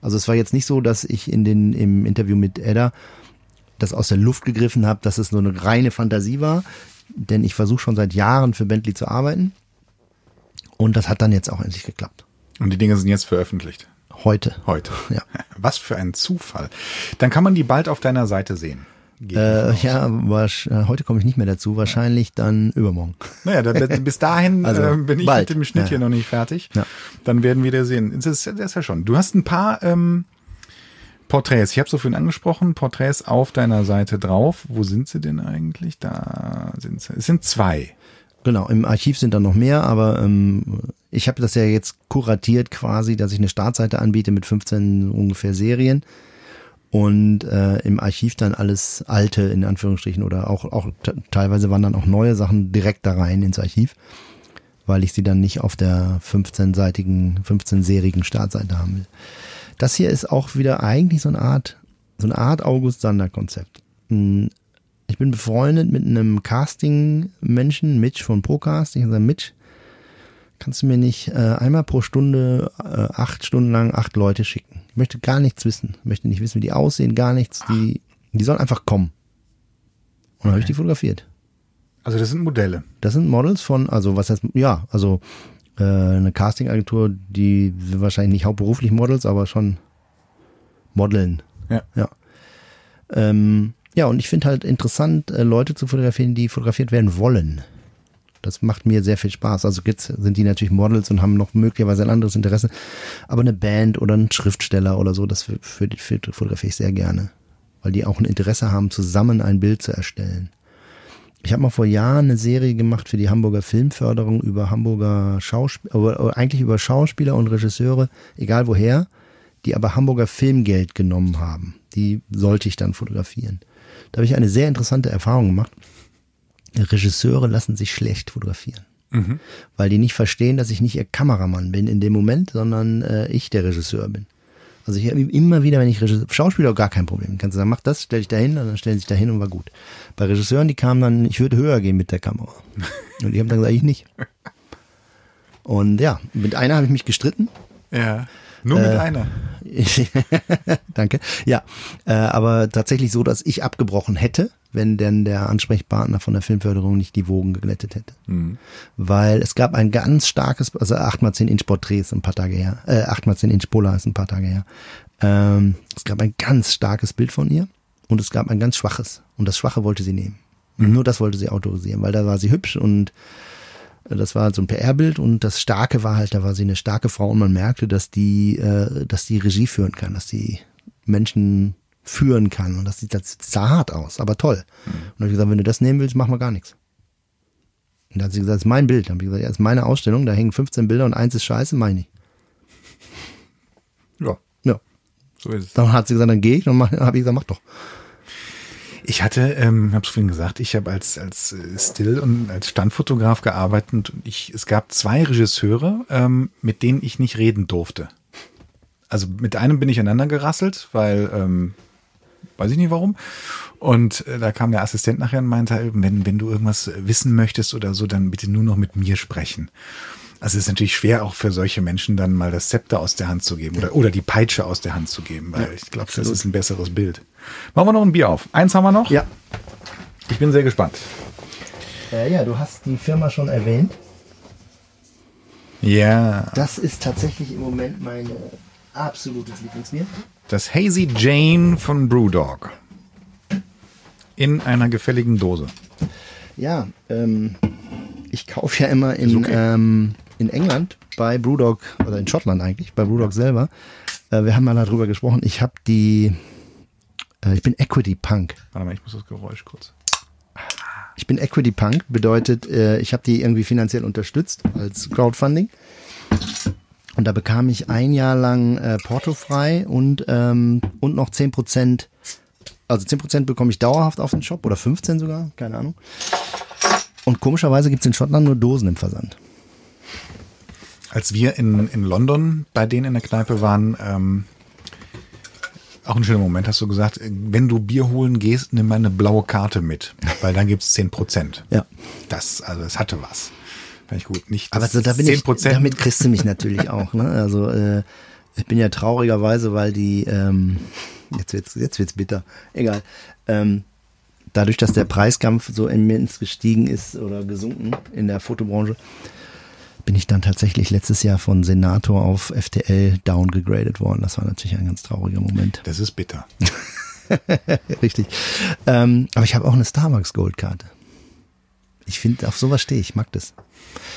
Also es war jetzt nicht so, dass ich in den im Interview mit Edda das aus der Luft gegriffen habe, dass es nur eine reine Fantasie war, denn ich versuche schon seit Jahren für Bentley zu arbeiten und das hat dann jetzt auch endlich geklappt. Und die Dinge sind jetzt veröffentlicht. Heute. Heute. Ja. [LAUGHS] Was für ein Zufall. Dann kann man die bald auf deiner Seite sehen. Äh, ja, wahrsch- äh, heute komme ich nicht mehr dazu, wahrscheinlich dann übermorgen. Naja, da, bis dahin [LAUGHS] Also, äh, bin ich bald. mit dem Schnitt Ja, hier noch nicht fertig. Ja. Dann werden wir da sehen. Das ist, das ist ja schon. Du hast ein paar ähm, Porträts. Ich habe so vorhin angesprochen, Porträts auf deiner Seite drauf. Wo sind sie denn eigentlich? Da sind sie. Es sind zwei. Genau, im Archiv sind dann noch mehr, aber ähm, ich habe das ja jetzt kuratiert quasi, dass ich eine Startseite anbiete mit 15 ungefähr Serien und äh, im Archiv dann alles alte in Anführungsstrichen oder auch auch te- teilweise wandern auch neue Sachen direkt da rein ins Archiv, weil ich sie dann nicht auf der 15-seitigen, 15-serigen Startseite haben will. Das hier ist auch wieder eigentlich so eine Art so eine Art August Sander Konzept. Hm, Ich bin befreundet mit einem Casting-Menschen, Mitch von Procast. Ich sage, Mitch, kannst du mir nicht äh, einmal pro Stunde äh, acht Stunden lang acht Leute schicken? Ich möchte gar nichts wissen. Ich möchte nicht wissen, wie die aussehen, gar nichts. Die, die sollen einfach kommen. Und dann habe ich die fotografiert. Also das sind Modelle. Das sind Models von, also was heißt, ja, also äh, eine Casting-Agentur, die wahrscheinlich nicht hauptberuflich Models, aber schon modeln. Ja. Ja. Ähm, ja, und ich finde halt interessant, äh, Leute zu fotografieren, die fotografiert werden wollen. Das macht mir sehr viel Spaß. Also jetzt sind die natürlich Models und haben noch möglicherweise ein anderes Interesse. Aber eine Band oder ein Schriftsteller oder so, das für, für, für fotografiere ich sehr gerne. Weil die auch ein Interesse haben, zusammen ein Bild zu erstellen. Ich habe mal vor Jahren eine Serie gemacht für die Hamburger Filmförderung über Hamburger Schauspieler, eigentlich über Schauspieler und Regisseure, egal woher, die aber Hamburger Filmgeld genommen haben. Die sollte ich dann fotografieren. Da habe ich eine sehr interessante Erfahrung gemacht. Regisseure lassen sich schlecht fotografieren. Weil die nicht verstehen, dass ich nicht ihr Kameramann bin in dem Moment, sondern äh, ich der Regisseur bin. Also ich habe immer wieder, wenn ich Regisseur, Schauspieler gar kein Problem. Kannst du sagen, mach das, stell dich dahin, und dann stellen sich dahin und war gut. Bei Regisseuren, die kamen dann, ich würde höher gehen mit der Kamera. [LAUGHS] Und ich habe dann gesagt, ich nicht. Und ja, mit einer habe ich mich gestritten. Ja. Nur mit Äh, einer. [LAUGHS] Danke. Ja, äh, aber tatsächlich so, dass ich abgebrochen hätte, wenn denn der Ansprechpartner von der Filmförderung nicht die Wogen geglättet hätte. Weil es gab ein ganz starkes, also 8x10 Inch Porträt ist ein paar Tage her, äh, 8x10 Inch Polar ist ein paar Tage her. Ähm, es gab ein ganz starkes Bild von ihr und es gab ein ganz schwaches. Und das Schwache wollte sie nehmen. Und nur das wollte sie autorisieren, weil da war sie hübsch und das war so ein PR-Bild und das Starke war halt, da war sie eine starke Frau und man merkte, dass die, äh, dass die Regie führen kann, dass die Menschen führen kann. Und das sieht, das sah hart aus, aber toll. Und dann habe ich gesagt, wenn du das nehmen willst, machen wir gar nichts. Und da hat sie gesagt, das ist mein Bild. Dann habe ich gesagt, ja, das ist meine Ausstellung, da hängen 15 Bilder und eins ist scheiße, meine ich. Ja, Ja. so ist es. Dann hat sie gesagt, dann gehe ich. Dann habe ich gesagt, mach doch. Ich hatte, ähm, habe es vorhin gesagt, ich habe als als äh, Still und als Standfotograf gearbeitet und ich, es gab zwei Regisseure, ähm, mit denen ich nicht reden durfte. Also mit einem bin ich aneinander gerasselt, weil ähm, weiß ich nicht warum. Und äh, da kam der Assistent nachher und meinte, wenn wenn du irgendwas wissen möchtest oder so, dann bitte nur noch mit mir sprechen. Also es ist natürlich schwer auch für solche Menschen dann mal das Zepter aus der Hand zu geben oder, oder die Peitsche aus der Hand zu geben, weil ich glaube, das ist ein besseres Bild. Machen wir noch ein Bier auf. Eins haben wir noch. Ja. Ich bin sehr gespannt. Äh, ja, du hast die Firma schon erwähnt. Ja, Das ist tatsächlich im Moment mein äh, absolutes Lieblingsbier. das Hazy Jane von Brewdog. In einer gefälligen Dose. Ja, ähm, ich kaufe ja immer in, okay. ähm, in England bei Brewdog, oder in Schottland eigentlich, bei Brewdog selber. Äh, wir haben mal darüber gesprochen. Ich habe die, äh, ich bin Equity Punk. Warte mal, ich muss das Geräusch kurz. Ich bin Equity Punk, bedeutet, äh, ich habe die irgendwie finanziell unterstützt als Crowdfunding. Und da bekam ich ein Jahr lang äh, Porto frei und, ähm, und noch 10%, also 10% bekomme ich dauerhaft auf den Shop oder 15 sogar, keine Ahnung. Und komischerweise gibt's in Schottland nur Dosen im Versand. Als wir in, in London bei denen in der Kneipe waren, ähm, auch ein schöner Moment, hast du gesagt, wenn du Bier holen gehst, nimm mal eine blaue Karte mit, weil dann gibt's 10 Prozent. Ja. Das, also das hatte was. Fand ich gut. Nicht Aber das so, da bin ich, 10%. damit kriegst du mich natürlich [LAUGHS] auch. Ne? Also äh, ich bin ja traurigerweise, weil die, ähm, jetzt wird's, jetzt wird's bitter, egal. Ähm, dadurch, dass der Preiskampf so immens gestiegen ist oder gesunken in der Fotobranche, bin ich dann tatsächlich letztes Jahr von Senator auf FTL downgegradet worden. Das war natürlich ein ganz trauriger Moment. Das ist bitter. [LAUGHS] Richtig. Ähm, aber ich habe auch eine Starbucks Goldkarte. Ich finde, auf sowas stehe ich, mag das.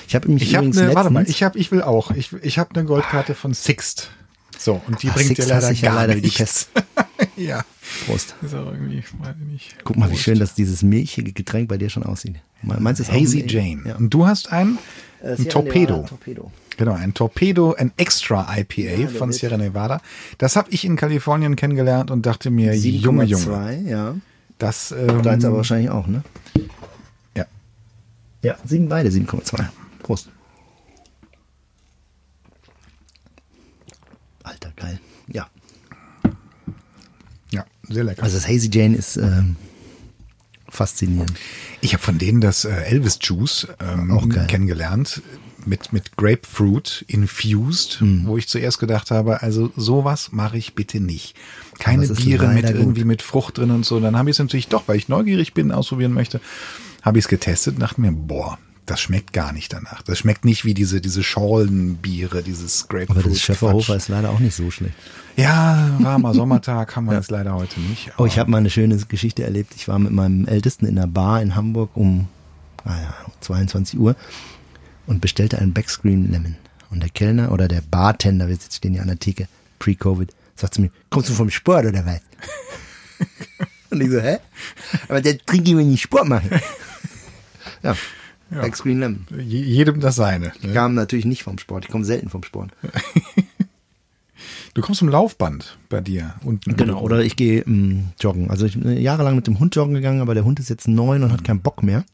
Ich habe mich Ich übrigens eine, warte mal, ich habe, ich will auch. Ich, ich habe eine Goldkarte von Sixt. So, und die Ach, bringt Sixt dir leider ich ja gar leider wie die nichts. [LAUGHS] ja. Prost. Ist auch irgendwie, ich nicht. Guck mal, wie Prost. schön, dass dieses milchige Getränk bei dir schon aussieht. Me- Meinst du es Hazy? Jane. Ja. Und du hast ein, Äh, ein Torpedo. Torpedo. Genau, ein Torpedo, ein Extra IPA der von Sierra Nevada. Das habe ich in Kalifornien kennengelernt und dachte mir, Junge, Junge, 7,2, ja. das ähm, Deins aber wahrscheinlich auch, ne? ja. Ja, sieben beide, 7,2. Prost. Alter, geil. Ja. ja, sehr lecker. Also das Hazy Jane ist ähm, faszinierend. ich habe von denen das äh, Elvis Juice ähm, kennengelernt mit mit Grapefruit infused, Hm. wo ich zuerst gedacht habe, also sowas mache ich bitte nicht. Keine Biere mit irgendwie gut. mit Frucht drin und so. Dann habe ich es natürlich doch, weil ich neugierig bin, ausprobieren möchte, habe ich es getestet und dachte mir, boah, das schmeckt gar nicht danach. Das schmeckt nicht wie diese diese Schorlenbiere, dieses Grapefruit. Aber das Schöfferhofer ist leider auch nicht so schlecht. Ja, warmer Sommertag haben wir jetzt leider heute nicht. Oh, ich habe mal eine schöne Geschichte erlebt. Ich war mit meinem Ältesten in einer Bar in Hamburg um naja, 22 Uhr und bestellte einen Backscreen Lemon. Und der Kellner oder der Bartender, wir stehen ja an der Theke, pre-Covid, sagt zu mir, kommst du vom Sport oder was? [LAUGHS] und ich so, hä? Aber der trinkt ich, wenn ich Sport mache. [LAUGHS] ja, Backscreen Lemon. Je- jedem das seine. Ich Ne? kam natürlich nicht vom Sport, ich komme selten vom Sport. [LAUGHS] Du kommst zum Laufband bei dir unten. Genau, oder ich gehe ähm, joggen. Also ich bin äh, jahrelang mit dem Hund joggen gegangen, aber der Hund ist jetzt neun und hat keinen Bock mehr.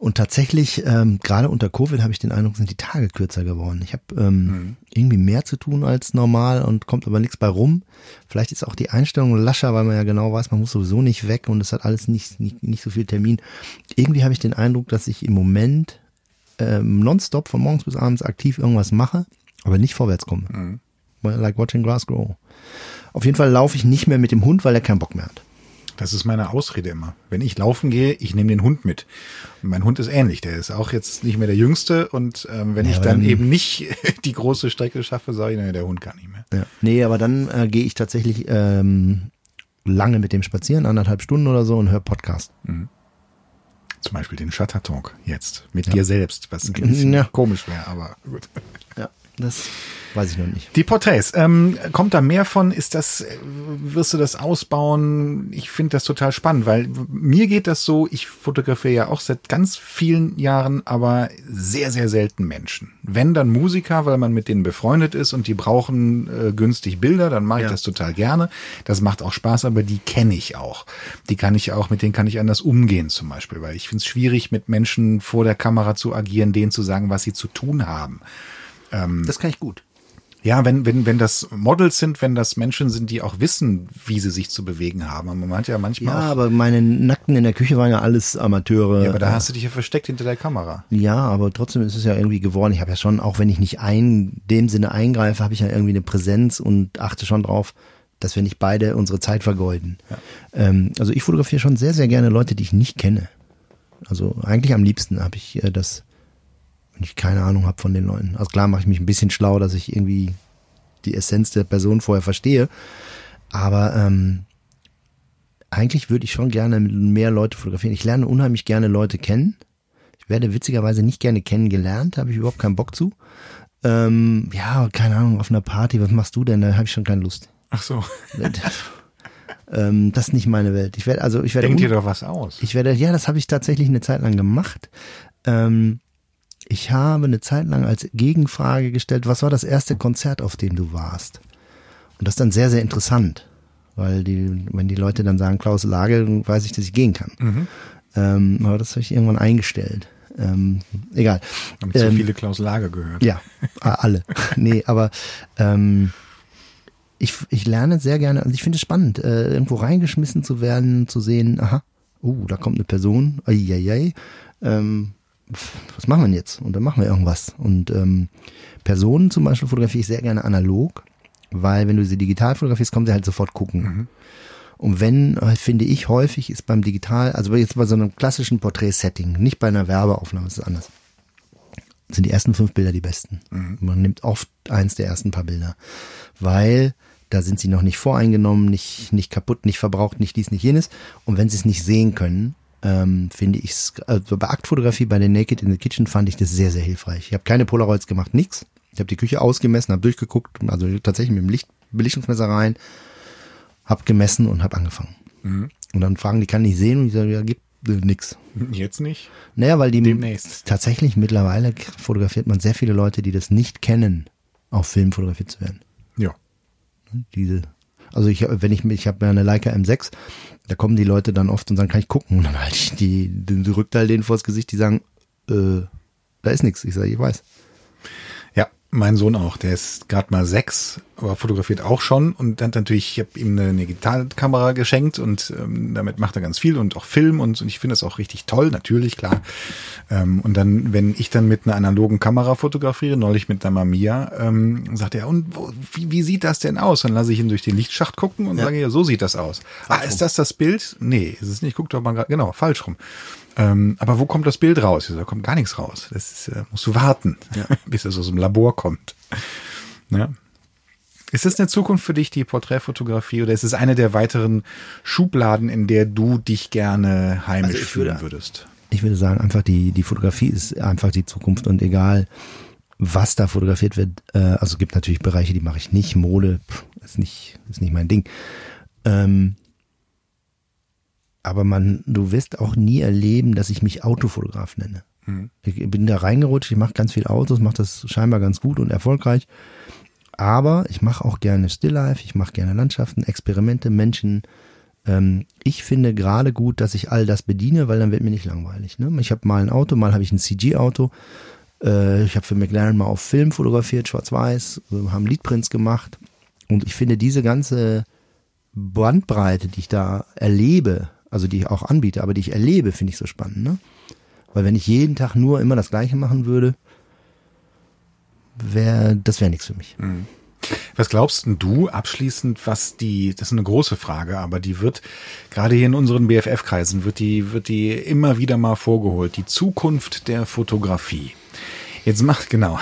Und tatsächlich, ähm, gerade unter Covid habe ich den Eindruck, sind die Tage kürzer geworden. Ich habe ähm, irgendwie mehr zu tun als normal und kommt aber nichts bei rum. Vielleicht ist auch die Einstellung lascher, weil man ja genau weiß, man muss sowieso nicht weg und es hat alles nicht, nicht, nicht so viel Termin. Irgendwie habe ich den Eindruck, dass ich im Moment ähm, nonstop von morgens bis abends aktiv irgendwas mache, aber nicht vorwärts komme. Like watching grass grow. Auf jeden Fall laufe ich nicht mehr mit dem Hund, weil er keinen Bock mehr hat. Das ist meine Ausrede immer. Wenn ich laufen gehe, ich nehme den Hund mit. Und mein Hund ist ähnlich. Der ist auch jetzt nicht mehr der Jüngste. Und ähm, wenn Ja, ich dann dann- eben nicht [LAUGHS] die große Strecke schaffe, sage ich, naja, der Hund kann nicht mehr. Ja. Nee, aber dann äh, gehe ich tatsächlich ähm, lange mit dem spazieren, anderthalb Stunden oder so und höre Podcast. Zum Beispiel den Shutter Talk jetzt mit dir selbst, was ein bisschen Ja. komisch wäre, aber gut. Ja, das weiß ich noch nicht. Die Porträts, ähm, kommt da mehr von? Ist das, wirst du das ausbauen? Ich finde das total spannend, weil mir geht das so, ich fotografiere ja auch seit ganz vielen Jahren, aber sehr, sehr selten Menschen. Wenn dann Musiker, weil man mit denen befreundet ist und die brauchen äh, günstig Bilder, dann mache ich Ja. das total gerne. Das macht auch Spaß, aber die kenne ich auch. Die kann ich auch, mit denen kann ich anders umgehen zum Beispiel, weil ich finde es schwierig, mit Menschen vor der Kamera zu agieren, denen zu sagen, was sie zu tun haben. Das kann ich gut. Ja, wenn, wenn, wenn das Models sind, wenn das Menschen sind, die auch wissen, wie sie sich zu bewegen haben. Aber Man meint ja manchmal Ja, aber meine Nackten in der Küche waren ja alles Amateure. ja, aber da hast du dich ja versteckt hinter der Kamera. Ja, aber trotzdem ist es ja irgendwie geworden. Ich habe ja schon, auch wenn ich nicht ein, dem Sinne eingreife, habe ich ja irgendwie eine Präsenz und achte schon drauf, dass wir nicht beide unsere Zeit vergeuden. Ähm, also ich fotografiere schon sehr, sehr gerne Leute, die ich nicht kenne. Also eigentlich am liebsten habe ich äh, das, ich keine Ahnung habe von den Leuten. Also klar mache ich mich ein bisschen schlau, dass ich irgendwie die Essenz der Person vorher verstehe. Aber ähm, eigentlich würde ich schon gerne mehr Leute fotografieren. Ich lerne unheimlich gerne Leute kennen. Ich werde witzigerweise nicht gerne kennengelernt, habe ich überhaupt keinen Bock zu. Ähm, ja, keine Ahnung, auf einer Party, was machst du denn? Da habe ich schon keine Lust. Ach so. ähm, das ist nicht meine Welt. Ich werde, also ich werde, Denk dir doch was aus. ich werde, ja, das habe ich tatsächlich eine Zeit lang gemacht. Ähm, ich habe eine Zeit lang als Gegenfrage gestellt, was war das erste Konzert, auf dem du warst? Und das ist dann sehr, sehr interessant, weil die, wenn die Leute dann sagen, Klaus Lage, dann weiß ich, dass ich gehen kann. Mhm. Ähm, aber das habe ich irgendwann eingestellt. Ähm, egal. Haben zu Ähm, viele Klaus Lager gehört. ja, alle. [LAUGHS] nee, aber ähm, ich, ich lerne sehr gerne, also ich finde es spannend, äh, irgendwo reingeschmissen zu werden, zu sehen, aha, uh, da kommt eine Person, ai, ähm, pf, was machen wir denn jetzt? Und dann machen wir irgendwas. Und ähm, Personen zum Beispiel fotografiere ich sehr gerne analog, weil wenn du sie digital fotografierst, kommen sie halt sofort gucken. Und wenn, äh, finde ich, häufig ist beim Digital, also jetzt bei so einem klassischen Porträt-Setting, nicht bei einer Werbeaufnahme, ist anders sind die ersten fünf Bilder die besten. Man nimmt oft eins der ersten paar Bilder, weil da sind sie noch nicht voreingenommen, nicht, nicht kaputt, nicht verbraucht, nicht dies, nicht jenes. Und wenn sie es nicht sehen können, ähm, finde ich es, also bei Aktfotografie, bei den Naked in the Kitchen fand ich das sehr, sehr hilfreich. Ich habe keine Polaroids gemacht, nix. Ich habe die Küche ausgemessen, habe durchgeguckt, also tatsächlich mit dem Licht, Belichtungsmesser rein, habe gemessen und habe angefangen. Und dann fragen die, kann ich sehen? Und ich sage, ja, gibt äh, nix. Jetzt nicht. Naja, weil die Demnächst. tatsächlich mittlerweile fotografiert man sehr viele Leute, die das nicht kennen, auf Film fotografiert zu werden. Ja. Diese, also ich, wenn ich, ich habe ja eine Leica M6, da kommen die Leute dann oft und sagen, kann ich gucken? Und dann halte ich die, den Rückteil denen vors Gesicht, die sagen, äh, da ist nichts. Ich sage, ich weiß. Ja, mein Sohn auch. Der ist gerade mal sechs, aber fotografiert auch schon und dann natürlich, ich habe ihm eine, eine Digitalkamera geschenkt und ähm, damit macht er ganz viel und auch Film und, und ich finde das auch richtig toll, natürlich, klar. Ähm, und dann, wenn ich dann mit einer analogen Kamera fotografiere, neulich mit einer Mamiya, ähm, sagt er, und wo, wie, wie sieht das denn aus? Dann lasse ich ihn durch den Lichtschacht gucken und sage, ja, so sieht das aus. Ah, ist das das Bild? Nee, ist es nicht. Guck doch mal gerade, genau, falsch rum. Ähm, aber wo kommt das Bild raus? Da kommt gar nichts raus. Das ist, äh, musst du warten, [LAUGHS] bis es aus dem Labor kommt. Ja. Ist das eine Zukunft für dich, die Porträtfotografie, oder ist es eine der weiteren Schubladen, in der du dich gerne heimisch Also fühlen würde- würdest? Ich würde sagen, einfach die, die Fotografie ist einfach die Zukunft und egal, was da fotografiert wird, äh, also es gibt natürlich Bereiche, die mache ich nicht. Mode pff, ist nicht, ist nicht mein Ding. Ähm, aber man, du wirst auch nie erleben, dass ich mich Autofotograf nenne. Ich bin da reingerutscht, ich mache ganz viel Autos, mache das scheinbar ganz gut und erfolgreich. Aber ich mache auch gerne Stilllife, ich mache gerne Landschaften, Experimente, Menschen. Ähm, ich finde gerade gut, dass ich all das bediene, weil dann wird mir nicht langweilig. Ne? Ich habe mal ein Auto, mal habe ich ein CG-Auto. Äh, ich habe für McLaren mal auf Film fotografiert, schwarz-weiß, wir haben Leadprints gemacht. Und ich finde diese ganze Bandbreite, die ich da erlebe, also die ich auch anbiete, aber die ich erlebe, finde ich so spannend. Ne? Weil wenn ich jeden Tag nur immer das Gleiche machen würde, wäre das wäre nichts für mich. Was glaubst denn du abschließend, was die, das ist eine große Frage, aber die wird, gerade hier in unseren BFF-Kreisen, wird die, wird die immer wieder mal vorgeholt. Die Zukunft der Fotografie. Jetzt macht, genau.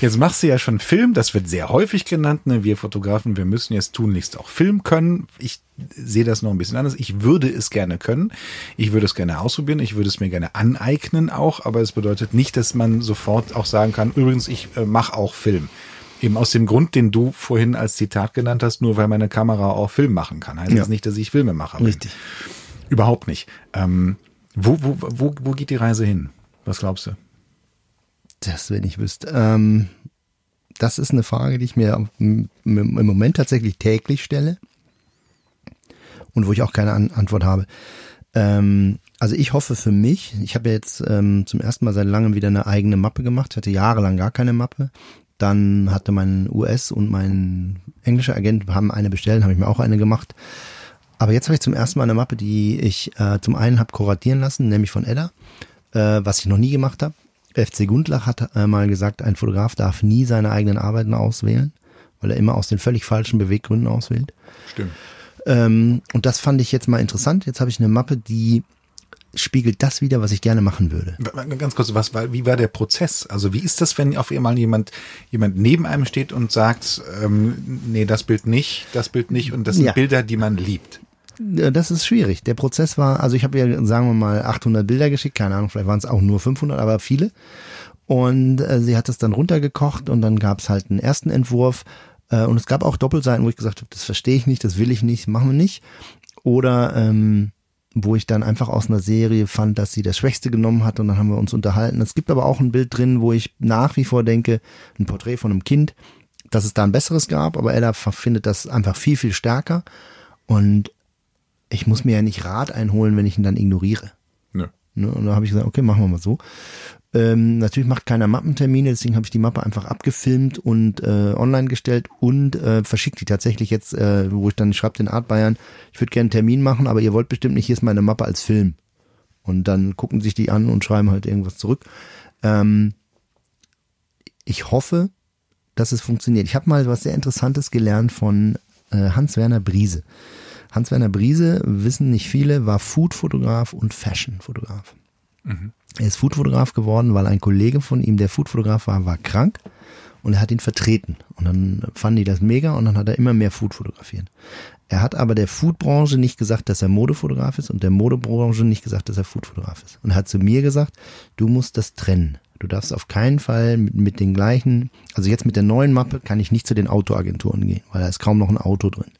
Jetzt machst du ja schon Film, das wird sehr häufig genannt. Ne? Wir Fotografen, wir müssen jetzt tunlichst auch Film können. Ich sehe das noch ein bisschen anders. Ich würde es gerne können. Ich würde es gerne ausprobieren. Ich würde es mir gerne aneignen auch. Aber es bedeutet nicht, dass man sofort auch sagen kann, übrigens, ich äh, mache auch Film. Eben aus dem Grund, den du vorhin als Zitat genannt hast, nur weil meine Kamera auch Film machen kann. Heißt Ja. das nicht, dass ich Filme mache. Richtig. Überhaupt nicht. Ähm, wo, wo, wo, wo geht die Reise hin? Was glaubst du? Das, wenn ich wüsste. Ähm, das ist eine Frage, die ich mir im Moment tatsächlich täglich stelle und wo ich auch keine An Antwort habe. Ähm, also ich hoffe für mich, ich habe jetzt ähm, zum ersten Mal seit langem wieder eine eigene Mappe gemacht, hatte jahrelang gar keine Mappe. Dann hatte mein US und mein englischer Agent haben eine bestellt, habe ich mir auch eine gemacht. Aber jetzt habe ich zum ersten Mal eine Mappe, die ich äh, zum einen habe kuratieren lassen, nämlich von Edda, äh, was ich noch nie gemacht habe. FC Gundlach hat äh, mal gesagt, ein Fotograf darf nie seine eigenen Arbeiten auswählen, weil er immer aus den völlig falschen Beweggründen auswählt. Stimmt. Ähm, und das fand ich jetzt mal interessant. Jetzt habe ich eine Mappe, die spiegelt das wieder, was ich gerne machen würde. Ganz kurz, was war, wie war der Prozess? Also wie ist das, wenn auf einmal jemand, jemand neben einem steht und sagt, ähm, nee, das Bild nicht, das Bild nicht und das sind Ja. Bilder, die man liebt. Äh, Das ist schwierig. Der Prozess war, also ich habe ja, sagen wir mal, 800 Bilder geschickt, keine Ahnung, vielleicht waren es auch nur 500, aber viele. Und äh, sie hat es dann runtergekocht und dann gab es halt einen ersten Entwurf. Äh, und es gab auch Doppelseiten, wo ich gesagt habe, das verstehe ich nicht, das will ich nicht, machen wir nicht. Oder ähm, wo ich dann einfach aus einer Serie fand, dass sie das Schwächste genommen hat und dann haben wir uns unterhalten. Es gibt aber auch ein Bild drin, wo ich nach wie vor denke, ein Porträt von einem Kind, dass es da ein besseres gab, aber Ella findet das einfach viel, viel stärker. Und ich muss mir ja nicht Rat einholen, wenn ich ihn dann ignoriere. Ne? Und da habe ich gesagt, okay, machen wir mal so. Ähm, natürlich macht keiner Mappentermine, deswegen habe ich die Mappe einfach abgefilmt und äh, online gestellt und äh, verschickt die tatsächlich jetzt, äh, wo ich dann schreibe den Art Bayern, ich würde gerne einen Termin machen, aber ihr wollt bestimmt nicht, hier ist meine Mappe als Film. Und dann gucken sich die an und schreiben halt irgendwas zurück. Ähm, ich hoffe, dass es funktioniert. Ich habe mal was sehr Interessantes gelernt von äh, Hans-Werner Briese. Hans-Werner Briese, wissen nicht viele, war Food-Fotograf und Fashion-Fotograf. Er ist Foodfotograf geworden, weil ein Kollege von ihm, der Foodfotograf war, war krank und er hat ihn vertreten. Und dann fanden die das mega und dann hat er immer mehr Food fotografiert. Er hat aber der Foodbranche nicht gesagt, dass er Modefotograf ist und der Modebranche nicht gesagt, dass er Foodfotograf ist. Und er hat zu mir gesagt, du musst das trennen. Du darfst auf keinen Fall mit, mit den gleichen, also jetzt mit der neuen Mappe kann ich nicht zu den Autoagenturen gehen, weil da ist kaum noch ein Auto drin.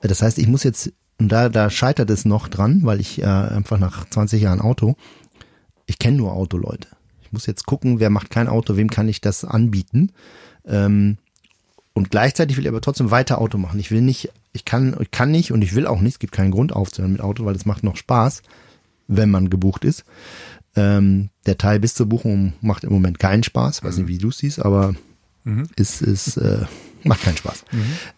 Das heißt, ich muss jetzt, und da, da scheitert es noch dran, weil ich äh, einfach nach 20 Jahren Auto, ich kenne nur Autoleute. Ich muss jetzt gucken, wer macht kein Auto, wem kann ich das anbieten. Ähm, und gleichzeitig will ich aber trotzdem weiter Auto machen. Ich will nicht, ich kann, ich kann nicht und ich will auch nicht, es gibt keinen Grund aufzuhören mit Auto, weil es macht noch Spaß, wenn man gebucht ist. Ähm, der Teil bis zur Buchung macht im Moment keinen Spaß, weiß nicht, wie du siehst, aber ist, ist, äh, macht keinen Spaß.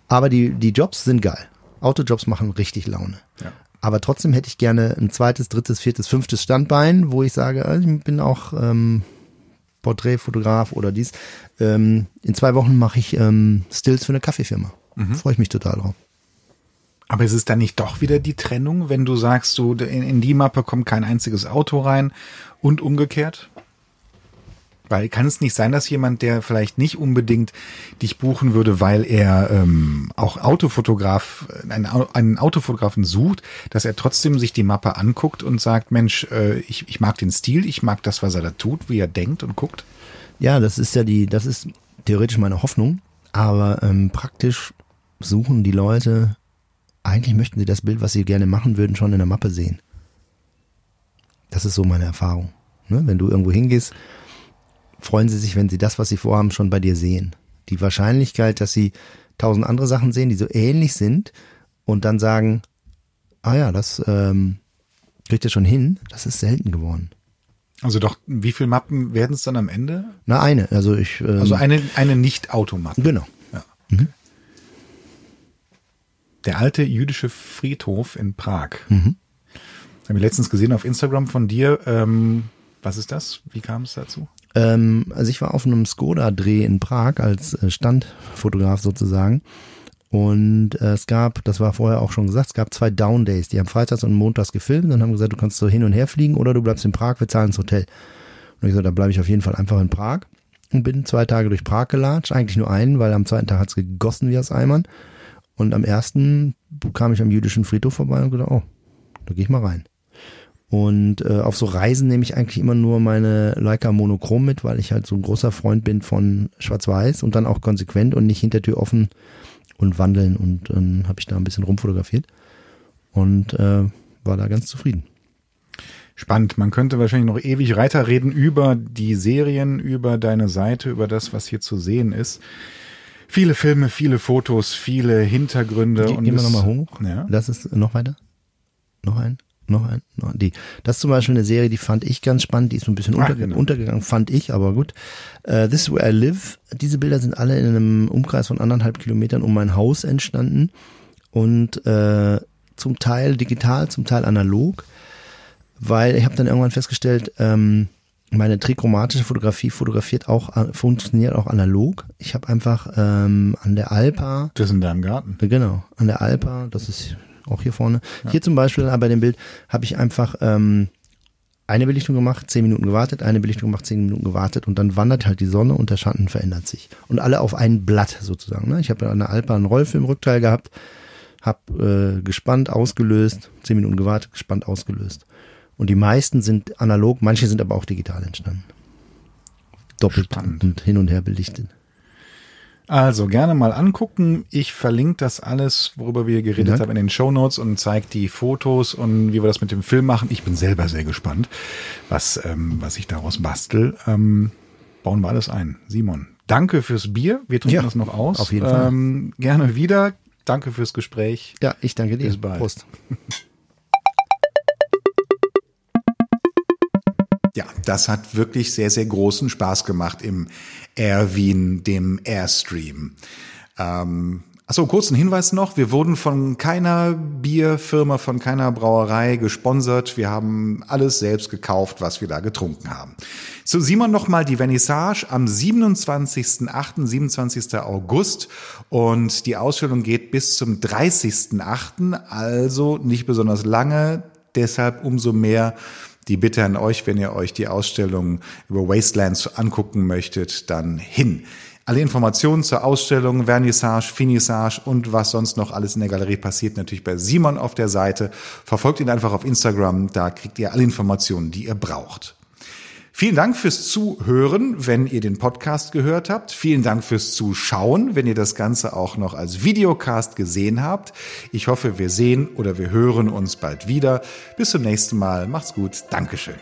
Aber die, die Jobs sind geil. Autojobs machen richtig Laune. Ja. Aber trotzdem hätte ich gerne ein zweites, drittes, viertes, fünftes Standbein, wo ich sage, äh, ich bin auch ähm, Porträtfotograf oder dies. Ähm, in zwei Wochen mache ich ähm, Stills für eine Kaffeefirma. Freue ich mich total drauf. Aber ist es dann nicht doch wieder die Trennung, wenn du sagst, du in, in die Mappe kommt kein einziges Auto rein und umgekehrt? Weil kann es nicht sein, dass jemand, der vielleicht nicht unbedingt dich buchen würde, weil er ähm, auch Autofotograf, einen, Au- einen Autofotografen sucht, dass er trotzdem sich die Mappe anguckt und sagt, Mensch, äh, ich, ich mag den Stil, ich mag das, was er da tut, wie er denkt und guckt? Ja, das ist ja die, das ist theoretisch meine Hoffnung, aber ähm, praktisch suchen die Leute, eigentlich möchten sie das Bild, was sie gerne machen würden, schon in der Mappe sehen. Das ist so meine Erfahrung. Ne? Wenn du irgendwo hingehst, freuen sie sich, wenn sie das, was sie vorhaben, schon bei dir sehen. Die Wahrscheinlichkeit, dass sie tausend andere Sachen sehen, die so ähnlich sind und dann sagen, ah ja, das ähm, kriegt ihr schon hin, das ist selten geworden. Also doch, wie viele Mappen werden es dann am Ende? Na, eine, also ich. Ähm, Also eine, eine Nicht-Automappe. Genau. Ja. Der alte jüdische Friedhof in Prag. Mhm. Haben wir letztens gesehen auf Instagram von dir. Ähm, was ist das? Wie kam es dazu? Ähm, also ich war auf einem Skoda-Dreh in Prag als äh, Standfotograf sozusagen. Und äh, es gab, das war vorher auch schon gesagt, es gab zwei Down Days. Die haben freitags und montags gefilmt und haben gesagt, du kannst so hin und her fliegen oder du bleibst in Prag, wir zahlen das Hotel. Und ich gesagt, da bleibe ich auf jeden Fall einfach in Prag. und bin zwei Tage durch Prag gelatscht. Eigentlich nur einen, weil am zweiten Tag hat's gegossen wie aus Eimern. Und am ersten kam ich am jüdischen Friedhof vorbei und gedacht, oh, da gehe ich mal rein. Und äh, auf so Reisen nehme ich eigentlich immer nur meine Leica Monochrom mit, weil ich halt so ein großer Freund bin von Schwarz-Weiß und dann auch konsequent und nicht Hintertür offen und wandeln. Und dann habe ich da ein bisschen rumfotografiert und äh, war da ganz zufrieden. Spannend. Man könnte wahrscheinlich noch ewig weiterreden über die Serien, über deine Seite, über das, was hier zu sehen ist. Viele Filme, viele Fotos, viele Hintergründe. Ge und gehen wir nochmal hoch. Ja. Das ist noch weiter. Noch ein. Noch ein. Noch die. Das ist zum Beispiel eine Serie, die fand ich ganz spannend. Die ist so ein bisschen Ah, unterge genau. untergegangen, fand ich, aber gut. Äh, This is where I live. Diese Bilder sind alle in einem Umkreis von anderthalb Kilometern um mein Haus entstanden und äh, zum Teil digital, zum Teil analog, weil ich habe dann irgendwann festgestellt, ähm, meine trichromatische Fotografie fotografiert auch, äh, funktioniert auch analog. Ich habe einfach ähm, an der Alpa Das ist in deinem Garten. Genau, an der Alpa, das ist auch hier vorne. Hier zum Beispiel äh, bei dem Bild habe ich einfach ähm, eine Belichtung gemacht, zehn Minuten gewartet, eine Belichtung gemacht, zehn Minuten gewartet und dann wandert halt die Sonne und der Schatten verändert sich. Und alle auf ein Blatt sozusagen. Ne? Ich habe an der Alpa einen Rollfilm-Rückteil gehabt, habe äh, gespannt, ausgelöst, zehn Minuten gewartet, gespannt, ausgelöst. Und die meisten sind analog, manche sind aber auch digital entstanden. Doppelt Spannend. und hin und her belichtet. Also gerne mal angucken. Ich verlinke das alles, worüber wir geredet Dank. haben, in den Show Notes und zeige die Fotos und wie wir das mit dem Film machen. Ich bin selber sehr gespannt, was, ähm, was ich daraus bastel. Ähm, bauen wir alles ein. Simon, danke fürs Bier. Wir trinken Ja, das noch aus. auf jeden Fall. Ähm, gerne wieder. Danke fürs Gespräch. Ja, ich danke dir. Bis bald. Prost. [LAUGHS] das hat wirklich sehr, sehr großen Spaß gemacht im Air Wien, dem Airstream. Ähm, Achso, kurzen Hinweis noch. Wir wurden von keiner Bierfirma, von keiner Brauerei gesponsert. Wir haben alles selbst gekauft, was wir da getrunken haben. Zu Simon nochmal die Vernissage am 27.8., 27. August. Und die Ausstellung geht bis zum 30.8., also nicht besonders lange. Deshalb umso mehr die Bitte an euch, wenn ihr euch die Ausstellung über Wastelands angucken möchtet, dann hin. Alle Informationen zur Ausstellung, Vernissage, Finissage und was sonst noch alles in der Galerie passiert, natürlich bei Simon auf der Seite. Verfolgt ihn einfach auf Instagram, da kriegt ihr alle Informationen, die ihr braucht. Vielen Dank fürs Zuhören, wenn ihr den Podcast gehört habt. Vielen Dank fürs Zuschauen, wenn ihr das Ganze auch noch als Videocast gesehen habt. Ich hoffe, wir sehen oder wir hören uns bald wieder. Bis zum nächsten Mal. Macht's gut. Dankeschön.